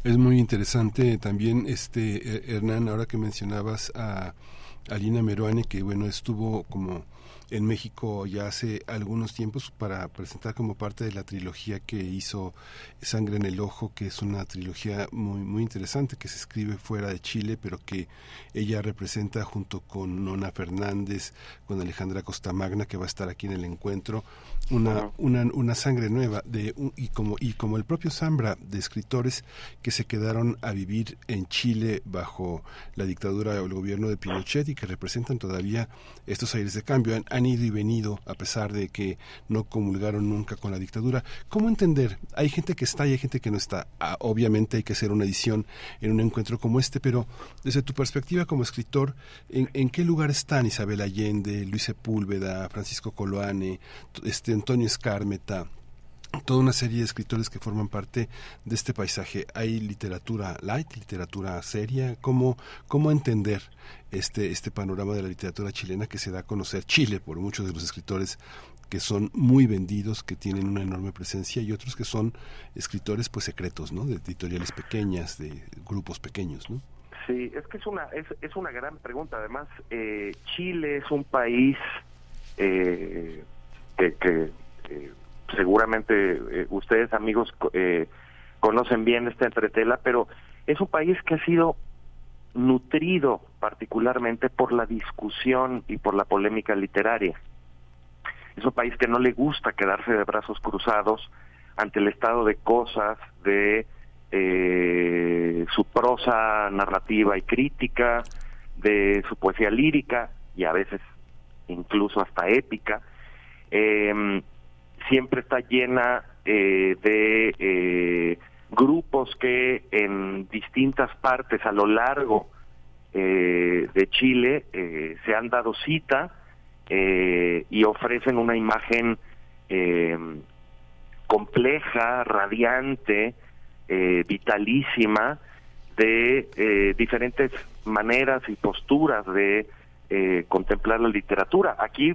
Es muy interesante también, este Hernán, ahora que mencionabas a Alina Meruane, que bueno, estuvo como en México ya hace algunos tiempos para presentar como parte de la trilogía que hizo Sangre en el Ojo, que es una trilogía muy, muy interesante que se escribe fuera de Chile, pero que ella representa junto con Nona Fernández, con Alejandra Costamagna, que va a estar aquí en el encuentro, una, una, una sangre nueva de y como y como el propio Zambra de escritores que se quedaron a vivir en Chile bajo la dictadura o el gobierno de Pinochet y que representan todavía estos aires de cambio han, ido y venido a pesar de que no comulgaron nunca con la dictadura. Cómo entender hay gente que está y hay gente que no está. Ah, obviamente hay que hacer una edición en un encuentro como este pero desde tu perspectiva como escritor en, en qué lugar están Isabel Allende Luis Sepúlveda Francisco Coloane este Antonio Escármeta, toda una serie de escritores que forman parte de este paisaje. Hay literatura light, literatura seria. ¿Cómo, cómo entender este, este panorama de la literatura chilena que se da a conocer Chile por muchos de los escritores que son muy vendidos, que tienen una enorme presencia y otros que son escritores pues secretos, ¿no? De editoriales pequeñas, de grupos pequeños, ¿no? Sí, es que es una es, es una gran pregunta. Además, eh, Chile es un país eh, que, eh, seguramente eh, ustedes amigos eh, conocen bien esta entretela, pero es un país que ha sido nutrido particularmente por la discusión y por la polémica literaria. Es un país que no le gusta quedarse de brazos cruzados ante el estado de cosas de su prosa narrativa y crítica, de su poesía lírica y a veces incluso hasta épica, eh, siempre está llena eh, de eh, grupos que en distintas partes a lo largo eh, de Chile eh, se han dado cita y ofrecen una imagen compleja, radiante, vitalísima de diferentes maneras y posturas de contemplar la literatura. Aquí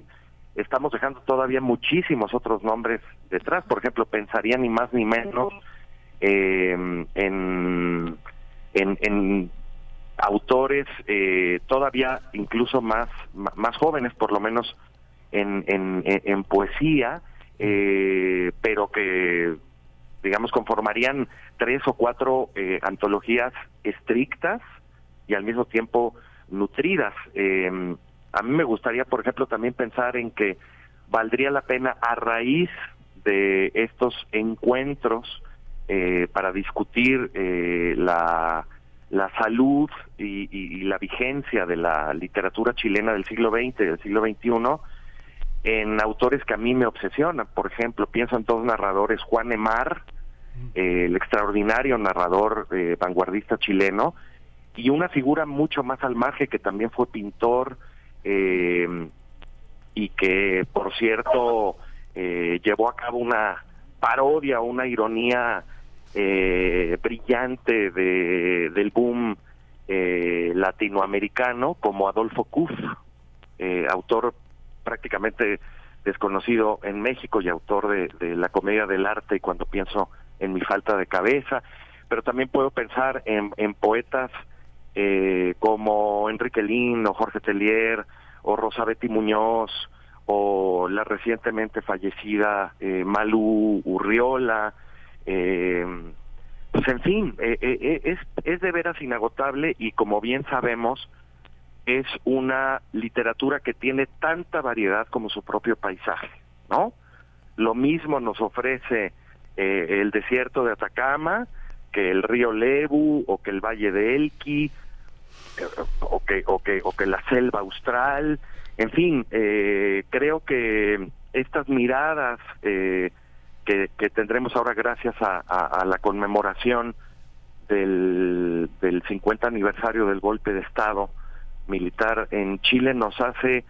estamos dejando todavía muchísimos otros nombres detrás. Por ejemplo, pensaría ni más ni menos eh, en, en, autores eh, todavía incluso más, más jóvenes, por lo menos en, en, en poesía, eh, pero que digamos conformarían tres o cuatro antologías estrictas y al mismo tiempo nutridas. Eh, a mí me gustaría, por ejemplo, también pensar en que valdría la pena a raíz de estos encuentros eh, para discutir eh, la, la salud y, la vigencia de la literatura chilena del siglo XX y del siglo XXI en autores que a mí me obsesionan. Por ejemplo, pienso en dos narradores, Juan Emar, eh, el extraordinario narrador vanguardista chileno, y una figura mucho más al margen que también fue pintor, eh, y que, por cierto, eh, llevó a cabo una parodia, una ironía eh, brillante de, del boom eh, latinoamericano, como Adolfo Kuff, eh, autor prácticamente desconocido en México y autor de, la comedia del arte y cuando pienso en mi falta de cabeza, pero también puedo pensar en, en poetas eh, como Enrique Lin o Jorge Tellier o Rosa Betty Muñoz o la recientemente fallecida eh, Malú Urriola, eh, pues en fin, eh, eh, es, es de veras inagotable y como bien sabemos, es una literatura que tiene tanta variedad como su propio paisaje, ¿no? Lo mismo nos ofrece el desierto de Atacama, que el río Lebu o que el valle de Elqui o que o que o que la selva austral en fin eh, creo que estas miradas eh, que, tendremos ahora gracias a, a, la conmemoración del, del 50 aniversario del golpe de estado militar en Chile nos hace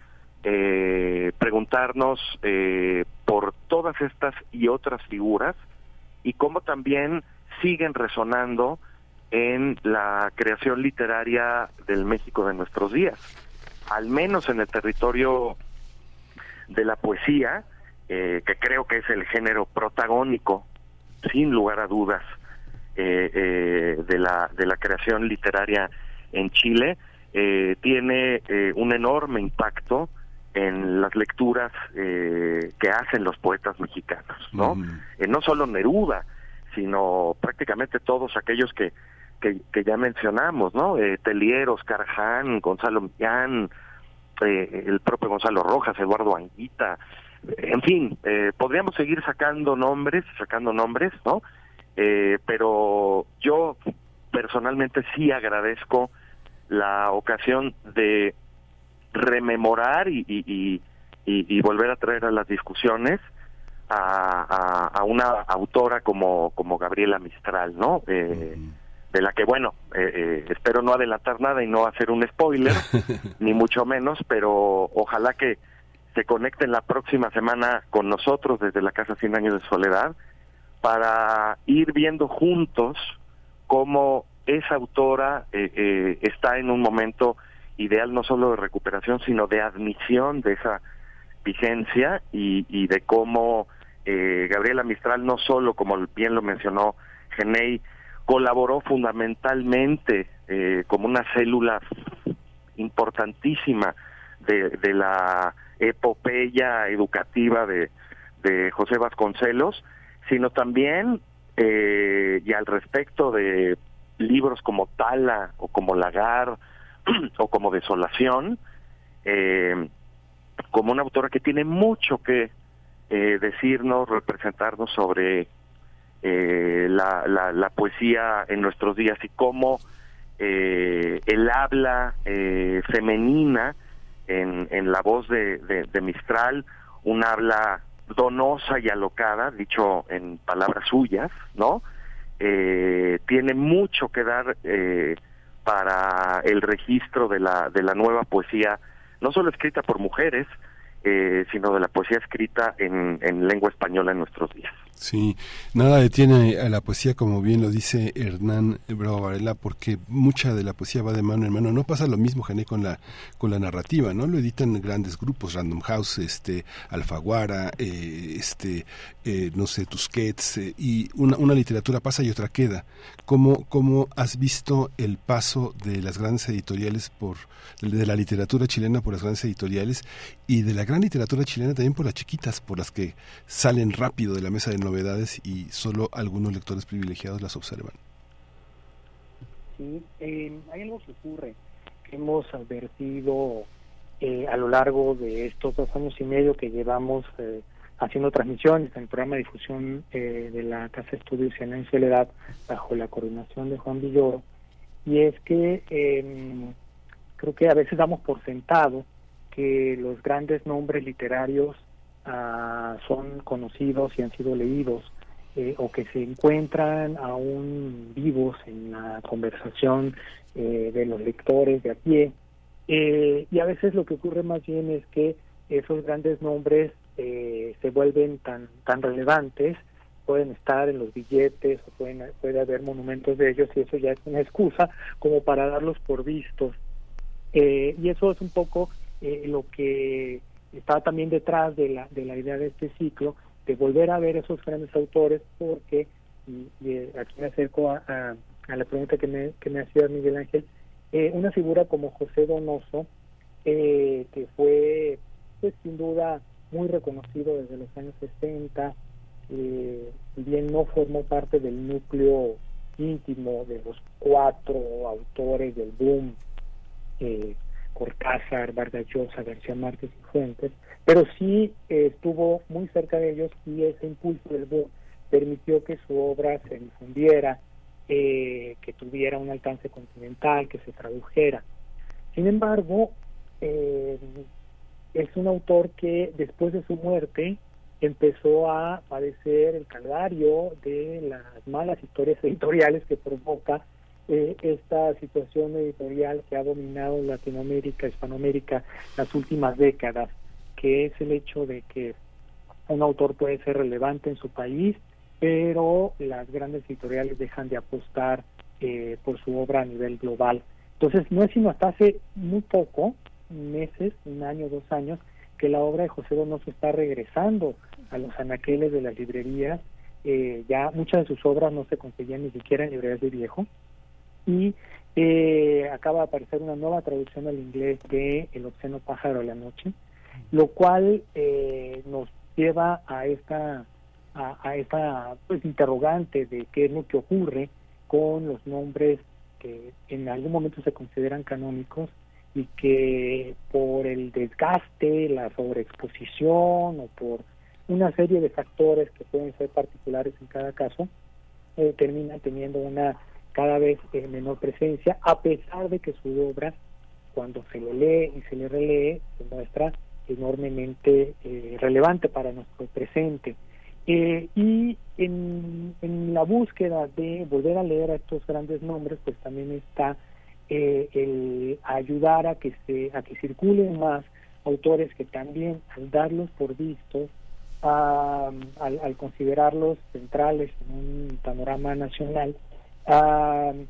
eh, preguntarnos eh, por todas estas y otras figuras y cómo también siguen resonando en la creación literaria del México de nuestros días. Al menos en el territorio de la poesía, eh, que creo que es el género protagónico, sin lugar a dudas, eh, eh, de, la, de la creación literaria en Chile, tiene un enorme impacto en las lecturas que hacen los poetas mexicanos, ¿no? no solo Neruda, sino prácticamente todos aquellos que, que, ya mencionamos, ¿no? Eh, Telieros, Carján, Gonzalo Millán, eh, el propio Gonzalo Rojas, Eduardo Anguita, en fin, eh, podríamos seguir sacando nombres, sacando nombres, ¿no? Eh, pero yo personalmente sí agradezco la ocasión de rememorar y, y, y, volver a traer a las discusiones a, a, una autora como, como Gabriela Mistral, ¿no? Eh, de la que, bueno, eh, eh, espero no adelantar nada y no hacer un spoiler, ni mucho menos, pero ojalá que se conecten la próxima semana con nosotros desde la Casa 100 Años de Soledad para ir viendo juntos cómo esa autora eh, está en un momento ideal no solo de recuperación, sino de admisión de esa vigencia y, y de cómo Gabriela Mistral no solo, como bien lo mencionó Genei, colaboró fundamentalmente eh, como una célula importantísima de, la epopeya educativa de, José Vasconcelos, sino también, eh, y al respecto de libros como Tala o como Lagar o como Desolación, eh, como una autora que tiene mucho que decirnos, representarnos sobre eh, la, la, poesía en nuestros días y cómo eh, el habla eh, femenina en, en, la voz de, de, Mistral, un habla donosa y alocada, dicho en palabras suyas, ¿no? Eh, tiene mucho que dar para el registro de la, de la nueva poesía, no solo escrita por mujeres, sino de la poesía escrita en, en lengua española en nuestros días. Sí, nada detiene a la poesía, como bien lo dice Hernán Bravo Varela, porque mucha de la poesía va de mano en mano. No pasa lo mismo, Jané, con la, con la narrativa, ¿no? Lo editan grandes grupos, Random House, este, Alfaguara, eh, este, eh, no sé, Tusquets, eh, y una, una literatura pasa y otra queda. ¿Cómo, ¿Cómo has visto el paso de las grandes editoriales por, de la literatura chilena por las grandes editoriales y de la gran literatura chilena también por las chiquitas, por las que salen rápido de la mesa de novedades y solo algunos lectores privilegiados las observan. Sí, eh, hay algo que ocurre que hemos advertido eh, a lo largo de estos dos años y medio que llevamos eh, haciendo transmisiones en el programa de difusión de la Casa de Estudios en Soledad bajo la coordinación de Juan Villoro, y es que em, creo que a veces damos por sentado que los grandes nombres literarios Ah, son conocidos y han sido leídos eh, o que se encuentran aún vivos en la conversación eh, de los lectores de a pie. Eh, y a veces lo que ocurre más bien es que esos grandes nombres se vuelven tan, tan relevantes, pueden estar en los billetes o pueden, puede haber monumentos de ellos y eso ya es una excusa como para darlos por vistos. y eso es un poco lo que estaba también detrás de la, de la idea de este ciclo, de volver a ver esos grandes autores, porque, y, aquí me acerco a, a, la pregunta que me, que me hacía Miguel Ángel, eh, una figura como José Donoso, eh, que fue, pues sin duda, muy reconocido desde los años 60, eh, bien no formó parte del núcleo íntimo de los cuatro autores del boom eh, Cortázar, Vargas Llosa, García Márquez y Fuentes, pero sí eh, estuvo muy cerca de ellos y ese impulso del boom permitió que su obra se difundiera, eh, que tuviera un alcance continental, que se tradujera. Sin embargo, eh, es un autor que después de su muerte empezó a padecer el calvario de las malas historias editoriales que provoca eh, esta situación editorial que ha dominado Latinoamérica, Hispanoamérica las últimas décadas, que es el hecho de que un autor puede ser relevante en su país, pero las grandes editoriales dejan de apostar eh, por su obra a nivel global. Entonces, no es sino hasta hace muy poco, meses, un año, dos años, que la obra de José Donoso está regresando a los anaqueles de las librerías. Eh, ya muchas de sus obras no se conseguían ni siquiera en librerías de viejo. Y eh, acaba de aparecer una nueva traducción al inglés de El obsceno pájaro de la noche, lo cual eh, nos lleva a esta a, a esta pues interrogante de qué es lo que ocurre con los nombres que en algún momento se consideran canónicos y que por el desgaste, la sobreexposición o por una serie de factores que pueden ser particulares en cada caso, eh, terminan teniendo una cada vez menor presencia, a pesar de que su obra, cuando se le lee y se le relee, se muestra enormemente eh, relevante para nuestro presente. Eh, y en, en la búsqueda de volver a leer a estos grandes nombres, pues también está eh, el ayudar a que se a que circulen más autores que también al darlos por vistos al, al, considerarlos centrales en un panorama nacional en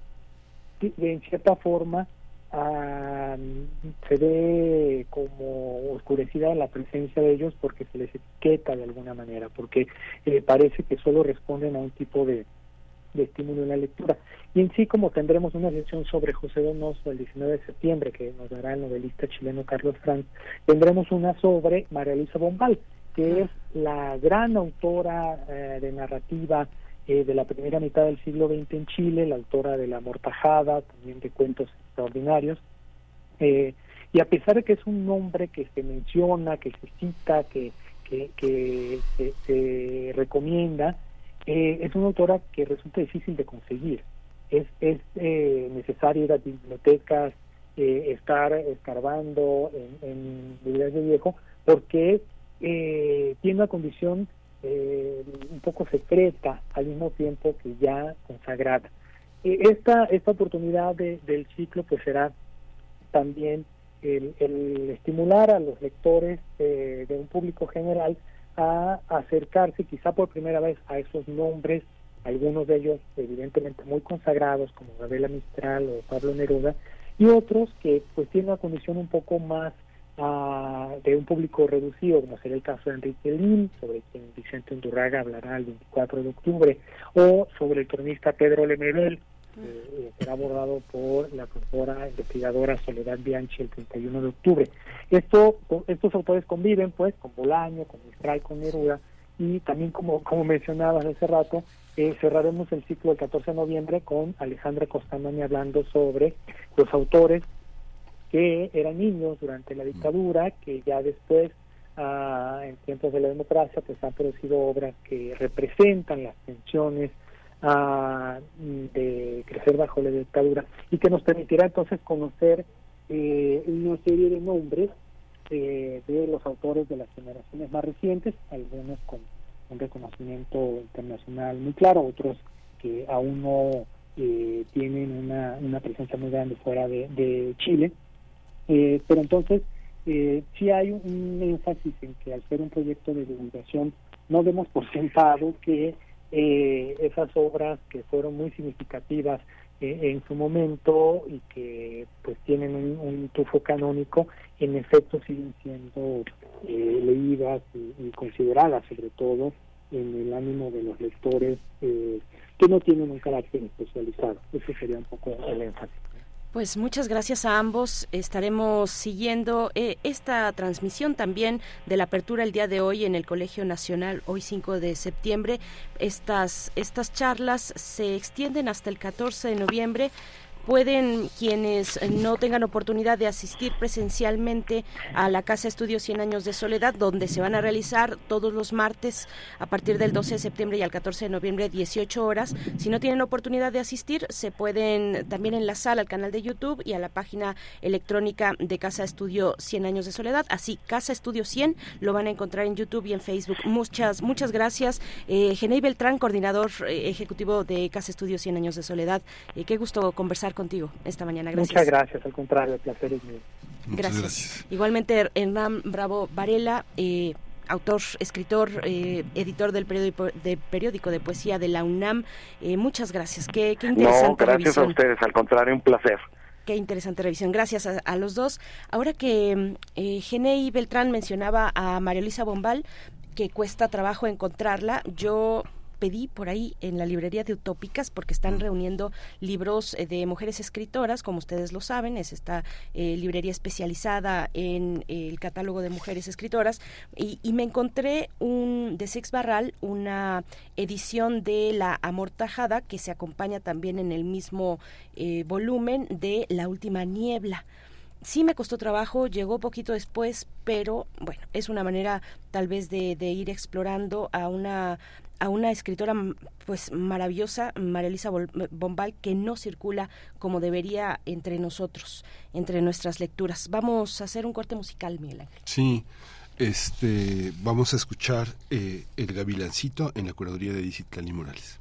cierta forma se ve como oscurecida la presencia de ellos porque se les etiqueta de alguna manera, porque eh, parece que solo responden a un tipo de, de estímulo en la lectura. Y en sí, como tendremos una sesión sobre José Donoso el 19 de septiembre, que nos dará el novelista chileno Carlos Franz, tendremos una sobre María Luisa Bombal, que es la gran autora eh, de eh, la primera mitad del siglo XX en Chile, la autora de La Mortajada, también de cuentos extraordinarios. Eh, y a pesar de que es un nombre que se menciona, que se cita, que, que, se, recomienda, eh, es una autora que resulta difícil de conseguir. Es, es eh, necesario ir a bibliotecas, estar escarbando en, en librerías de viejo, porque tiene una condición un poco secreta al mismo tiempo que ya consagrada. esta, esta oportunidad del ciclo pues será también el, estimular a los lectores eh, de un público general a acercarse quizá por primera vez a esos nombres, algunos de ellos evidentemente muy consagrados como Gabriela Mistral o Pablo Neruda, y otros que pues tienen una condición un poco más uh, de un público reducido, como será el caso de Enrique Lin, sobre quien Vicente Undurraga hablará el 24 de octubre, o sobre el cronista Pedro Lemebel, eh, será abordado por la profesora investigadora Soledad Bianchi el 31 de octubre. Esto, estos autores conviven pues con Bolaño, con Mistral, con Neruda y también como, como mencionabas hace rato, eh, cerraremos el ciclo el 14 de noviembre con Alejandra Costamaña hablando sobre los autores que eran niños durante la dictadura, que ya después, ah, en tiempos de la democracia, pues han producido obras que representan las tensiones de crecer bajo la dictadura y que nos permitirá entonces conocer eh, una serie de nombres eh, de los autores de las generaciones más recientes, algunos con un reconocimiento internacional muy claro, otros que aún no eh, tienen una, una presencia muy grande fuera de, Chile. Pero entonces sí hay un énfasis en que al ser un proyecto de divulgación no demos por sentado que eh, esas obras que fueron muy significativas eh, en su momento y que pues tienen un, tufo canónico, en efecto siguen siendo eh, leídas y, consideradas sobre todo en el ánimo de los lectores que no tienen un carácter especializado. Ese sería un poco el énfasis. Pues muchas gracias a ambos. Estaremos siguiendo eh, esta transmisión también de la apertura el día de hoy en el Colegio Nacional, hoy 5 de septiembre. Estas, estas charlas se extienden hasta el 14 de noviembre pueden quienes no tengan oportunidad de asistir presencialmente a la Casa Estudio 100 Años de Soledad, donde se van a realizar todos los martes a partir del 12 de septiembre y al 14 de noviembre 18 horas. Si no tienen oportunidad de asistir, se pueden también enlazar al canal de YouTube y a la página electrónica de Casa Estudio 100 Años de Soledad. Así, Casa Estudio 100 lo van a encontrar en YouTube y en Facebook. Muchas, muchas gracias. Eh, Genei Beltrán, coordinador eh, ejecutivo de Casa Estudio 100 Años de Soledad. Eh, qué gusto conversar contigo esta mañana. Gracias. Muchas gracias, al contrario, el placer es mío. Gracias. Igualmente, Hernán Bravo Varela, eh, autor, escritor, eh, editor del periódico de, periódico de poesía de la UNAM. Eh, muchas gracias. Qué, qué interesante. No, gracias a ustedes, al contrario, un placer. Qué interesante revisión. Gracias a, los dos. Ahora que eh, Genei Beltrán mencionaba a María Luisa Bombal, que cuesta trabajo encontrarla, yo pedí por ahí en la librería de Utópicas porque están reuniendo libros eh, de mujeres escritoras, como ustedes lo saben, es esta eh, librería especializada en eh, el catálogo de mujeres escritoras y, me encontré un de Sex Barral una edición de La Amortajada que se acompaña también en el mismo volumen de La Última Niebla. Sí me costó trabajo, llegó poquito después, pero bueno, es una manera tal vez de, de, ir explorando a una a una escritora pues maravillosa, María Elisa Bombal, que no circula como debería entre nosotros, entre nuestras lecturas. Vamos a hacer un corte musical, Miguel Ángel. Sí, este, vamos a escuchar eh, El Gavilancito en la curaduría de Dicitlán Morales.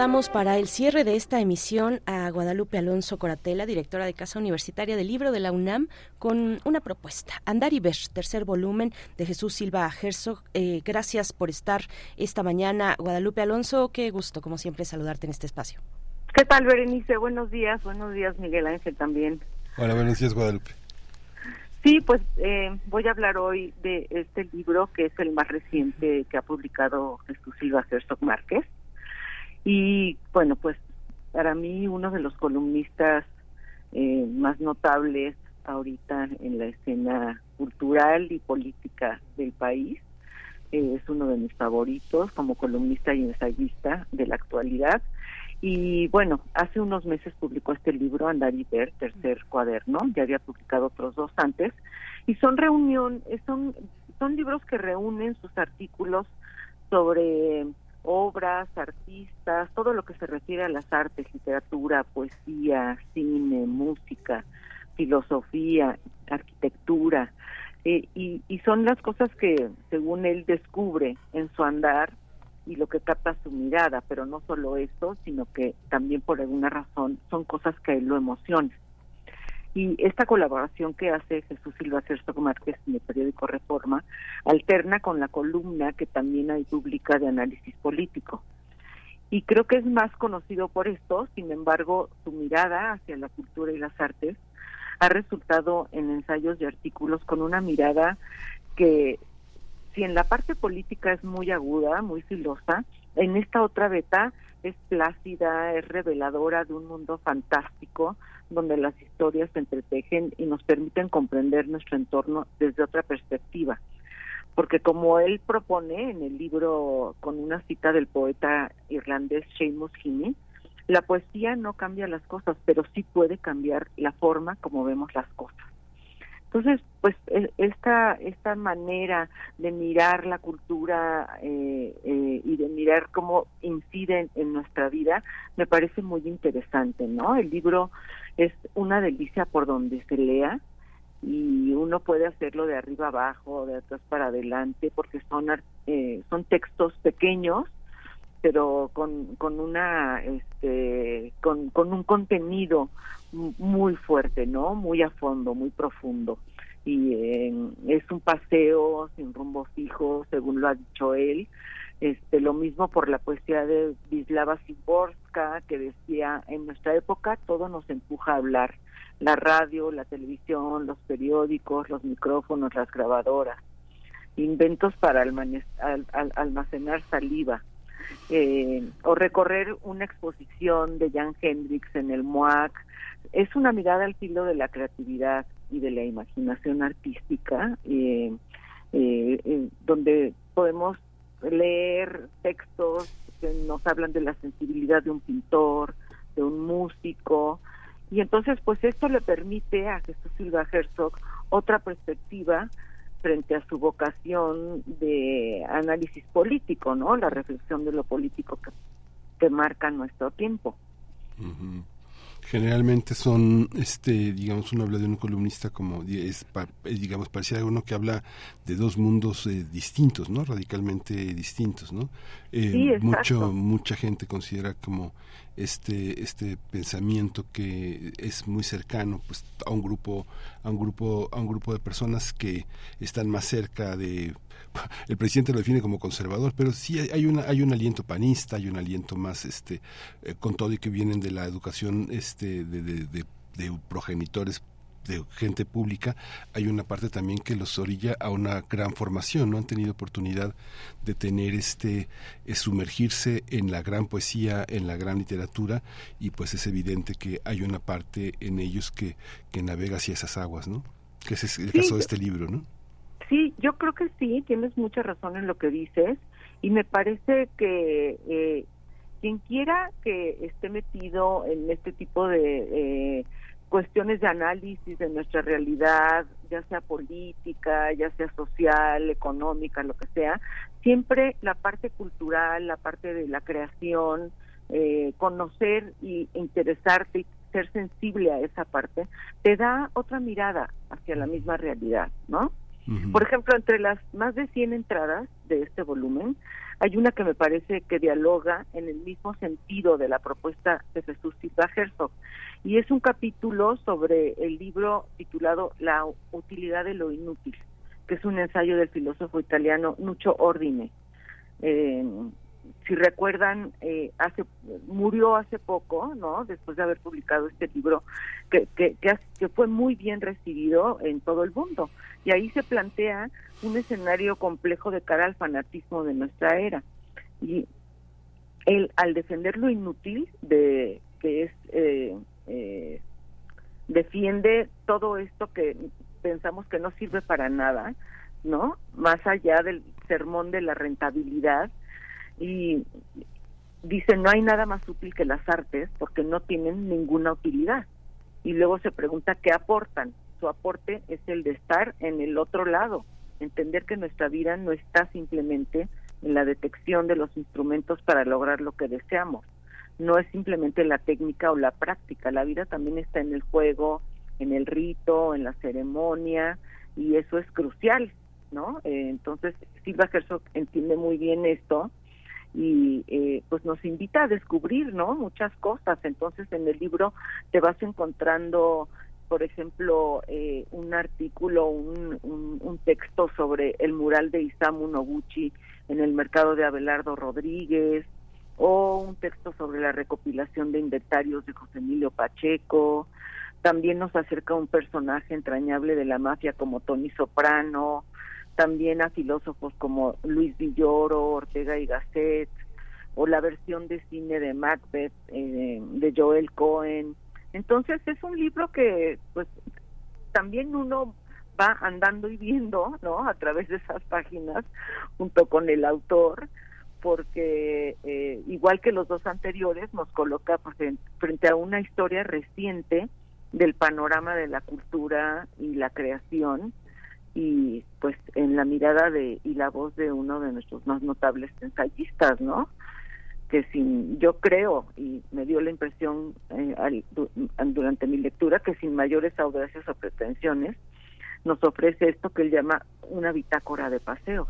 Saludamos para el cierre de esta emisión a Guadalupe Alonso Coratela, directora de Casa Universitaria del Libro de la UNAM, con una propuesta. Andar y ver, tercer volumen de Jesús Silva Herzog. Eh, gracias por estar esta mañana. Guadalupe Alonso, qué gusto, como siempre, saludarte en este espacio. ¿Qué tal, Berenice? Buenos días. Buenos días, Miguel Ángel, también. Hola, buenos días, Guadalupe. Sí, pues eh, voy a hablar hoy de este libro que es el más reciente que ha publicado Jesús Silva Herzog Márquez y bueno, pues para mí uno de los columnistas eh, más notables ahorita en la escena cultural y política del país. Eh, es uno de mis favoritos como columnista y ensayista de la actualidad. Y bueno, hace unos meses publicó este libro, Andar y Ver, tercer cuaderno, ya había publicado otros dos antes, y son reunión, son, son libros que reúnen sus artículos sobre obras, artistas, todo lo que se refiere a las artes, literatura, poesía, cine, música, filosofía, arquitectura, eh, y, y son las cosas que, según él, descubre en su andar y lo que capta su mirada, pero no solo eso, sino que también por alguna razón son cosas que él lo emocionan. Y esta colaboración que hace Jesús Silva Cerzo Márquez en el periódico Reforma alterna con la columna que también hay pública de análisis político. Y creo que es más conocido por esto, sin embargo, su mirada hacia la cultura y las artes ha resultado en ensayos y artículos con una mirada que, si en la parte política es muy aguda, muy filosa, en esta otra beta es plácida, es reveladora de un mundo fantástico donde las historias se entretejen y nos permiten comprender nuestro entorno desde otra perspectiva. Porque como él propone en el libro con una cita del poeta irlandés Seamus Heaney, la poesía no cambia las cosas, pero sí puede cambiar la forma como vemos las cosas. Entonces, pues e, esta esta manera de mirar la cultura eh, eh, y de mirar cómo incide en, nuestra vida me parece muy interesante, ¿no? El libro es una delicia por donde se lea y uno puede hacerlo de arriba abajo, de atrás para adelante, porque son eh, son textos pequeños pero con, con una este con, con un contenido muy fuerte no muy a fondo muy profundo. Y eh, es un paseo sin rumbo fijo según lo ha dicho él. Este lo mismo por la poesía de Vislava Szymborska que decía en nuestra época todo nos empuja a hablar. La radio la televisión los periódicos los micrófonos las grabadoras. Inventos para almacenar saliva eh, o recorrer una exposición de Jan Hendrix en el MOAC. Es una mirada al filo de la creatividad y de la imaginación artística, eh, eh, donde podemos leer textos que nos hablan de la sensibilidad de un pintor, de un músico, y entonces pues esto le permite a Jesús Silva Herzog otra perspectiva frente a su vocación de análisis político, ¿no? La reflexión de lo político que, marca nuestro tiempo. Generalmente son, este, digamos, uno habla de un columnista como, es, digamos, parecía uno que habla de dos mundos eh, distintos, ¿no? Radicalmente distintos, ¿no? Eh, mucho, mucha gente considera como este este pensamiento que es muy cercano pues a un grupo a un grupo a un grupo de personas que están más cerca de el presidente lo define como conservador pero sí hay una hay un aliento panista hay un aliento más este eh, con todo y que vienen de la educación este de, de, de progenitores de gente pública, hay una parte también que los orilla a una gran formación, no han tenido oportunidad de tener este eh, sumergirse en la gran poesía, en la gran literatura y pues es evidente que hay una parte en ellos que, que navega hacia esas aguas, ¿no? Que ese es el caso de este libro, ¿no? Sí, yo creo que sí, tienes mucha razón en lo que dices y me parece que eh, quien quiera que esté metido en este tipo de eh, cuestiones de análisis de nuestra realidad, ya sea política, ya sea social, económica, lo que sea, siempre la parte cultural, la parte de la creación, eh, conocer y interesarte y ser sensible a esa parte, te da otra mirada hacia la misma realidad, ¿no? Por ejemplo, entre las más de 100 entradas de este volumen, hay una que me parece que dialoga en el mismo sentido de la propuesta de Jesús Silva Herzog, y es un capítulo sobre el libro titulado La utilidad de lo inútil, que es un ensayo del filósofo italiano Nuccio Ordine. Eh, si recuerdan, eh, hace murió hace poco, ¿no? Después de haber publicado este libro, que, que, que, fue muy bien recibido en todo el mundo. Y ahí se plantea un escenario complejo de cara al fanatismo de nuestra era. Y él, al defender lo inútil de que es eh, eh, defiende todo esto que pensamos que no sirve para nada, ¿no? Más allá del sermón de la rentabilidad y dice no hay nada más útil que las artes porque no tienen ninguna utilidad. Y luego se pregunta qué aportan. Su aporte es el de estar en el otro lado, entender que nuestra vida no está simplemente en la detección de los instrumentos para lograr lo que deseamos, no es simplemente la técnica o la práctica, la vida también está en el juego, en el rito, en la ceremonia, y eso es crucial, ¿no? Eh, entonces, Silva Herzog entiende muy bien esto y eh, pues nos invita a descubrir, ¿no? Muchas cosas. Entonces, en el libro te vas encontrando, por ejemplo, eh, un artículo, un, un, un, texto sobre el mural de Isamu Noguchi en el mercado de Abelardo Rodríguez, o un texto sobre la recopilación de inventarios de José Emilio Pacheco. También nos acerca un personaje entrañable de la mafia como Tony Soprano, también a filósofos como Luis Villoro, Ortega y Gasset, o la versión de cine de Macbeth eh, de Joel Cohen. Entonces es un libro que pues también uno va andando y viendo, ¿no? A través de esas páginas junto con el autor porque eh, igual que los dos anteriores nos coloca pues, frente a una historia reciente del panorama de la cultura y la creación y pues en la mirada de y la voz de uno de nuestros más notables ensayistas, ¿no? Que sin yo creo y me dio la impresión eh, durante mi lectura que sin mayores audacias o pretensiones nos ofrece esto que él llama una bitácora de paseos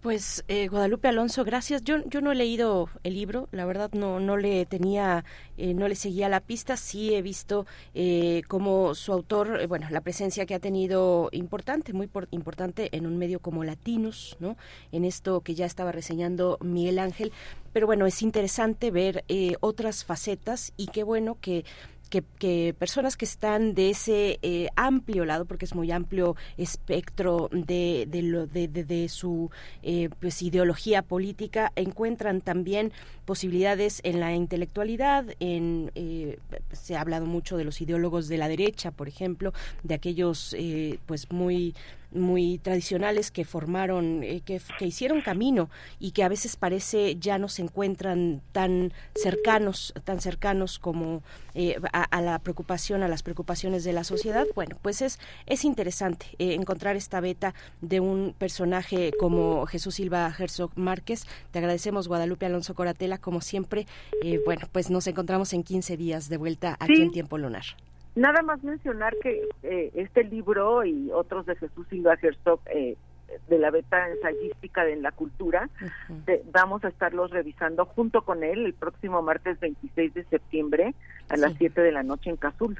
pues eh, Guadalupe Alonso, gracias. Yo, yo no he leído el libro, la verdad no, no le tenía, eh, no le seguía la pista. Sí he visto eh, como su autor, bueno, la presencia que ha tenido importante, muy importante en un medio como Latinos, ¿no? En esto que ya estaba reseñando Miguel Ángel. Pero bueno, es interesante ver otras facetas y qué bueno que que, personas que están de ese eh, amplio lado, porque es muy amplio espectro de, de, lo, de, de, su eh, pues, ideología política, encuentran también posibilidades en la intelectualidad, en, eh, se ha hablado mucho de los ideólogos de la derecha, por ejemplo, de aquellos pues muy muy tradicionales que formaron, eh, que, hicieron camino y que a veces parece ya no se encuentran tan cercanos, tan cercanos como eh, a, la preocupación, a las preocupaciones de la sociedad. Bueno, pues es, es interesante eh, encontrar esta beta de un personaje como Jesús Silva Herzog Márquez. Te agradecemos, Guadalupe Alonso Coratela, como siempre. bueno, pues nos encontramos en 15 días de vuelta aquí en Tiempo Lunar. Nada más mencionar que eh, este libro y otros de Jesús Silva Herzog eh, de la beta ensayística de la cultura, vamos a estarlos revisando junto con él el próximo martes 26 de septiembre a las 7 de la noche en Cazul.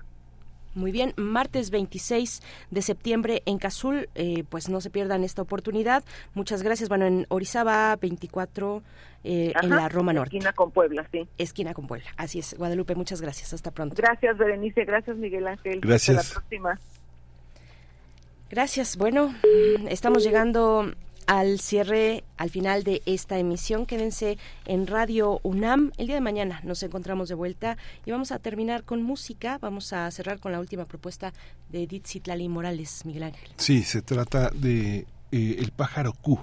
Muy bien, martes 26 de septiembre en Cazul, eh, pues no se pierdan esta oportunidad. Muchas gracias. Bueno, en Orizaba 24, eh, en la Roma Norte. Esquina con Puebla, sí. Esquina con Puebla, así es. Guadalupe, muchas gracias. Hasta pronto. Gracias, Berenice. Gracias, Miguel Ángel. Gracias. Hasta la próxima. Gracias. Bueno, estamos llegando al cierre, al final de esta emisión. Quédense en Radio UNAM. El día de mañana nos encontramos de vuelta y vamos a terminar con música. Vamos a cerrar con la última propuesta de Edith Citlali Morales, Miguel Ángel. Sí, se trata de eh, El pájaro Q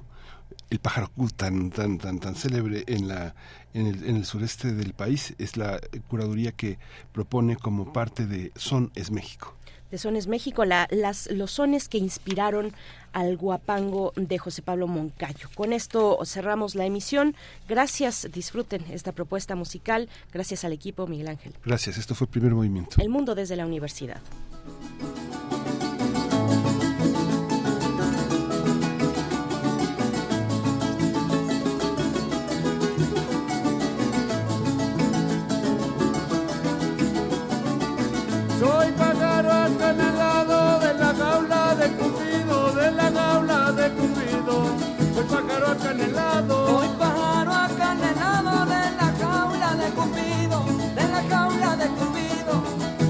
el pájaro Q tan tan tan tan célebre en la en el, en el sureste del país es la curaduría que propone como parte de Son es México de Sones México, la, las, los sones que inspiraron al guapango de José Pablo Moncayo. Con esto cerramos la emisión. Gracias, disfruten esta propuesta musical. Gracias al equipo, Miguel Ángel. Gracias, esto fue el primer movimiento. El mundo desde la universidad. Soy pájaro acanelado de la jaula de Cupido, de la jaula de Cupido.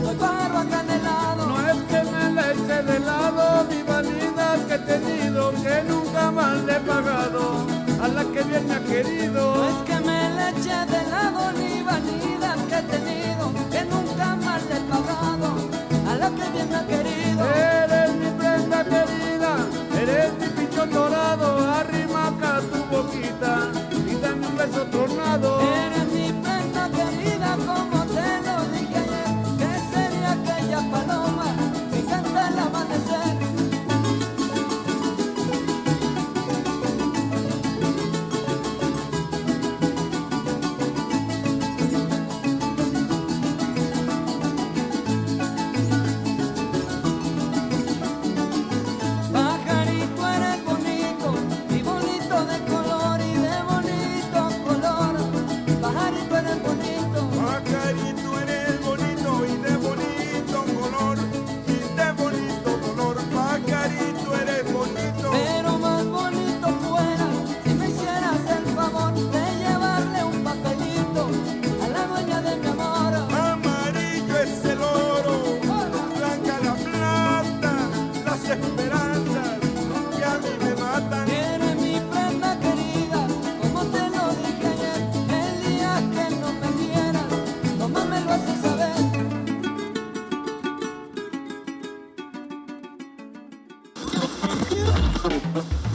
Soy pájaro acanelado. No es que me le eche de lado mi vanidad que he tenido, que nunca más le he pagado a la que bien me ha querido. No es que me le eche de lado ni vanidad que he tenido, que nunca más le he pagado la que bien me ha querido. Eres mi prenda querida, eres mi pichón dorado, arriba tu boquita y dame un beso tornado. Eres mi prenda querida como